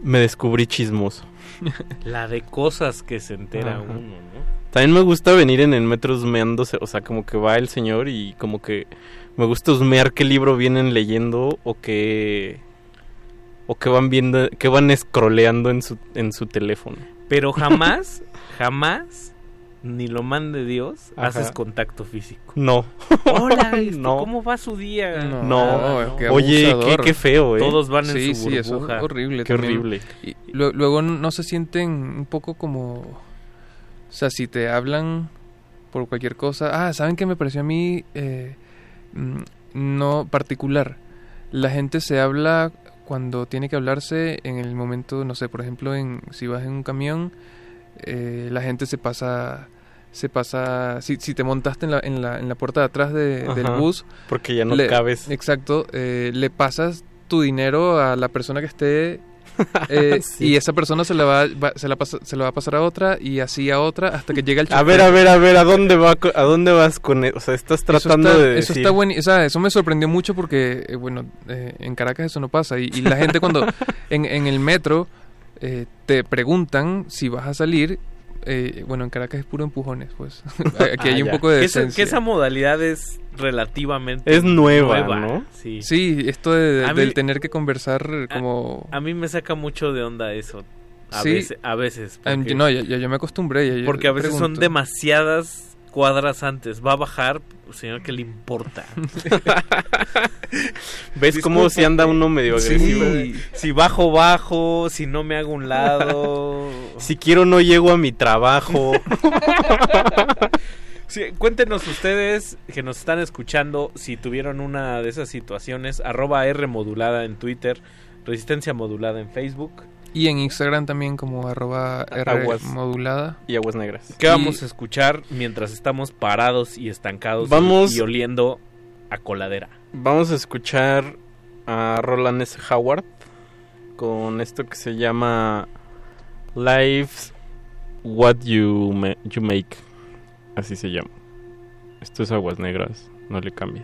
Speaker 35: me descubrí chismoso.
Speaker 34: La de cosas que se entera
Speaker 35: Ajá.
Speaker 34: uno, ¿no?
Speaker 35: También me gusta venir en el metro husmeándose, o sea, como que va el señor y como que me gusta husmear qué libro vienen leyendo o qué o que van viendo, que van scrolleando en su en su teléfono.
Speaker 34: Pero jamás, jamás, ni lo mande Dios,
Speaker 35: Ajá.
Speaker 34: haces contacto físico.
Speaker 35: No.
Speaker 34: Hola, esto,
Speaker 35: No.
Speaker 34: ¿cómo va su día?
Speaker 23: No,
Speaker 35: No,
Speaker 23: qué
Speaker 35: oye, qué, feo, ¿eh?
Speaker 34: Todos van en
Speaker 23: sí,
Speaker 34: su
Speaker 23: sí, eso
Speaker 34: burbuja.
Speaker 23: es horrible.
Speaker 35: Qué
Speaker 23: también.
Speaker 35: horrible.
Speaker 23: Y luego no se sienten un poco como... O sea, si te hablan por cualquier cosa... Ah, ¿saben qué me pareció a mí? eh, mm, no particular. La gente se habla cuando tiene que hablarse en el momento, no sé, por ejemplo, en si vas en un camión, eh, la gente se pasa... Se pasa... Si, si te montaste en la, en la, en la puerta de atrás de- del bus...
Speaker 35: porque ya no
Speaker 23: le-
Speaker 35: cabes.
Speaker 23: Exacto. eh, le pasas tu dinero a la persona que esté... eh,
Speaker 35: Sí.
Speaker 23: Y esa persona se la va, va- se la pasa- se la va a pasar a otra y así a otra hasta que llegue el
Speaker 35: A ver, a ver, a ver, ¿a dónde va a dónde vas con eso? O sea, estás tratando
Speaker 23: eso está,
Speaker 35: de
Speaker 23: eso
Speaker 35: decir
Speaker 23: está bueno, o sea, eso me sorprendió mucho porque, eh, bueno, eh, en Caracas eso no pasa y, y la gente cuando en, en el metro eh, te preguntan si vas a salir, eh, bueno, en Caracas es puro empujones, pues. Aquí
Speaker 34: Ah,
Speaker 23: hay un
Speaker 34: ya.
Speaker 23: poco de decencia.
Speaker 34: que esa modalidad es relativamente
Speaker 35: Es nueva, ¿no?
Speaker 34: Sí.
Speaker 23: Sí, esto de- de-
Speaker 34: A mí-
Speaker 23: del tener que conversar como...
Speaker 34: A mí me saca mucho de onda eso. A
Speaker 23: Sí.
Speaker 34: veces. A veces
Speaker 23: Ah,
Speaker 34: porque,
Speaker 23: no, ya, ya yo me acostumbré. ya-
Speaker 34: porque a veces son demasiadas cuadras antes. Va a bajar, señor, ¿qué le importa?
Speaker 35: ¿Ves cómo si anda uno medio
Speaker 34: Sí.
Speaker 35: agresivo?
Speaker 34: Si bajo, bajo. Si no me hago un lado.
Speaker 35: Si quiero no llego a mi trabajo.
Speaker 34: Sí, cuéntenos ustedes que nos están escuchando si tuvieron una de esas situaciones. Arroba R modulada en Twitter. Resistencia modulada en Facebook.
Speaker 23: Y en Instagram también como arroba
Speaker 35: Aguas.
Speaker 23: modulada.
Speaker 35: y aguas negras.
Speaker 34: ¿Qué vamos a escuchar mientras estamos parados y estancados y-
Speaker 35: Vamos-
Speaker 34: y, oliendo a coladera?
Speaker 35: Vamos a escuchar a Roland S. Howard con esto que se llama Life What You, Ma- you Make. Así se llama. Esto es Aguas Negras, no le cambie.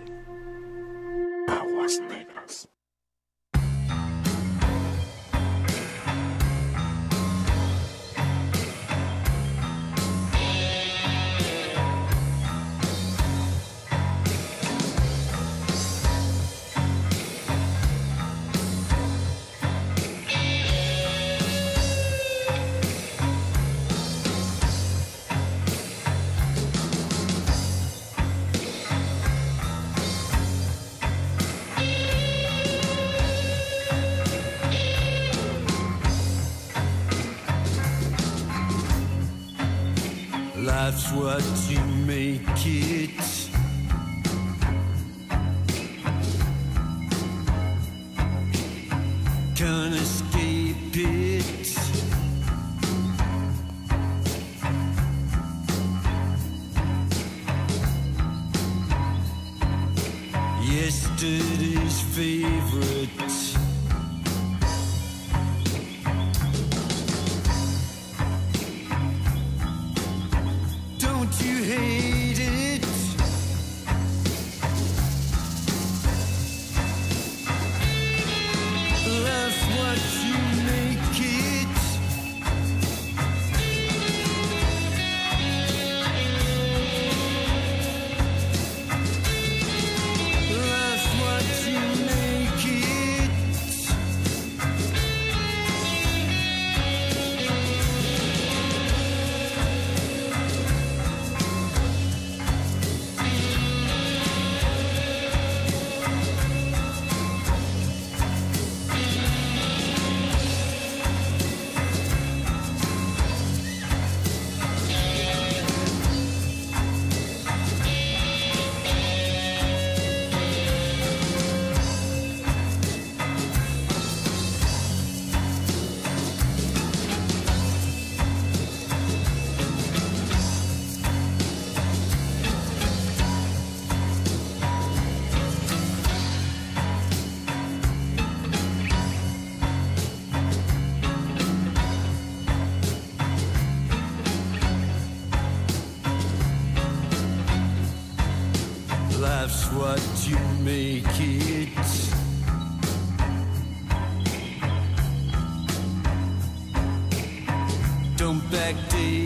Speaker 36: You make it. Don't
Speaker 37: backdate it.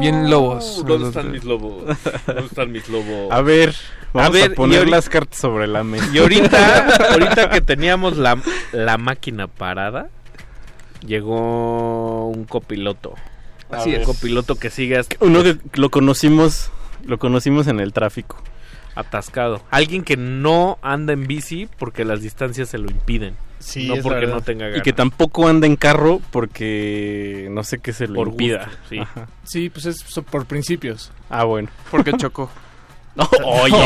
Speaker 23: Bien, lobos.
Speaker 34: ¿Dónde están mis lobos? ¿Dónde están mis lobos?
Speaker 35: A ver, vamos a,
Speaker 34: ver, y
Speaker 35: poner
Speaker 34: ahori-
Speaker 35: las cartas sobre la mesa.
Speaker 34: Y ahorita, ahorita que teníamos la, la máquina parada, llegó un copiloto.
Speaker 35: Así
Speaker 34: un
Speaker 35: es.
Speaker 34: copiloto que sigue hasta-
Speaker 35: Uno que lo conocimos, lo conocimos en el tráfico.
Speaker 34: atascado. Alguien que no anda en bici porque las distancias se lo impiden.
Speaker 35: Sí,
Speaker 34: no porque
Speaker 35: verdad.
Speaker 34: no tenga ganas.
Speaker 35: Y que tampoco anda en carro porque no sé qué se lo
Speaker 34: Por
Speaker 35: impida.
Speaker 34: gusto, sí.
Speaker 35: Ajá.
Speaker 19: Sí, pues es por principios.
Speaker 35: Ah, bueno.
Speaker 23: Porque chocó.
Speaker 35: Oye.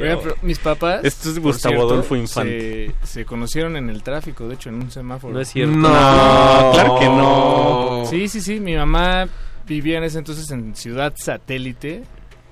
Speaker 19: Oigan, pero mis papás.
Speaker 35: Esto es
Speaker 19: por
Speaker 35: Gustavo
Speaker 19: cierto,
Speaker 35: Adolfo Infante.
Speaker 19: Se, se conocieron en el tráfico, de hecho, en un semáforo.
Speaker 35: No es cierto. No, claro que no.
Speaker 19: Sí, sí, sí. Mi mamá vivía en ese entonces en Ciudad Satélite.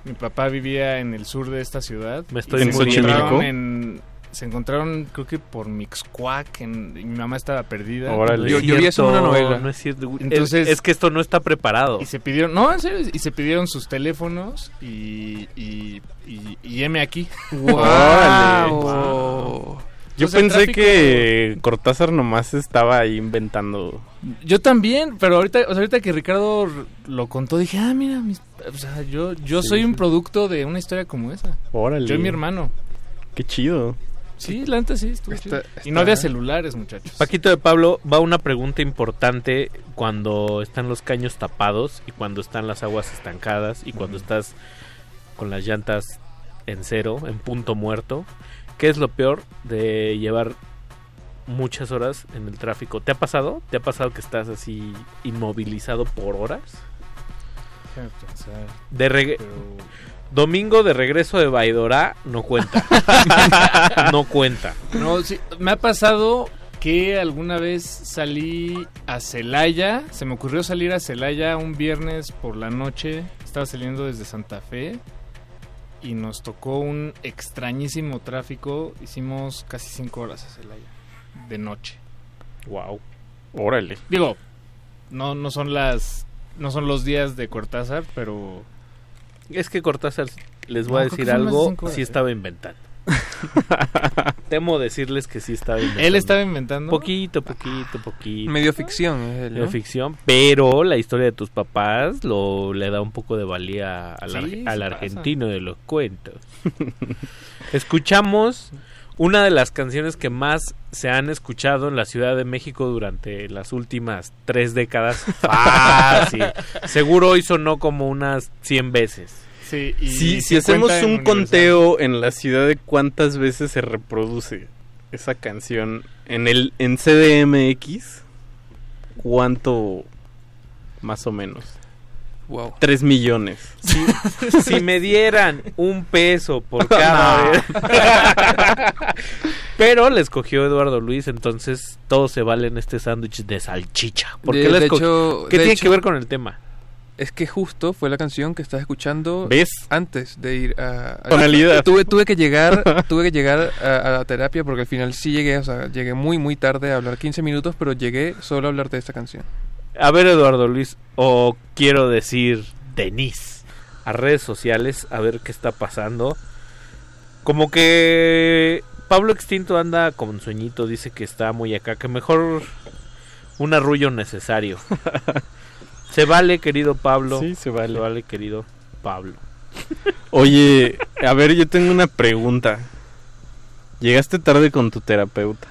Speaker 19: Mi papá vivía en el sur de esta ciudad.
Speaker 35: Me estoy muriendo.
Speaker 19: encontraron en- Se encontraron, creo que por Mixcuac. En, y mi mamá estaba perdida.
Speaker 23: Yo- yo vi eso en una novela.
Speaker 34: No es cierto.
Speaker 19: Entonces,
Speaker 34: es, es que esto no está preparado.
Speaker 19: Y se pidieron, no, en serio, y se pidieron sus teléfonos y, y, y, y heme aquí.
Speaker 35: Órale.
Speaker 19: Wow.
Speaker 35: Yo pensé
Speaker 19: tráfico-
Speaker 35: que Cortázar nomás estaba ahí inventando.
Speaker 19: Yo también, pero ahorita, o sea, ahorita que Ricardo lo contó, dije, ah, mira, mis- o sea, yo, yo
Speaker 35: Sí,
Speaker 19: soy
Speaker 35: sí.
Speaker 19: un producto de una historia como esa.
Speaker 35: Órale.
Speaker 19: Yo y mi hermano.
Speaker 35: Qué chido.
Speaker 19: Sí, la neta sí, estuvo
Speaker 23: Está-
Speaker 19: chido. Y no había celulares, muchachos.
Speaker 34: Paquito de Pablo, va una pregunta importante cuando están los caños tapados y cuando están las aguas estancadas y cuando estás con las llantas en cero, en punto muerto. ¿Qué es lo peor de llevar muchas horas en el tráfico? ¿Te ha pasado? ¿Te ha pasado que estás así inmovilizado por horas?
Speaker 19: Pensar.
Speaker 34: De reg-
Speaker 19: Pero-
Speaker 34: Domingo de regreso de Baidorá no cuenta. no cuenta.
Speaker 19: No, sí, me ha pasado que alguna vez salí a Celaya, se me ocurrió salir a Celaya un viernes por la noche, estaba saliendo desde Santa Fe y nos tocó un extrañísimo tráfico, hicimos casi cinco horas a Celaya, de noche.
Speaker 34: Wow.
Speaker 35: Órale.
Speaker 19: Digo, no, no son las, no son los días de Cortázar, pero...
Speaker 34: Es que Cortázar, les voy a
Speaker 19: No,
Speaker 34: decir
Speaker 19: de
Speaker 34: algo,
Speaker 19: horas,
Speaker 34: sí
Speaker 19: ¿eh?
Speaker 34: estaba inventando. Temo decirles que sí estaba inventando.
Speaker 19: Él estaba inventando.
Speaker 34: Poquito, poquito, poquito.
Speaker 23: Medio ficción es él, ¿no?
Speaker 34: Medio ficción, pero la historia de tus papás lo le da un poco de valía al,
Speaker 19: Sí,
Speaker 34: ar-
Speaker 19: sí
Speaker 34: al
Speaker 19: pasa.
Speaker 34: argentino de los cuentos. Escuchamos una de las canciones que más se han escuchado en la Ciudad de México durante las últimas tres décadas. Fácil. Seguro hoy sonó como unas 100 veces.
Speaker 19: Sí, y
Speaker 35: Si, si
Speaker 19: 50
Speaker 35: hacemos un
Speaker 19: Universal.
Speaker 35: conteo en la ciudad de cuántas veces se reproduce esa canción en el en CDMX, ¿cuánto más o menos?
Speaker 23: Wow.
Speaker 35: 3 millones.
Speaker 34: Si, si me dieran un peso por cada
Speaker 35: No.
Speaker 34: vez. Pero le escogió Eduardo Luis, entonces todo se vale en este sándwich de salchicha. ¿Por
Speaker 23: De-
Speaker 34: qué le
Speaker 23: de
Speaker 34: esco-
Speaker 23: hecho-
Speaker 34: ¿Qué
Speaker 23: de
Speaker 34: tiene
Speaker 23: hecho-
Speaker 34: que ver con el tema?
Speaker 23: Es que justo fue la canción que estás escuchando
Speaker 35: ¿Ves?
Speaker 23: antes de ir a... a-
Speaker 35: Tonalidad.
Speaker 23: Tuve, tuve que llegar, tuve que llegar a, a la terapia porque al final sí llegué, o sea, llegué muy muy tarde a hablar 15 minutos, pero llegué solo a hablar de esta canción.
Speaker 34: A ver, Eduardo Luis, o quiero decir Denise, a redes sociales, a ver qué está pasando. Como que Pablo Extinto anda con sueñito, dice que está muy acá, que mejor un arrullo necesario. Se vale, querido Pablo.
Speaker 35: Sí, se vale.
Speaker 34: Se vale, querido Pablo.
Speaker 35: Oye, a ver, yo tengo una pregunta. Llegaste tarde con tu terapeuta.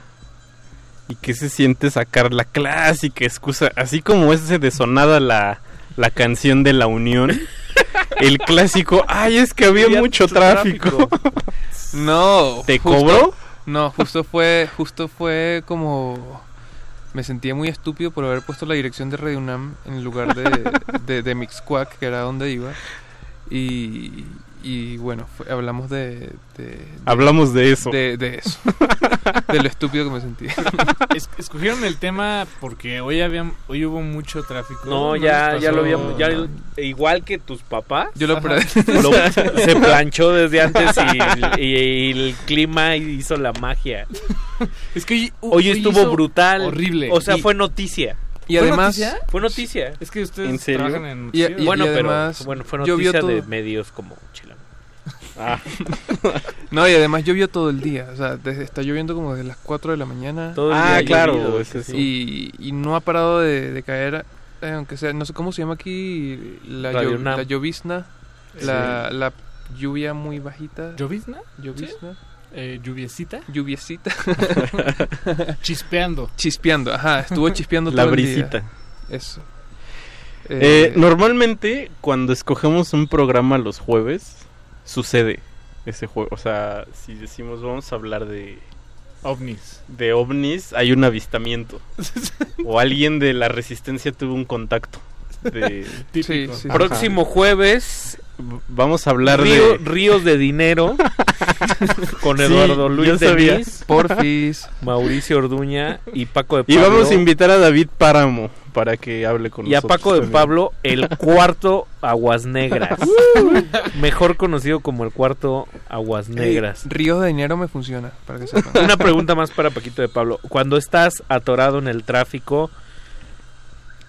Speaker 35: ¿Y qué se siente sacar la clásica excusa? Así como ese de sonada la, la canción de la Unión. El clásico, ay, es que había
Speaker 23: Había
Speaker 35: mucho tráfico.
Speaker 23: No.
Speaker 35: ¿Te
Speaker 23: justo-
Speaker 35: cobró?
Speaker 23: No, justo fue, justo fue como me sentía muy estúpido por haber puesto la dirección de Radio UNAM en lugar de, de, de Mixcoac, que era donde iba. Y, y bueno, fue- hablamos de, de-
Speaker 35: Hablamos de eso.
Speaker 23: De, de eso. de lo estúpido que me sentía.
Speaker 19: Es- escogieron el tema porque hoy había, hoy hubo mucho tráfico.
Speaker 34: No, ya, ya lo habíamos. Ya, igual que tus papás.
Speaker 23: Yo lo
Speaker 34: Lo- se planchó desde antes y, y el clima hizo la magia.
Speaker 19: Es que hoy,
Speaker 34: Hoy estuvo brutal.
Speaker 19: Horrible.
Speaker 34: O sea,
Speaker 19: Y-
Speaker 34: fue noticia.
Speaker 23: Y
Speaker 34: ¿Fue
Speaker 23: además...
Speaker 34: noticia? Fue noticia.
Speaker 19: Es que ustedes
Speaker 35: ¿En serio?
Speaker 19: trabajan en
Speaker 23: Y-
Speaker 19: noticias.
Speaker 23: y-
Speaker 34: bueno,
Speaker 23: además,
Speaker 34: pero bueno, fue noticia de
Speaker 23: todo.
Speaker 34: medios como Chilango. Ah,
Speaker 23: No, y además llovió todo el día. O sea, desde, está lloviendo como desde las 4 de la mañana.
Speaker 34: todo el
Speaker 35: Ah,
Speaker 34: día
Speaker 35: claro,
Speaker 34: llovido,
Speaker 35: sí.
Speaker 23: Y, y no ha parado de, de caer, eh, aunque sea, no sé cómo se llama aquí, la, llo- la llovizna, la, la lluvia muy bajita.
Speaker 19: ¿Llovizna?
Speaker 23: Llovizna.
Speaker 19: Eh, ¿Lluviecita?
Speaker 23: Lluviecita.
Speaker 19: Chispeando.
Speaker 23: Chispeando, ajá, estuvo chispeando
Speaker 35: La
Speaker 23: todo el día.
Speaker 35: brisita.
Speaker 23: Eso.
Speaker 35: Eh,
Speaker 23: Eh,
Speaker 35: normalmente, cuando escogemos un programa los jueves, sucede ese juego. O sea, si decimos vamos a hablar de,
Speaker 19: ovnis.
Speaker 35: de ovnis, hay un avistamiento. o alguien de la resistencia tuvo un contacto. De...
Speaker 23: Sí, sí.
Speaker 34: Próximo jueves,
Speaker 35: Vamos a hablar
Speaker 34: Río-
Speaker 35: de...
Speaker 34: Ríos de Dinero con
Speaker 35: Sí,
Speaker 34: Eduardo Luis
Speaker 35: yo sabía.
Speaker 34: Denis,
Speaker 23: Porfis.
Speaker 34: Mauricio Orduña y Paco de
Speaker 35: Y
Speaker 34: Pablo.
Speaker 35: vamos a invitar a David Páramo para que hable con
Speaker 34: y a
Speaker 35: nosotros.
Speaker 34: Paco de. Pablo, el cuarto Aguas Negras. Mejor conocido como el cuarto Aguas Negras.
Speaker 23: Ríos de dinero me funciona, para que sepan.
Speaker 34: Una pregunta más para Paquito de Pablo. Cuando estás atorado en el tráfico,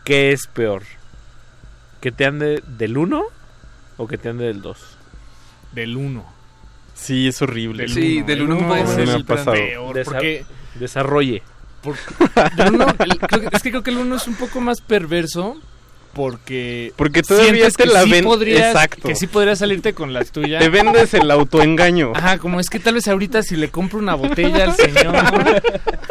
Speaker 34: ¿qué es peor? ¿Que te ande del 1 o que te ande del 2?
Speaker 19: Del 1.
Speaker 35: Sí, es horrible.
Speaker 23: Sí, del uno
Speaker 19: uno
Speaker 23: un poco
Speaker 19: es
Speaker 23: más
Speaker 19: el
Speaker 35: me ha pasado.
Speaker 19: peor,
Speaker 34: Desa-
Speaker 19: porque
Speaker 34: Desarrolle.
Speaker 19: Por- del uno, el- creo que- es que creo que el uno es un poco más perverso porque
Speaker 35: Porque todavía te la
Speaker 19: sí
Speaker 35: ven-
Speaker 19: podrías-
Speaker 35: exacto.
Speaker 19: que sí podrías salirte con la tuya.
Speaker 35: Te vendes el autoengaño.
Speaker 19: Ajá, como es que tal vez ahorita si le compro una botella al señor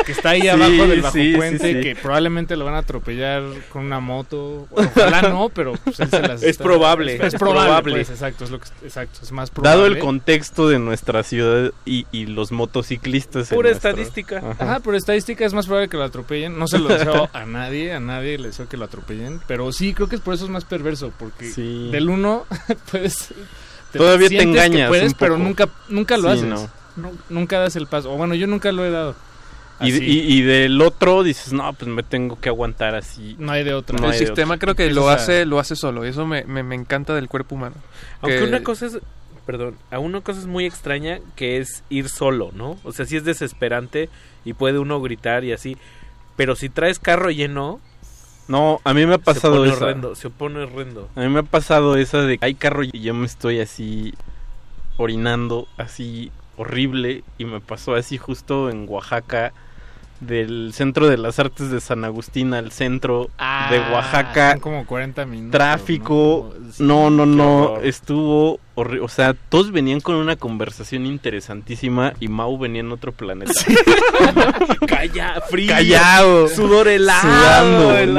Speaker 19: que está ahí
Speaker 35: Sí,
Speaker 19: abajo del bajo
Speaker 35: sí,
Speaker 19: puente
Speaker 35: sí.
Speaker 19: que probablemente lo van a atropellar con una moto, ojalá no, pero pues él se las
Speaker 34: Es
Speaker 19: está-
Speaker 34: probable,
Speaker 19: es,
Speaker 34: es
Speaker 19: probable,
Speaker 34: probable.
Speaker 19: pues, exacto, es lo que exacto, es más probable.
Speaker 35: Dado el contexto de nuestra ciudad y, y los motociclistas. en
Speaker 34: Pura
Speaker 35: nuestra-
Speaker 34: estadística.
Speaker 35: Ajá.
Speaker 19: Ajá, por estadística es más probable que lo atropellen. No se lo deseo a nadie, a nadie le deseo que lo atropellen. Pero sí, creo que es por eso es más perverso. Porque
Speaker 35: Sí.
Speaker 19: del uno, puedes.
Speaker 35: Todavía te
Speaker 19: que
Speaker 35: engañas
Speaker 19: puedes,
Speaker 35: un
Speaker 19: pero nunca, nunca lo
Speaker 35: Sí,
Speaker 19: haces.
Speaker 35: no.
Speaker 19: Nu- nunca das el paso. O bueno, yo nunca lo he dado.
Speaker 35: Y, y- y del otro dices, no, pues me tengo que aguantar así.
Speaker 19: no hay de otra.
Speaker 35: No
Speaker 23: el sistema creo que lo hace, lo hace solo. Eso me, me, me encanta del cuerpo humano.
Speaker 34: Aunque
Speaker 23: Que-
Speaker 34: una cosa es, perdón, a una cosa es muy extraña que es ir solo, ¿no? O sea, sí es desesperante y puede uno gritar y así. Pero si traes carro lleno,
Speaker 35: No, a mí me ha
Speaker 34: se
Speaker 35: pasado
Speaker 34: pone
Speaker 35: esa.
Speaker 34: horrendo, se pone horrendo.
Speaker 35: A mí me ha pasado esa de que hay carro y yo me estoy así orinando, así horrible. Y me pasó así justo en Oaxaca, del centro de las artes de San Agustín al centro de Oaxaca.
Speaker 19: Ah, Son como 40 minutos.
Speaker 35: Tráfico,
Speaker 19: ¿no? Sí,
Speaker 35: no, no, no,
Speaker 19: horror.
Speaker 35: estuvo horrible. O sea, todos venían con una conversación interesantísima y Mau venía en otro planeta.
Speaker 34: Calla, frío.
Speaker 35: Callado,
Speaker 34: Sudor helado.
Speaker 35: sudando,
Speaker 34: helado.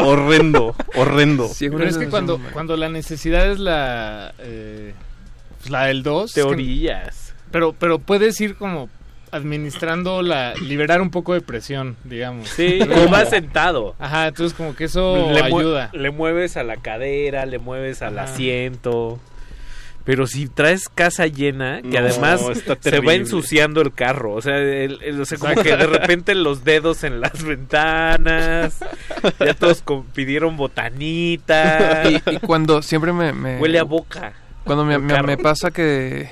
Speaker 35: no, horrendo, horrendo.
Speaker 23: Sí,
Speaker 19: Pero es que cuando, cuando la necesidad es la. eh, pues la del 2.
Speaker 34: Te orillas.
Speaker 19: Pero, pero puedes ir como administrando la. liberar un poco de presión, digamos.
Speaker 34: Sí,
Speaker 19: Como-
Speaker 34: sentado.
Speaker 19: Ajá, entonces como que eso
Speaker 34: le, mue-
Speaker 19: ayuda.
Speaker 34: le mueves a la cadera, le mueves al
Speaker 19: Ajá.
Speaker 34: asiento. Pero si traes casa llena, que
Speaker 35: No,
Speaker 34: además se va ensuciando el carro. O sea, el- el- o sea, como que de repente los dedos en las ventanas. Ya todos pidieron botanita.
Speaker 23: Y, y cuando siempre me, me-
Speaker 34: Huele a boca.
Speaker 23: Cuando me, me pasa que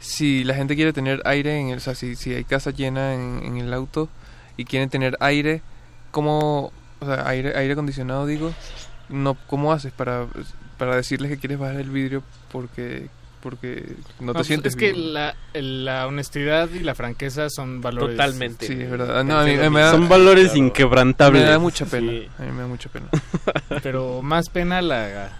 Speaker 23: si la gente quiere tener aire, en el, o sea, si, si hay casa llena en, en el auto y quieren tener aire, ¿cómo, o sea, aire, aire acondicionado digo, no, ¿cómo haces para, para decirles que quieres bajar el vidrio porque, porque no te
Speaker 19: pues,
Speaker 23: sientes
Speaker 19: es que la, la honestidad y la franqueza son valores.
Speaker 34: Totalmente.
Speaker 23: Sí, es verdad. No, a mí me da,
Speaker 35: Son valores
Speaker 34: Claro.
Speaker 35: inquebrantables.
Speaker 23: me da mucha pena.
Speaker 34: Sí.
Speaker 23: A mí me da mucha pena.
Speaker 19: Pero más pena la,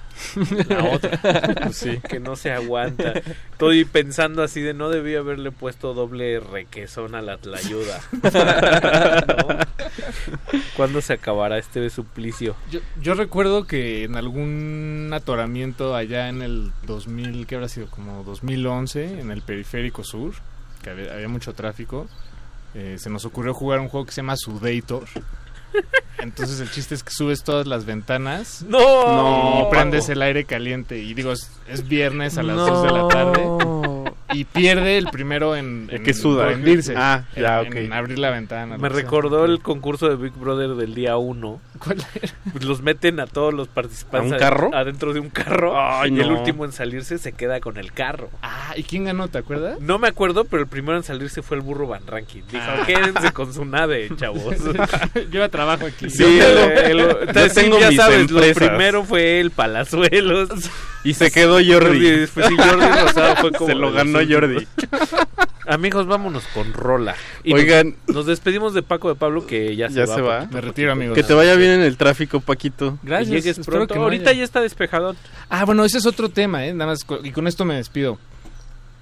Speaker 19: la otra.
Speaker 34: Pues sí, que no se aguanta. Estoy pensando así de no debí haberle puesto doble requesón a la tlayuda. ¿No? ¿Cuándo se acabará este suplicio?
Speaker 19: Yo, yo recuerdo que en algún atoramiento allá en el 2000, ¿qué habrá sido? Como 2011, en el periférico sur, que había, había mucho tráfico, eh, se nos ocurrió jugar un juego que se llama Sudator. Entonces el chiste es que subes todas las ventanas
Speaker 34: ¡No!
Speaker 19: y prendes el aire caliente. Y digo, es, es viernes a las 2 de la tarde.
Speaker 38: Y pierde el primero en, en
Speaker 35: que suda.
Speaker 38: rendirse.
Speaker 35: Ah,
Speaker 38: en-
Speaker 35: ya,
Speaker 38: en
Speaker 35: ok.
Speaker 38: abrir la ventana.
Speaker 34: Me
Speaker 38: lo
Speaker 34: recordó el concurso de Big Brother del día 1.
Speaker 38: ¿Cuál
Speaker 34: Pues los meten a todos los participantes
Speaker 35: ¿A un carro?
Speaker 34: adentro de un carro
Speaker 35: Ay,
Speaker 34: y el último en salirse se queda con el carro.
Speaker 38: Ah, ¿y quién ganó? ¿Te acuerdas?
Speaker 34: No me acuerdo, pero el primero en salirse fue el burro Van Ranking. Dijo,
Speaker 38: Ah.
Speaker 34: quédense con su nave, chavos.
Speaker 38: Yo trabajo aquí.
Speaker 35: Sí,
Speaker 34: Yo
Speaker 35: el-
Speaker 34: te-
Speaker 35: el-
Speaker 34: el-
Speaker 35: yo
Speaker 34: sí,
Speaker 35: tengo
Speaker 34: ya
Speaker 35: mis
Speaker 34: sabes, lo
Speaker 35: empresas.
Speaker 34: primero fue el Palazuelos.
Speaker 35: Y se quedó Jordi.
Speaker 34: Y después sí, Jordi Rosado fue como
Speaker 35: Se lo ganó Jordi.
Speaker 34: Amigos, vámonos con Rola. Y
Speaker 35: Oigan.
Speaker 34: Nos, nos despedimos de Paco de Pablo que ya se
Speaker 35: Ya
Speaker 34: va.
Speaker 35: se va.
Speaker 34: poquito,
Speaker 38: Me retiro, amigos.
Speaker 35: Que te vaya bien en el tráfico, Paquito.
Speaker 34: Que
Speaker 38: Gracias.
Speaker 34: llegues
Speaker 38: espero
Speaker 34: pronto.
Speaker 38: que no
Speaker 34: Ahorita ya está despejado.
Speaker 38: Ah, bueno, ese es otro tema, ¿eh? Nada más, y con esto me despido.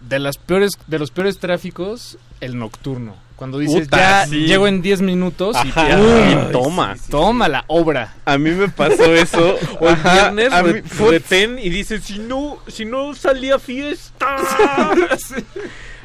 Speaker 38: De las peores, de los peores tráficos, el nocturno. Cuando dices,
Speaker 35: Puta,
Speaker 38: ya
Speaker 35: sí.
Speaker 38: llego en 10 minutos y.
Speaker 35: Y toma.
Speaker 38: toma la obra.
Speaker 35: A mí me pasó eso.
Speaker 34: O el viernes
Speaker 35: a
Speaker 34: re-
Speaker 35: mí- put-
Speaker 34: retén y dices, si no, si no salía fiesta.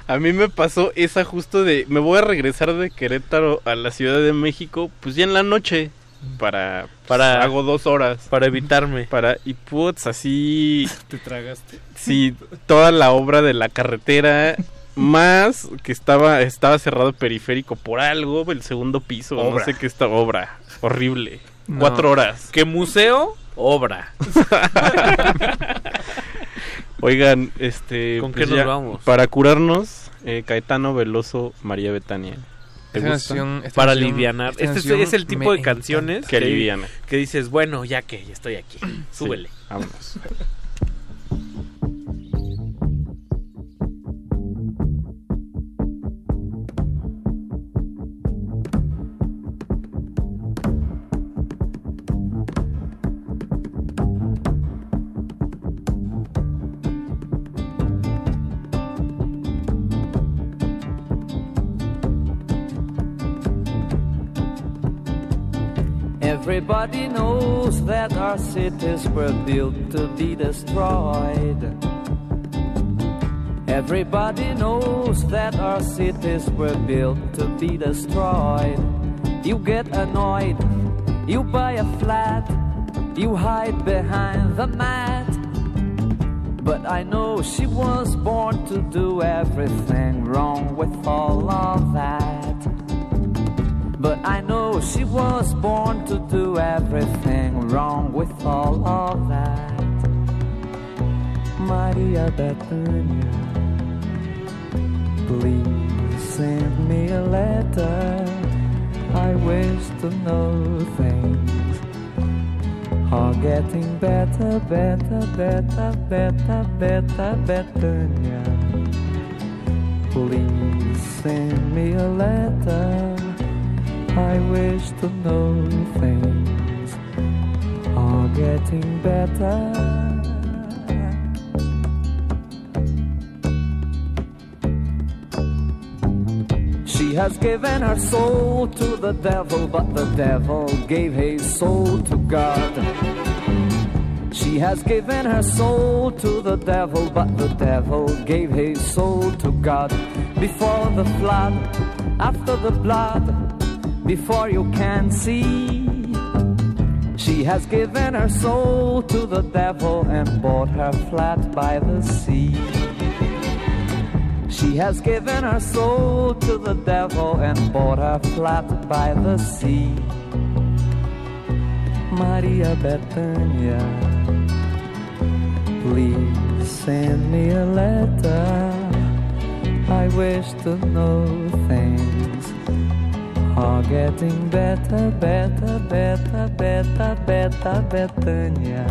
Speaker 35: A mí me pasó esa justo de me voy a regresar de Querétaro a la Ciudad de México, pues ya en la noche para
Speaker 34: Para-
Speaker 35: para hago dos horas
Speaker 34: para evitarme.
Speaker 35: para y putz así
Speaker 38: Te tragaste.
Speaker 35: sí toda la obra de la carretera más que estaba estaba cerrado periférico por algo el segundo piso
Speaker 38: Obra.
Speaker 35: no sé qué esta obra horrible
Speaker 23: No.
Speaker 35: cuatro horas
Speaker 34: ¿Qué museo? Obra.
Speaker 35: oigan este
Speaker 34: ¿Con
Speaker 35: pues
Speaker 34: qué nos vamos?
Speaker 35: para curarnos eh, Caetano Veloso María Betania ¿Te
Speaker 23: Esta
Speaker 35: gusta?
Speaker 23: canción- esta
Speaker 34: Para
Speaker 23: canción-
Speaker 34: alivianar.
Speaker 23: esta
Speaker 34: Este es, el tipo de canciones
Speaker 35: que
Speaker 34: que dices, bueno, ya que ya estoy aquí. Súbele.
Speaker 35: Sí, vámonos
Speaker 39: Everybody knows that our cities were built to be destroyed. Everybody knows that our cities were built to be destroyed. You get annoyed, you buy a flat, you hide behind the mat. But I know she was born to do everything wrong with all of that. But I know she was born to do everything wrong with all of that. Maria Bethania, please send me a letter. I wish to know things are getting better, better, better, better, better, Bethania. Please send me a letter. I wish to know things are getting better. She has given her soul to the devil, but the devil gave his soul to God. She has given her soul to the devil, but the devil gave his soul to God. Before the flood, after the blood, before you can see. She has given her soul to the devil and bought her flat by the sea. She has given her soul to the devil and bought her flat by the sea. Maria Bethania, please send me a letter. I wish to know things are getting better, better, better, better, better, Bethania.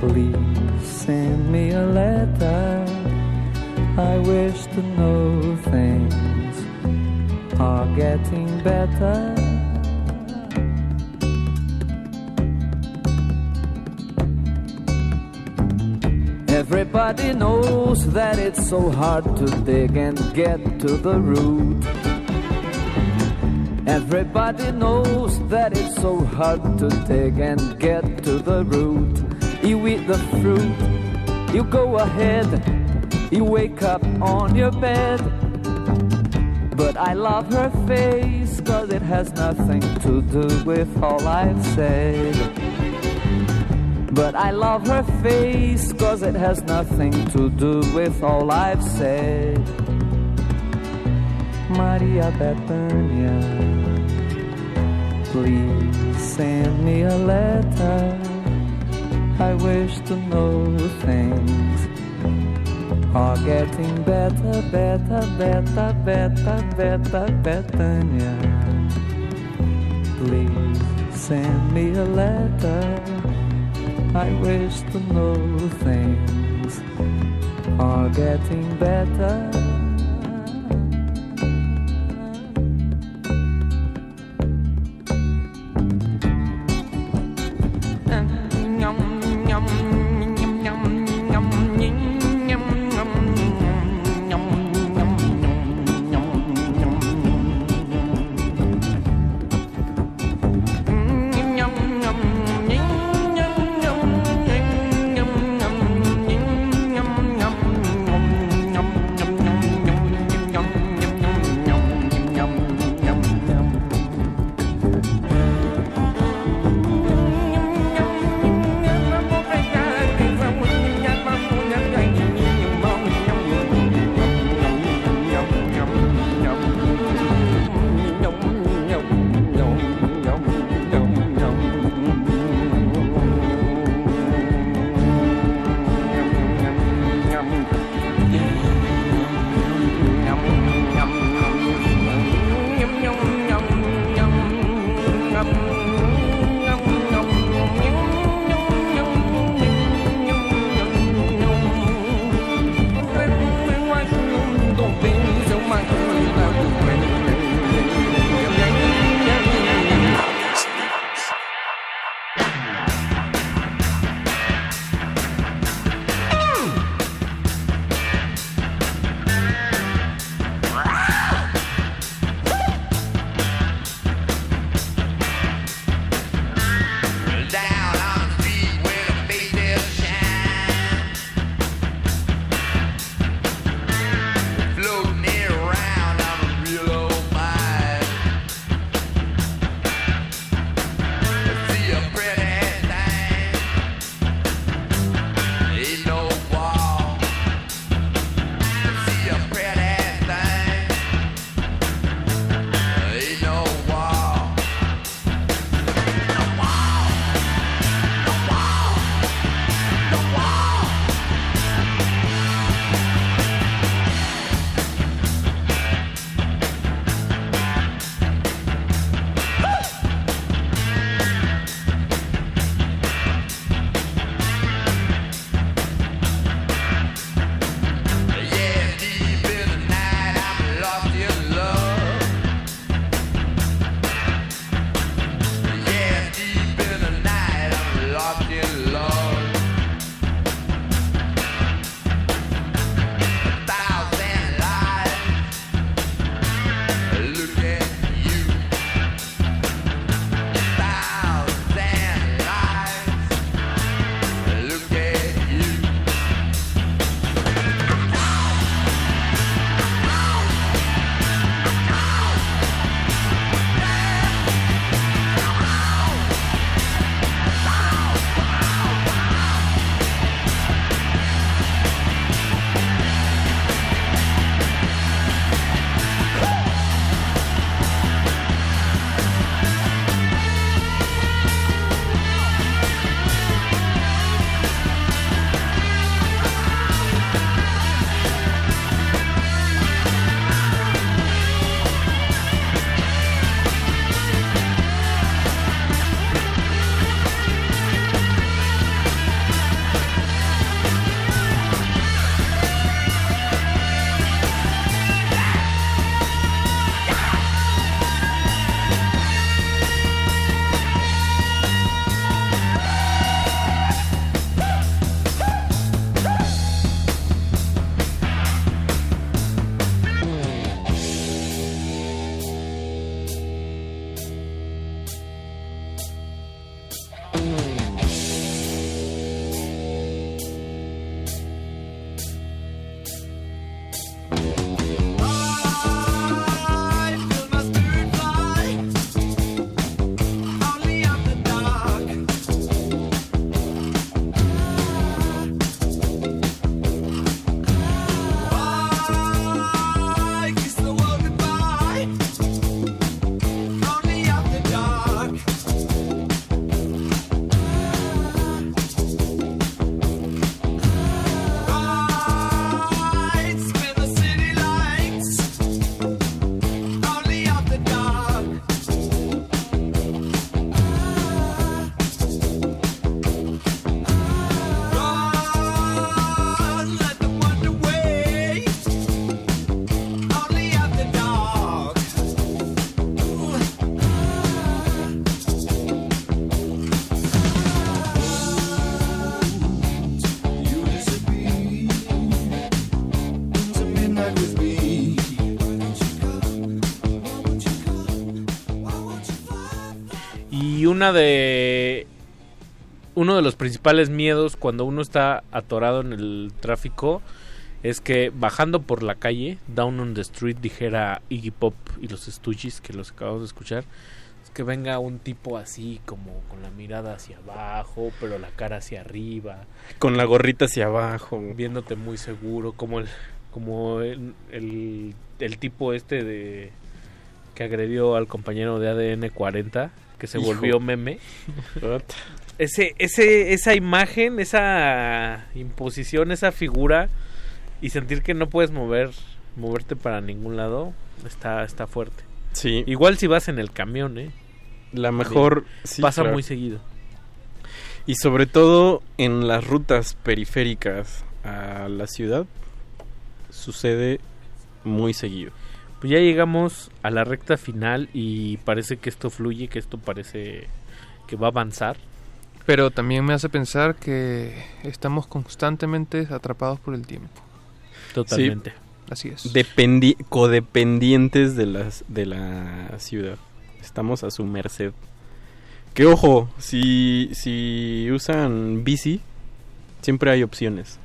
Speaker 39: Please send me a letter. I wish to know things are getting better. Everybody knows that it's so hard to dig and get to the root. Everybody knows that it's so hard to dig and get to the root. You eat the fruit, you go ahead, you wake up on your bed. But I love her face, cause it has nothing to do with all I've said. But I love her face, cause it has nothing to do with all I've said. Maria Bethania, please send me a letter. I wish to know things are getting better, better, better, better, better, Bethania. Please send me a letter. I wish to know things are getting better.
Speaker 34: Una de uno de los principales miedos cuando uno está atorado en el tráfico es que bajando por la calle, down on the street, dijera Iggy Pop y los Stooges que los acabamos de escuchar, es que venga un tipo así como con la mirada hacia abajo, pero la cara hacia arriba,
Speaker 35: Con la gorrita hacia abajo.
Speaker 34: viéndote muy seguro, como el como el, el, el tipo este de que agredió al compañero de ADN 40 que se
Speaker 35: Hijo.
Speaker 34: volvió meme. ese, ese, esa imagen, esa imposición, esa figura y sentir que no puedes mover, moverte para ningún lado, está, está fuerte.
Speaker 35: Sí.
Speaker 34: Igual si vas en el camión, eh.
Speaker 35: La mejor... sí,
Speaker 34: Pasa
Speaker 35: claro.
Speaker 34: muy seguido.
Speaker 35: Y sobre todo en las rutas periféricas a la ciudad sucede muy seguido.
Speaker 34: Pues ya llegamos a la recta final y parece que esto fluye, que esto parece que va a avanzar.
Speaker 23: Pero también me hace pensar que estamos constantemente atrapados por el tiempo.
Speaker 34: Totalmente.
Speaker 23: Así es.
Speaker 35: Dependi- codependientes de, las, de la ciudad. Estamos a su merced. Que ojo, si, si usan bici, siempre hay opciones.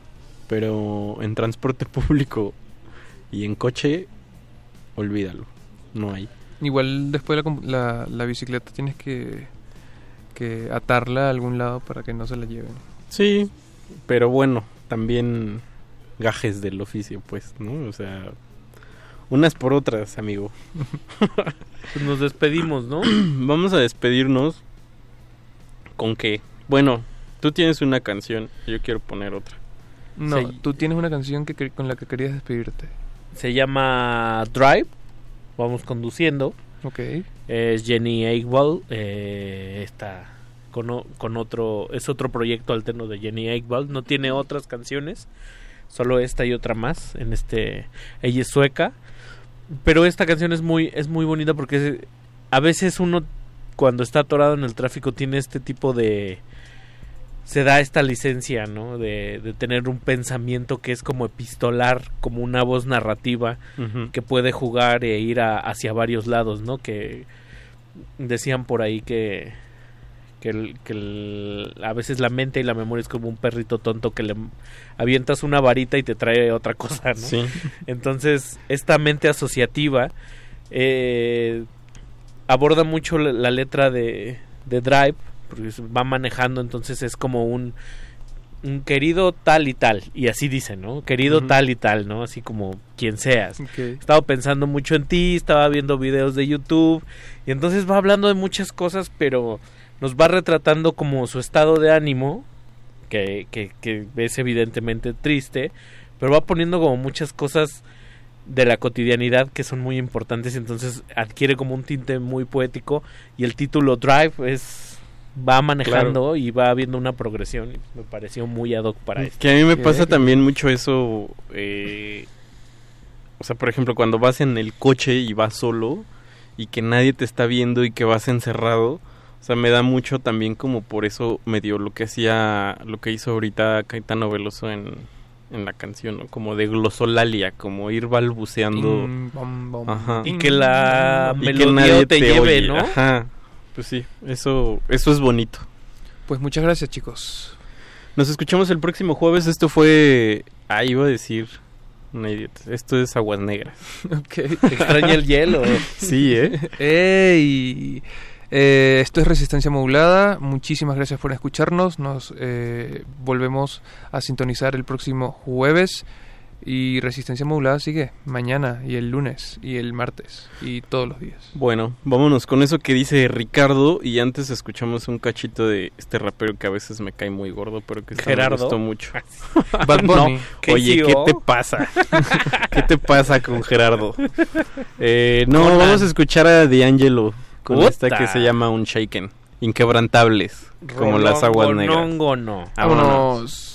Speaker 35: Pero en transporte público y en coche, olvídalo. No hay.
Speaker 23: Igual después la, la, la bicicleta tienes que, que atarla a algún lado para que no se la lleven.
Speaker 35: Sí, pero bueno, también gajes del oficio, pues, ¿no? O sea, unas por otras, amigo.
Speaker 34: Pues nos despedimos, ¿no?
Speaker 35: Vamos a despedirnos con qué. Bueno, tú tienes una canción, yo quiero poner otra.
Speaker 23: No,
Speaker 34: Sí.
Speaker 23: tú tienes una canción que, que- con la que querías despedirte.
Speaker 34: Se llama Drive. Vamos conduciendo.
Speaker 23: Ok.
Speaker 34: Es Jenny Eichwald. Eh, está con, con otro. Es otro proyecto alterno de Jenny Eichwald. No tiene otras canciones. Solo esta y otra más. En este. Ella es sueca. Pero esta canción es muy, es muy bonita porque a veces uno cuando está atorado en el tráfico tiene este tipo de se da esta licencia, ¿no? De, de tener un pensamiento que es como epistolar, como una voz narrativa que puede jugar e ir a- hacia varios lados, ¿no? Que decían por ahí que que, el- que el- a veces la mente y la memoria es como un perrito tonto que le avientas una varita y te trae otra cosa, ¿no?
Speaker 35: Sí.
Speaker 34: Entonces, esta mente asociativa eh, aborda mucho la, la letra de, de Drive, porque va manejando, entonces es como un, un querido tal y tal, y así dice, ¿no? Querido tal y tal, ¿no? Así como quien seas.
Speaker 23: Ok.
Speaker 34: He estado pensando mucho en ti, estaba viendo videos de YouTube, y entonces va hablando de muchas cosas, pero nos va retratando como su estado de ánimo, que, que, que es evidentemente triste, pero va poniendo como muchas cosas de la cotidianidad que son muy importantes, entonces adquiere como un tinte muy poético, y el título Drive es va manejando y va viendo una progresión, me pareció muy ad hoc para esto.
Speaker 35: Que a mí me pasa también mucho eso. eh, o sea, por ejemplo, cuando vas en el coche y vas solo y que nadie te está viendo y que vas encerrado. O sea, me da mucho también como por eso medio lo que hacía, lo que hizo ahorita Caetano Veloso en, en la canción, ¿no? Como de glosolalia, como ir balbuceando.
Speaker 23: Ting, bom, bom,
Speaker 35: Ajá.
Speaker 34: Y que la melodía te lleve,
Speaker 35: oye.
Speaker 34: ¿no?
Speaker 35: Ajá. Pues sí, eso, eso es bonito.
Speaker 23: Pues muchas gracias, chicos.
Speaker 35: Nos escuchamos el próximo jueves. Esto fue. Ah, iba a decir. Una idiota. Esto es Aguas Negras.
Speaker 23: Ok.
Speaker 34: Te extraña el hielo.
Speaker 35: Sí, ¿eh?
Speaker 23: Ey, eh, esto es Resistencia Modulada. Muchísimas gracias por escucharnos. Nos eh, volvemos a sintonizar el próximo jueves. Y Resistencia Modulada sigue mañana y el lunes y el martes y todos los días.
Speaker 35: Bueno, vámonos con eso que dice Ricardo. Y antes escuchamos un cachito de este rapero que a veces me cae muy gordo, pero que esta me
Speaker 34: Gerardo.
Speaker 35: gustó mucho.
Speaker 23: Bad Bunny.
Speaker 34: ¿Qué
Speaker 35: Oye, ¿qué te pasa? ¿Qué te pasa con Gerardo? Eh, no,
Speaker 34: Conan.
Speaker 35: vamos a escuchar a D'Angelo con esta que se llama Unshaken. Inquebrantables, como las aguas negras.
Speaker 34: No.
Speaker 35: Vámonos.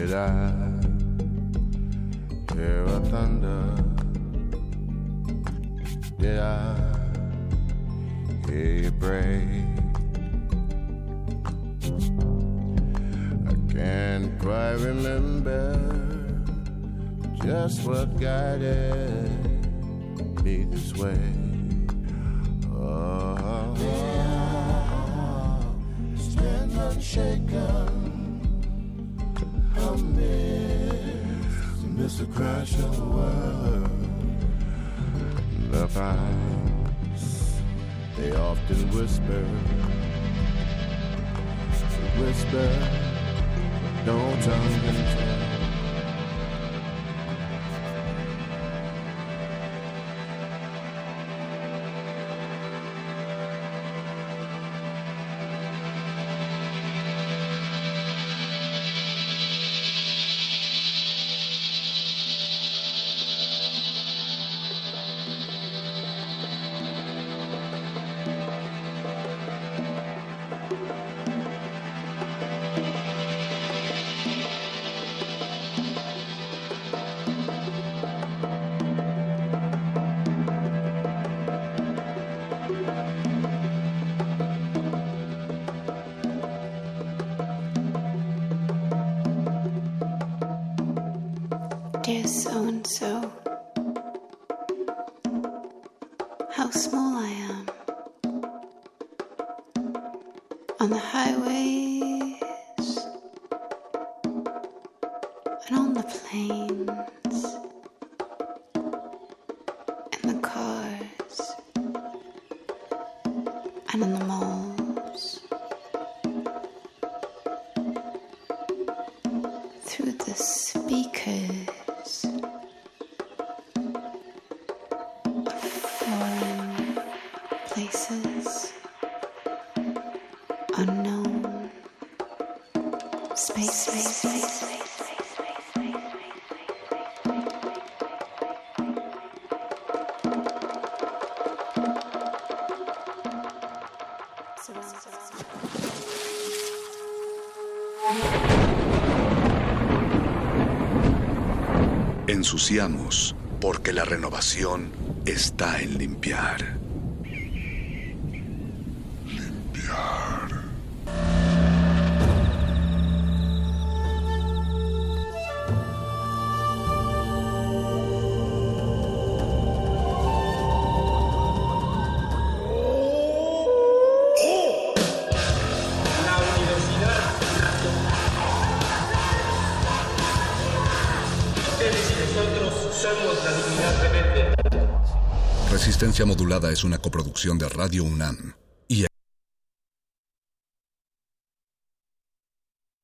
Speaker 40: Did I hear a thunder? Did I hear you break? I can't quite remember just what guided me this way. Oh, stand unshaken I miss, the crash of the world. The vibes, they often whisper, whisper, don't tell
Speaker 31: me.
Speaker 18: Ensuciamos porque la renovación está en limpiar. Modulada es una coproducción de Radio UNAM